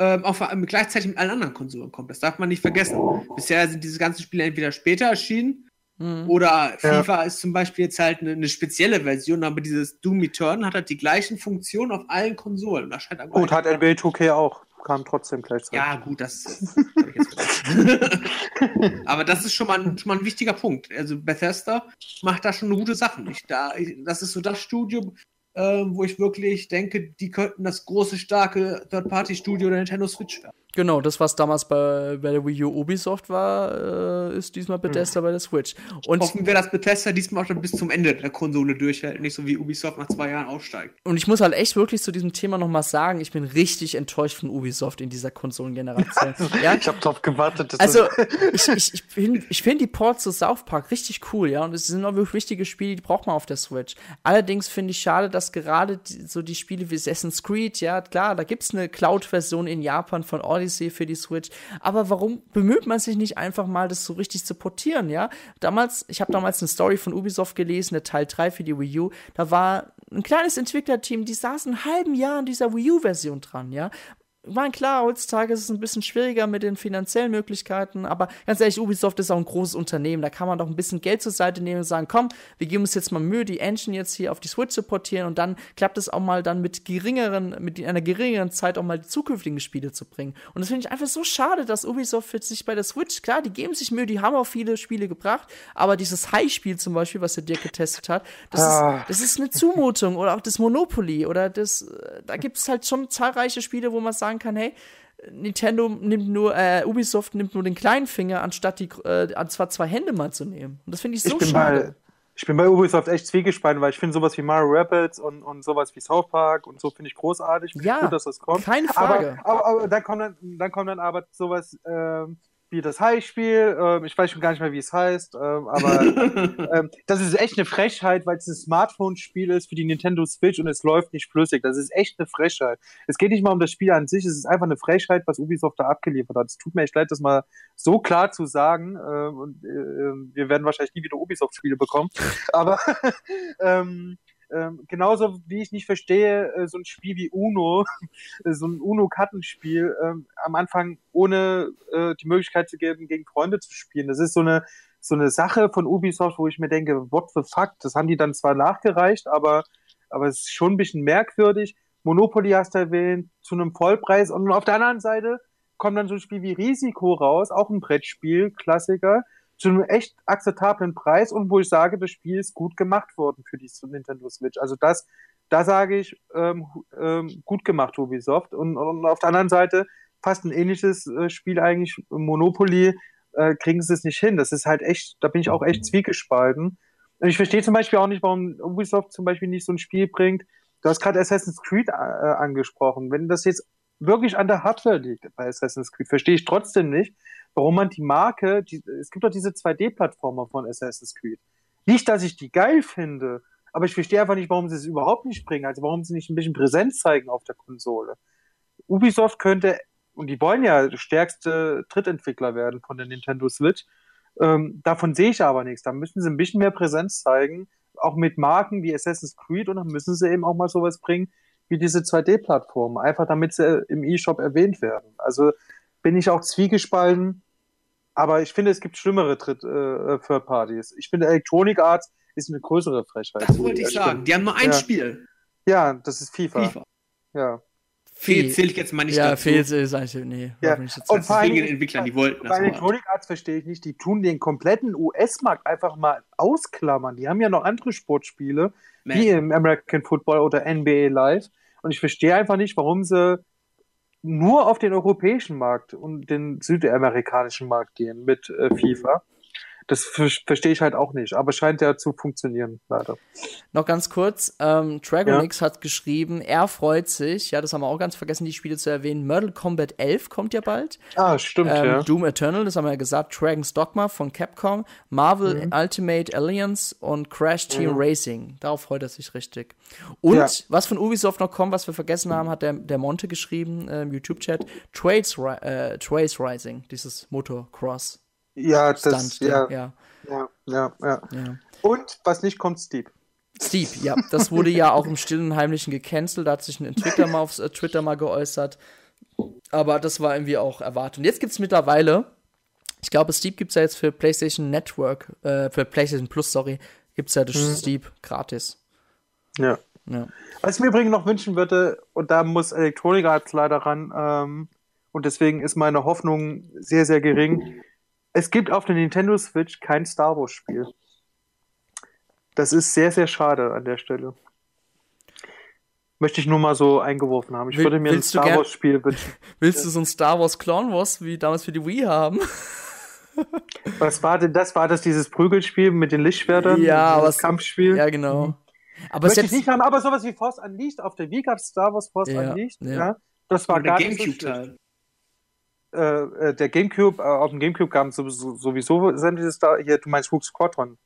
ähm, auch vor allem gleichzeitig mit allen anderen Konsolen kommt. Das darf man nicht vergessen. Bisher sind diese ganzen Spiele entweder später erschienen Mhm. oder Ja. FIFA ist zum Beispiel jetzt halt eine, eine spezielle Version, aber dieses Doom Eternal hat halt die gleichen Funktionen auf allen Konsolen. Das scheint Gut, hat NBA 2K auch. Kam trotzdem gleichzeitig. ja, gut, das hab ich jetzt vergessen. Aber das ist schon mal, ein, schon mal ein wichtiger Punkt. Also Bethesda macht da schon gute Sachen. Ich, da, ich, das ist so das Studio, ähm, wo ich wirklich denke, die könnten das große, starke Third-Party-Studio der Nintendo Switch werden. Genau, das, was damals bei, bei der Wii U Ubisoft war, äh, ist diesmal Bethesda bei der Switch. Und Hoffen wir, dass Bethesda diesmal auch dann bis zum Ende der Konsole durchhält, nicht so wie Ubisoft nach zwei Jahren aussteigt. Und ich muss halt echt wirklich zu diesem Thema noch mal sagen, ich bin richtig enttäuscht von Ubisoft in dieser Konsolengeneration. ja? Ich habe drauf gewartet. Dass Also, ich, ich, ich finde ich find die Ports zu South Park richtig cool, ja, und es sind auch wirklich wichtige Spiele, die braucht man auf der Switch. Allerdings finde ich schade, dass gerade die, so die Spiele wie Assassin's Creed, ja, klar, da gibt's eine Cloud-Version in Japan von Odyssey für die Switch, aber warum bemüht man sich nicht einfach mal, das so richtig zu portieren, ja? Damals, ich habe damals eine Story von Ubisoft gelesen, der Teil 3 für die Wii U, da war ein kleines Entwicklerteam, die saßen ein halben Jahr an dieser Wii U-Version dran, ja? Ich meine, klar, heutzutage ist es ein bisschen schwieriger mit den finanziellen Möglichkeiten, aber ganz ehrlich, Ubisoft ist auch ein großes Unternehmen. Da kann man doch ein bisschen Geld zur Seite nehmen und sagen, komm, wir geben uns jetzt mal Mühe, die Engine jetzt hier auf die Switch zu portieren und dann klappt es auch mal dann mit geringeren, mit einer geringeren Zeit auch mal die zukünftigen Spiele zu bringen. Und das finde ich einfach so schade, dass Ubisoft für sich bei der Switch, klar, die geben sich Mühe, die haben auch viele Spiele gebracht, aber dieses High-Spiel zum Beispiel, was der Dirk getestet hat, das, Ah. ist, das ist eine Zumutung oder auch das Monopoly oder das, äh, da gibt es halt schon zahlreiche Spiele, wo man sagen kann, hey, Nintendo nimmt nur, äh, Ubisoft nimmt nur den kleinen Finger, anstatt die, äh, zwar zwei Hände mal zu nehmen. Und das finde ich so ich, bin schade. bei, ich bin bei Ubisoft echt zwiegespannt, weil ich finde sowas wie Mario Rapids und, und sowas wie South Park und so finde ich großartig. Ja, ich gut, dass das kommt. keine Frage. Aber, aber, aber dann, kommt dann, dann kommt dann aber sowas ähm, wie das High-Spiel. Ähm, ich weiß schon gar nicht mehr, wie es heißt. Ähm, aber ähm, das ist echt eine Frechheit, weil es ein Smartphone-Spiel ist für die Nintendo Switch und es läuft nicht flüssig. Das ist echt eine Frechheit. Es geht nicht mal um das Spiel an sich, es ist einfach eine Frechheit, was Ubisoft da abgeliefert hat. Es tut mir echt leid, das mal so klar zu sagen. Ähm, und äh, wir werden wahrscheinlich nie wieder Ubisoft-Spiele bekommen. Aber ähm, genauso wie ich nicht verstehe, äh, so ein Spiel wie Uno, so ein Uno-Kartenspiel ähm, am Anfang ohne äh, die Möglichkeit zu geben, gegen Freunde zu spielen. Das ist so eine so eine Sache von Ubisoft, wo ich mir denke, what the fuck? Das haben die dann zwar nachgereicht, aber aber es ist schon ein bisschen merkwürdig. Monopoly hast du erwähnt, zu einem Vollpreis und auf der anderen Seite kommt dann so ein Spiel wie Risiko raus, auch ein Brettspiel, Klassiker, zu einem echt akzeptablen Preis und wo ich sage, das Spiel ist gut gemacht worden für die Nintendo Switch. Also das, da sage ich, ähm, ähm, gut gemacht Ubisoft. Und, und auf der anderen Seite fast ein ähnliches äh, Spiel eigentlich, Monopoly, äh, kriegen sie es nicht hin. Das ist halt echt, da bin ich auch echt zwiegespalten. Und ich verstehe zum Beispiel auch nicht, warum Ubisoft zum Beispiel nicht so ein Spiel bringt. Du hast gerade Assassin's Creed äh, angesprochen. Wenn das jetzt wirklich an der Hardware liegt bei Assassin's Creed, verstehe ich trotzdem nicht, warum man die Marke, die, es gibt doch diese 2D-Plattformer von Assassin's Creed. Nicht, dass ich die geil finde, aber ich verstehe einfach nicht, warum sie es überhaupt nicht bringen. Also warum sie nicht ein bisschen Präsenz zeigen auf der Konsole. Ubisoft könnte, und die wollen ja stärkste Drittentwickler werden von der Nintendo Switch, ähm, davon sehe ich aber nichts. Da müssen sie ein bisschen mehr Präsenz zeigen, auch mit Marken wie Assassin's Creed und dann müssen sie eben auch mal sowas bringen wie diese 2D-Plattformen, einfach damit sie im E-Shop erwähnt werden. Also bin ich auch zwiegespalten, aber ich finde, es gibt schlimmere Tritt, äh, Third Parties. Ich finde, Electronic Arts ist eine größere Frechheit. Das wollte ich sagen. Die haben nur ein ja. Spiel. Ja, das ist FIFA. FIFA. Ja. Fehl zähle ich jetzt mal nicht ja, dazu. Fehl ist eigentlich, nee. Ja. nicht dazu. Und vor allem- den Entwicklern, die wollten Bei Electronic Arts verstehe ich nicht, die tun den kompletten US-Markt einfach mal ausklammern. Die haben ja noch andere Sportspiele, Man. wie im American Football oder NBA Live. Und ich verstehe einfach nicht, warum sie nur auf den europäischen Markt und den südamerikanischen Markt gehen mit äh, FIFA. Das ver verstehe ich halt auch nicht, aber scheint ja zu funktionieren, leider. Noch ganz kurz, ähm, Dragonix hat geschrieben, er freut sich, ja, das haben wir auch ganz vergessen, die Spiele zu erwähnen. Mortal Kombat 11 kommt ja bald. Ah, stimmt, Ähm, ja. Doom Eternal, das haben wir ja gesagt, Dragon's Dogma von Capcom, Marvel Mhm. Ultimate Alliance und Crash Team Racing. Darauf freut er sich richtig. Und Ja. was von Ubisoft noch kommt, was wir vergessen haben, hat der, der Monte geschrieben äh, im YouTube-Chat, Trails, Ri- äh, Trails Rising, dieses Motocross. Ja, das, ja, ja, ja, ja, ja. ja. Und was nicht kommt, Steve. Steve, ja, das wurde ja auch im stillen und heimlichen gecancelt. Da hat sich ein Entwickler mal auf äh, Twitter mal geäußert. Aber das war irgendwie auch erwartet. Und jetzt gibt es mittlerweile, ich glaube, Steep gibt es ja jetzt für PlayStation Network, äh, für PlayStation Plus, sorry, gibt es ja durch Steep gratis. Ja. Ja. Was ich mir übrigens noch wünschen würde, und da muss Electronic Arts leider ran, ähm, und deswegen ist meine Hoffnung sehr, sehr gering. Es gibt auf der Nintendo Switch kein Star Wars Spiel. Das ist sehr, sehr schade an der Stelle. Möchte ich nur mal so eingeworfen haben. Ich Will- würde mir ein Star Wars Spiel wünschen. Willst du so ein Star Wars Clone Wars wie damals für die Wii haben? Was war denn das? War das dieses Prügelspiel mit den Lichtschwertern? Ja, das was- Kampfspiel? ja, genau. Aber Möchte ich selbst, nicht haben, aber sowas wie Force Unleashed auf der Wii gab Star Wars Force Ja, Unleashed. ja. Ja. Das war Und gar nicht so. Äh, äh, der Gamecube, äh, auf dem Gamecube kam sowieso, sowieso sämtliche Star, hier, du meinst Rook Squadron.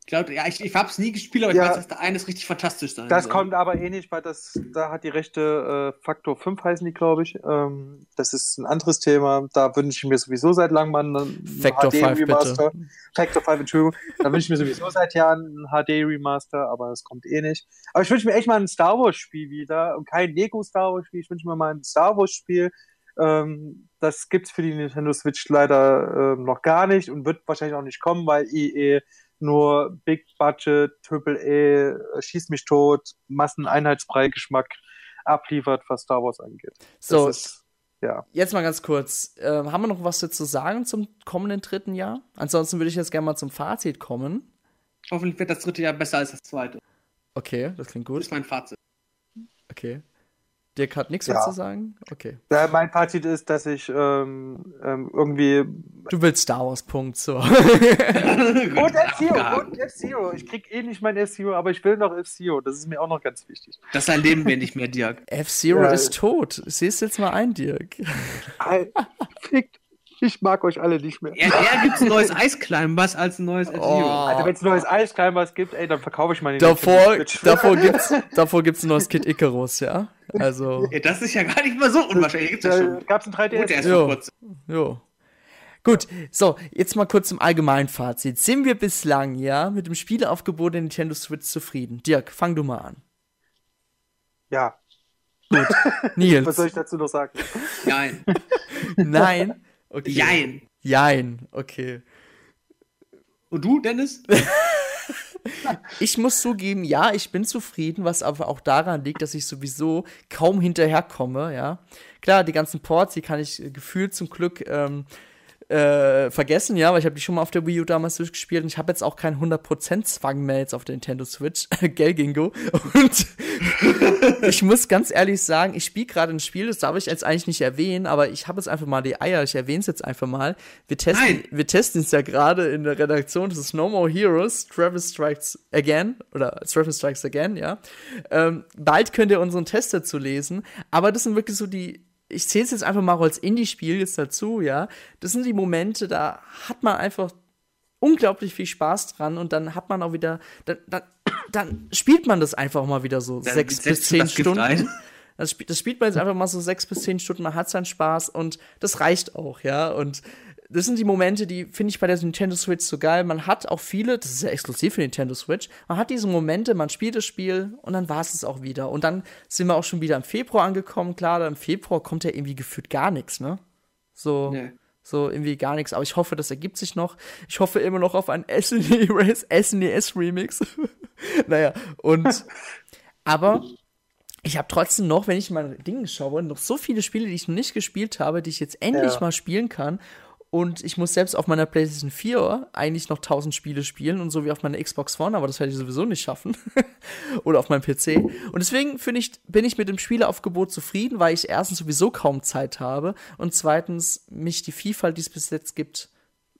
Ich glaube, ja, ich, ich hab's nie gespielt, aber ich Ja. weiß, dass der eine ist richtig fantastisch sein Das soll. kommt aber eh nicht, weil das, da hat die Rechte äh, Faktor 5 heißen die, glaube ich. Ähm, das ist ein anderes Thema. Da wünsche ich mir sowieso seit langem mal einen Factor 5 HD-Remaster. bitte. Factor 5, Entschuldigung. Da wünsche ich mir sowieso seit Jahren einen HD-Remaster, aber das kommt eh nicht. Aber ich wünsche mir echt mal ein Star Wars-Spiel wieder und kein Lego-Star Wars-Spiel. Ich wünsche mir mal ein Star Wars-Spiel. Ähm, das gibt's für die Nintendo Switch leider ähm, noch gar nicht und wird wahrscheinlich auch nicht kommen, weil EA nur Big Budget, Triple A, schieß mich tot, Masseneinheitsbrei-Geschmack abliefert, was Star Wars angeht. so, Das ist, ja. jetzt mal ganz kurz. Ähm, haben wir noch was dazu sagen zum kommenden dritten Jahr? Ansonsten würde ich jetzt gerne mal zum Fazit kommen. Hoffentlich wird das dritte Jahr besser als das zweite. Okay, das klingt Das gut. ist mein Fazit. Okay. Dirk hat nichts Ja. mehr zu sagen? Okay. Ja, mein Fazit ist, dass ich ähm, ähm, irgendwie Du willst Star Wars, Punkt, so. Und F-Zero, und F-Zero. Ich krieg eh nicht mein F-Zero, aber ich will noch F-Zero. Das ist mir auch noch ganz wichtig. Das erleben wir nicht mehr, Dirk. F-Zero Ja. ist tot. Siehst jetzt mal ein, Dirk. Fickt. Ich mag euch alle nicht mehr. Eher, eher gibt's ein neues Eisclimbers als ein neues F-Zero. Oh. Also wenn es neues Eisclimbers gibt, ey, dann verkaufe ich meine Davor, davor, gibt's, davor gibt's ein neues Kid Icarus, ja? Also, Ja, das ist ja gar nicht mal so unwahrscheinlich. Gibt's ja schon. gab's ein Gut, der 3DS. ist Jo. vor kurzem. jo. Gut, so, jetzt mal kurz zum Allgemeinfazit. Sind wir bislang, ja, mit dem Spieleaufgebot der Nintendo Switch zufrieden? Dirk, fang du mal an. Ja, Nils. was soll ich dazu noch sagen? Nein. Nein. Okay. Jein. Jein, okay. Und du, Dennis? Ich muss zugeben, ja, ich bin zufrieden, was aber auch daran liegt, dass ich sowieso kaum hinterherkomme, ja. Klar, die ganzen Ports, die kann ich äh, gefühlt zum Glück ähm, äh, vergessen, ja, weil ich habe die schon mal auf der Wii U damals durchgespielt und ich habe jetzt auch keinen 100% Zwang mehr jetzt auf der Nintendo Switch. Gell, Gingo? Und ich muss ganz ehrlich sagen, ich spiele gerade ein Spiel, das darf ich jetzt eigentlich nicht erwähnen, aber ich habe jetzt einfach mal die Eier, ich erwähne es jetzt einfach mal. Wir testen, Nein. wir testen es ja gerade in der Redaktion, das ist No More Heroes, Travis Strikes Again, oder Travis Strikes Again, ja. Ähm, bald könnt ihr unseren Test dazu lesen, aber das sind wirklich so die ich zähle es jetzt einfach mal als Indie-Spiel jetzt dazu, ja. Das sind die Momente, da hat man einfach unglaublich viel Spaß dran und dann hat man auch wieder, dann, dann, dann spielt man das einfach mal wieder so dann sechs bis zehn Stunden. Das, spielt, das spielt man jetzt einfach mal so sechs bis zehn Stunden, man hat seinen Spaß und das reicht auch, ja. Und das sind die Momente, die finde ich bei der Nintendo Switch so geil. Man hat auch viele, das ist ja exklusiv für Nintendo Switch, man hat diese Momente, man spielt das Spiel und dann war es es auch wieder. Und dann sind wir auch schon wieder im Februar angekommen. Klar, im Februar kommt ja irgendwie gefühlt gar nichts, ne? So. Nee. So irgendwie gar nichts, aber ich hoffe, das ergibt sich noch. Ich hoffe immer noch auf ein SNES, SNES Remix. naja, und aber ich habe trotzdem noch, wenn ich mal Dinge schaue, noch so viele Spiele, die ich noch nicht gespielt habe, die ich jetzt endlich ja. mal spielen kann. Und ich muss selbst auf meiner PlayStation 4 eigentlich noch 1000 Spiele spielen und so wie auf meiner Xbox One, aber das werde ich sowieso nicht schaffen. Oder auf meinem PC. Und deswegen ich, bin ich mit dem Spieleaufgebot zufrieden, weil ich erstens sowieso kaum Zeit habe und zweitens mich die Vielfalt, die es bis jetzt gibt,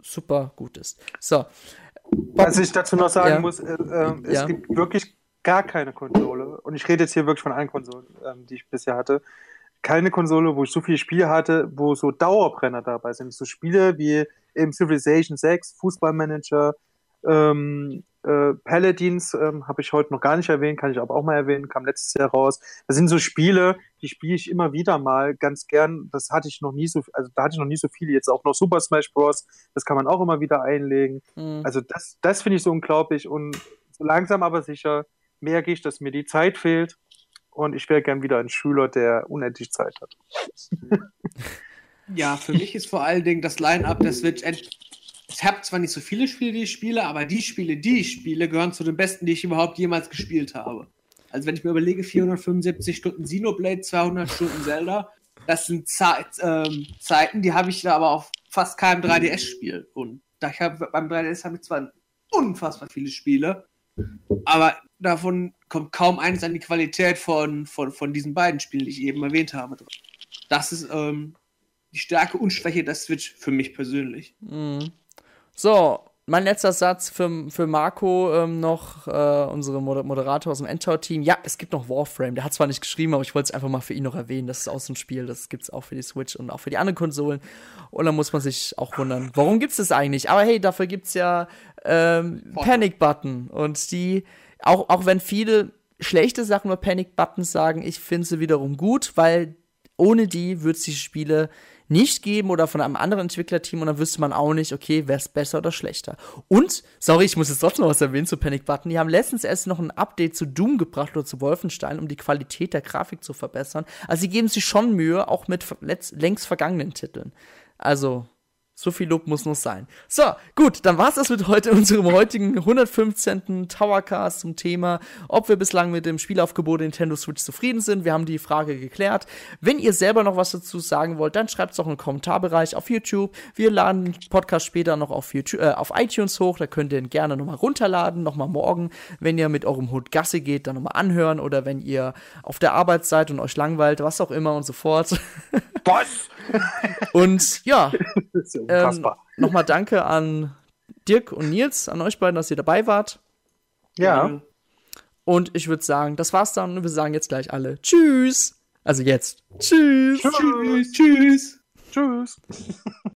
super gut ist. So. Was ich dazu noch sagen ja. muss, äh, äh, es ja. gibt wirklich gar keine Konsole. Und ich rede jetzt hier wirklich von allen Konsolen, äh, die ich bisher hatte keine Konsole, wo ich so viele Spiele hatte, wo so Dauerbrenner dabei sind. So Spiele wie im Civilization 6, Fußballmanager, ähm, äh, Paladins ähm, habe ich heute noch gar nicht erwähnt, kann ich aber auch mal erwähnen, kam letztes Jahr raus. Das sind so Spiele, die spiele ich immer wieder mal ganz gern. Das hatte ich noch nie so, also da hatte ich noch nie so viele. Jetzt auch noch Super Smash Bros. Das kann man auch immer wieder einlegen. Mhm. Also das, das finde ich so unglaublich und so langsam aber sicher merke ich, dass mir die Zeit fehlt und ich wäre gern wieder ein Schüler, der unendlich Zeit hat. Ja, für mich ist vor allen Dingen das Line-Up der Switch. Ich habe zwar nicht so viele Spiele, die ich spiele, aber die Spiele, die ich spiele, gehören zu den besten, die ich überhaupt jemals gespielt habe. Also wenn ich mir überlege, 475 Stunden Xenoblade, 200 Stunden Zelda, das sind Zeit, ähm, Zeiten, die habe ich da aber auf fast keinem 3DS-Spiel. Und da ich hab, beim 3DS habe ich zwar unfassbar viele Spiele, aber davon kommt kaum eines an die Qualität von, von, von diesen beiden Spielen, die ich eben erwähnt habe. Das ist ähm, die Stärke und Schwäche der Switch für mich persönlich. Mhm. So, mein letzter Satz für, für Marco ähm, noch, äh, unsere Moderator aus dem Endtower-Team. Ja, es gibt noch Warframe. Der hat zwar nicht geschrieben, aber ich wollte es einfach mal für ihn noch erwähnen. Das ist auch so ein Spiel, das gibt es auch für die Switch und auch für die anderen Konsolen. Und da muss man sich auch wundern, warum gibt es das eigentlich? Aber hey, dafür gibt es ja ähm, Panic Button. Und die, auch, auch wenn viele schlechte Sachen über Panic Buttons sagen, ich finde sie wiederum gut, weil ohne die wird es die Spiele nicht geben oder von einem anderen Entwicklerteam und dann wüsste man auch nicht, okay, wer ist besser oder schlechter. Und, sorry, ich muss jetzt trotzdem noch was erwähnen zu Panic Button. Die haben letztens erst noch ein Update zu Doom gebracht oder zu Wolfenstein, um die Qualität der Grafik zu verbessern. Also sie geben sich schon Mühe, auch mit längst vergangenen Titeln. Also, so viel Lob muss noch sein. So, gut, dann war's das mit heute unserem heutigen 115. Towercast zum Thema, ob wir bislang mit dem Spielaufgebot Nintendo Switch zufrieden sind. Wir haben die Frage geklärt. Wenn ihr selber noch was dazu sagen wollt, dann schreibt's doch im Kommentarbereich auf YouTube. Wir laden den Podcast später noch auf, YouTube, äh, auf iTunes hoch. Da könnt ihr ihn gerne nochmal runterladen, nochmal morgen, wenn ihr mit eurem Hund Gasse geht, dann nochmal anhören oder wenn ihr auf der Arbeit seid und euch langweilt, was auch immer und so fort. Was? und ja. Ähm, Nochmal danke an Dirk und Nils, an euch beiden, dass ihr dabei wart. Ja. Und ich würde sagen, das war's dann. Und wir sagen jetzt gleich alle Tschüss. Also jetzt. Tschüss. Tschüss. Tschüss. Tschüss.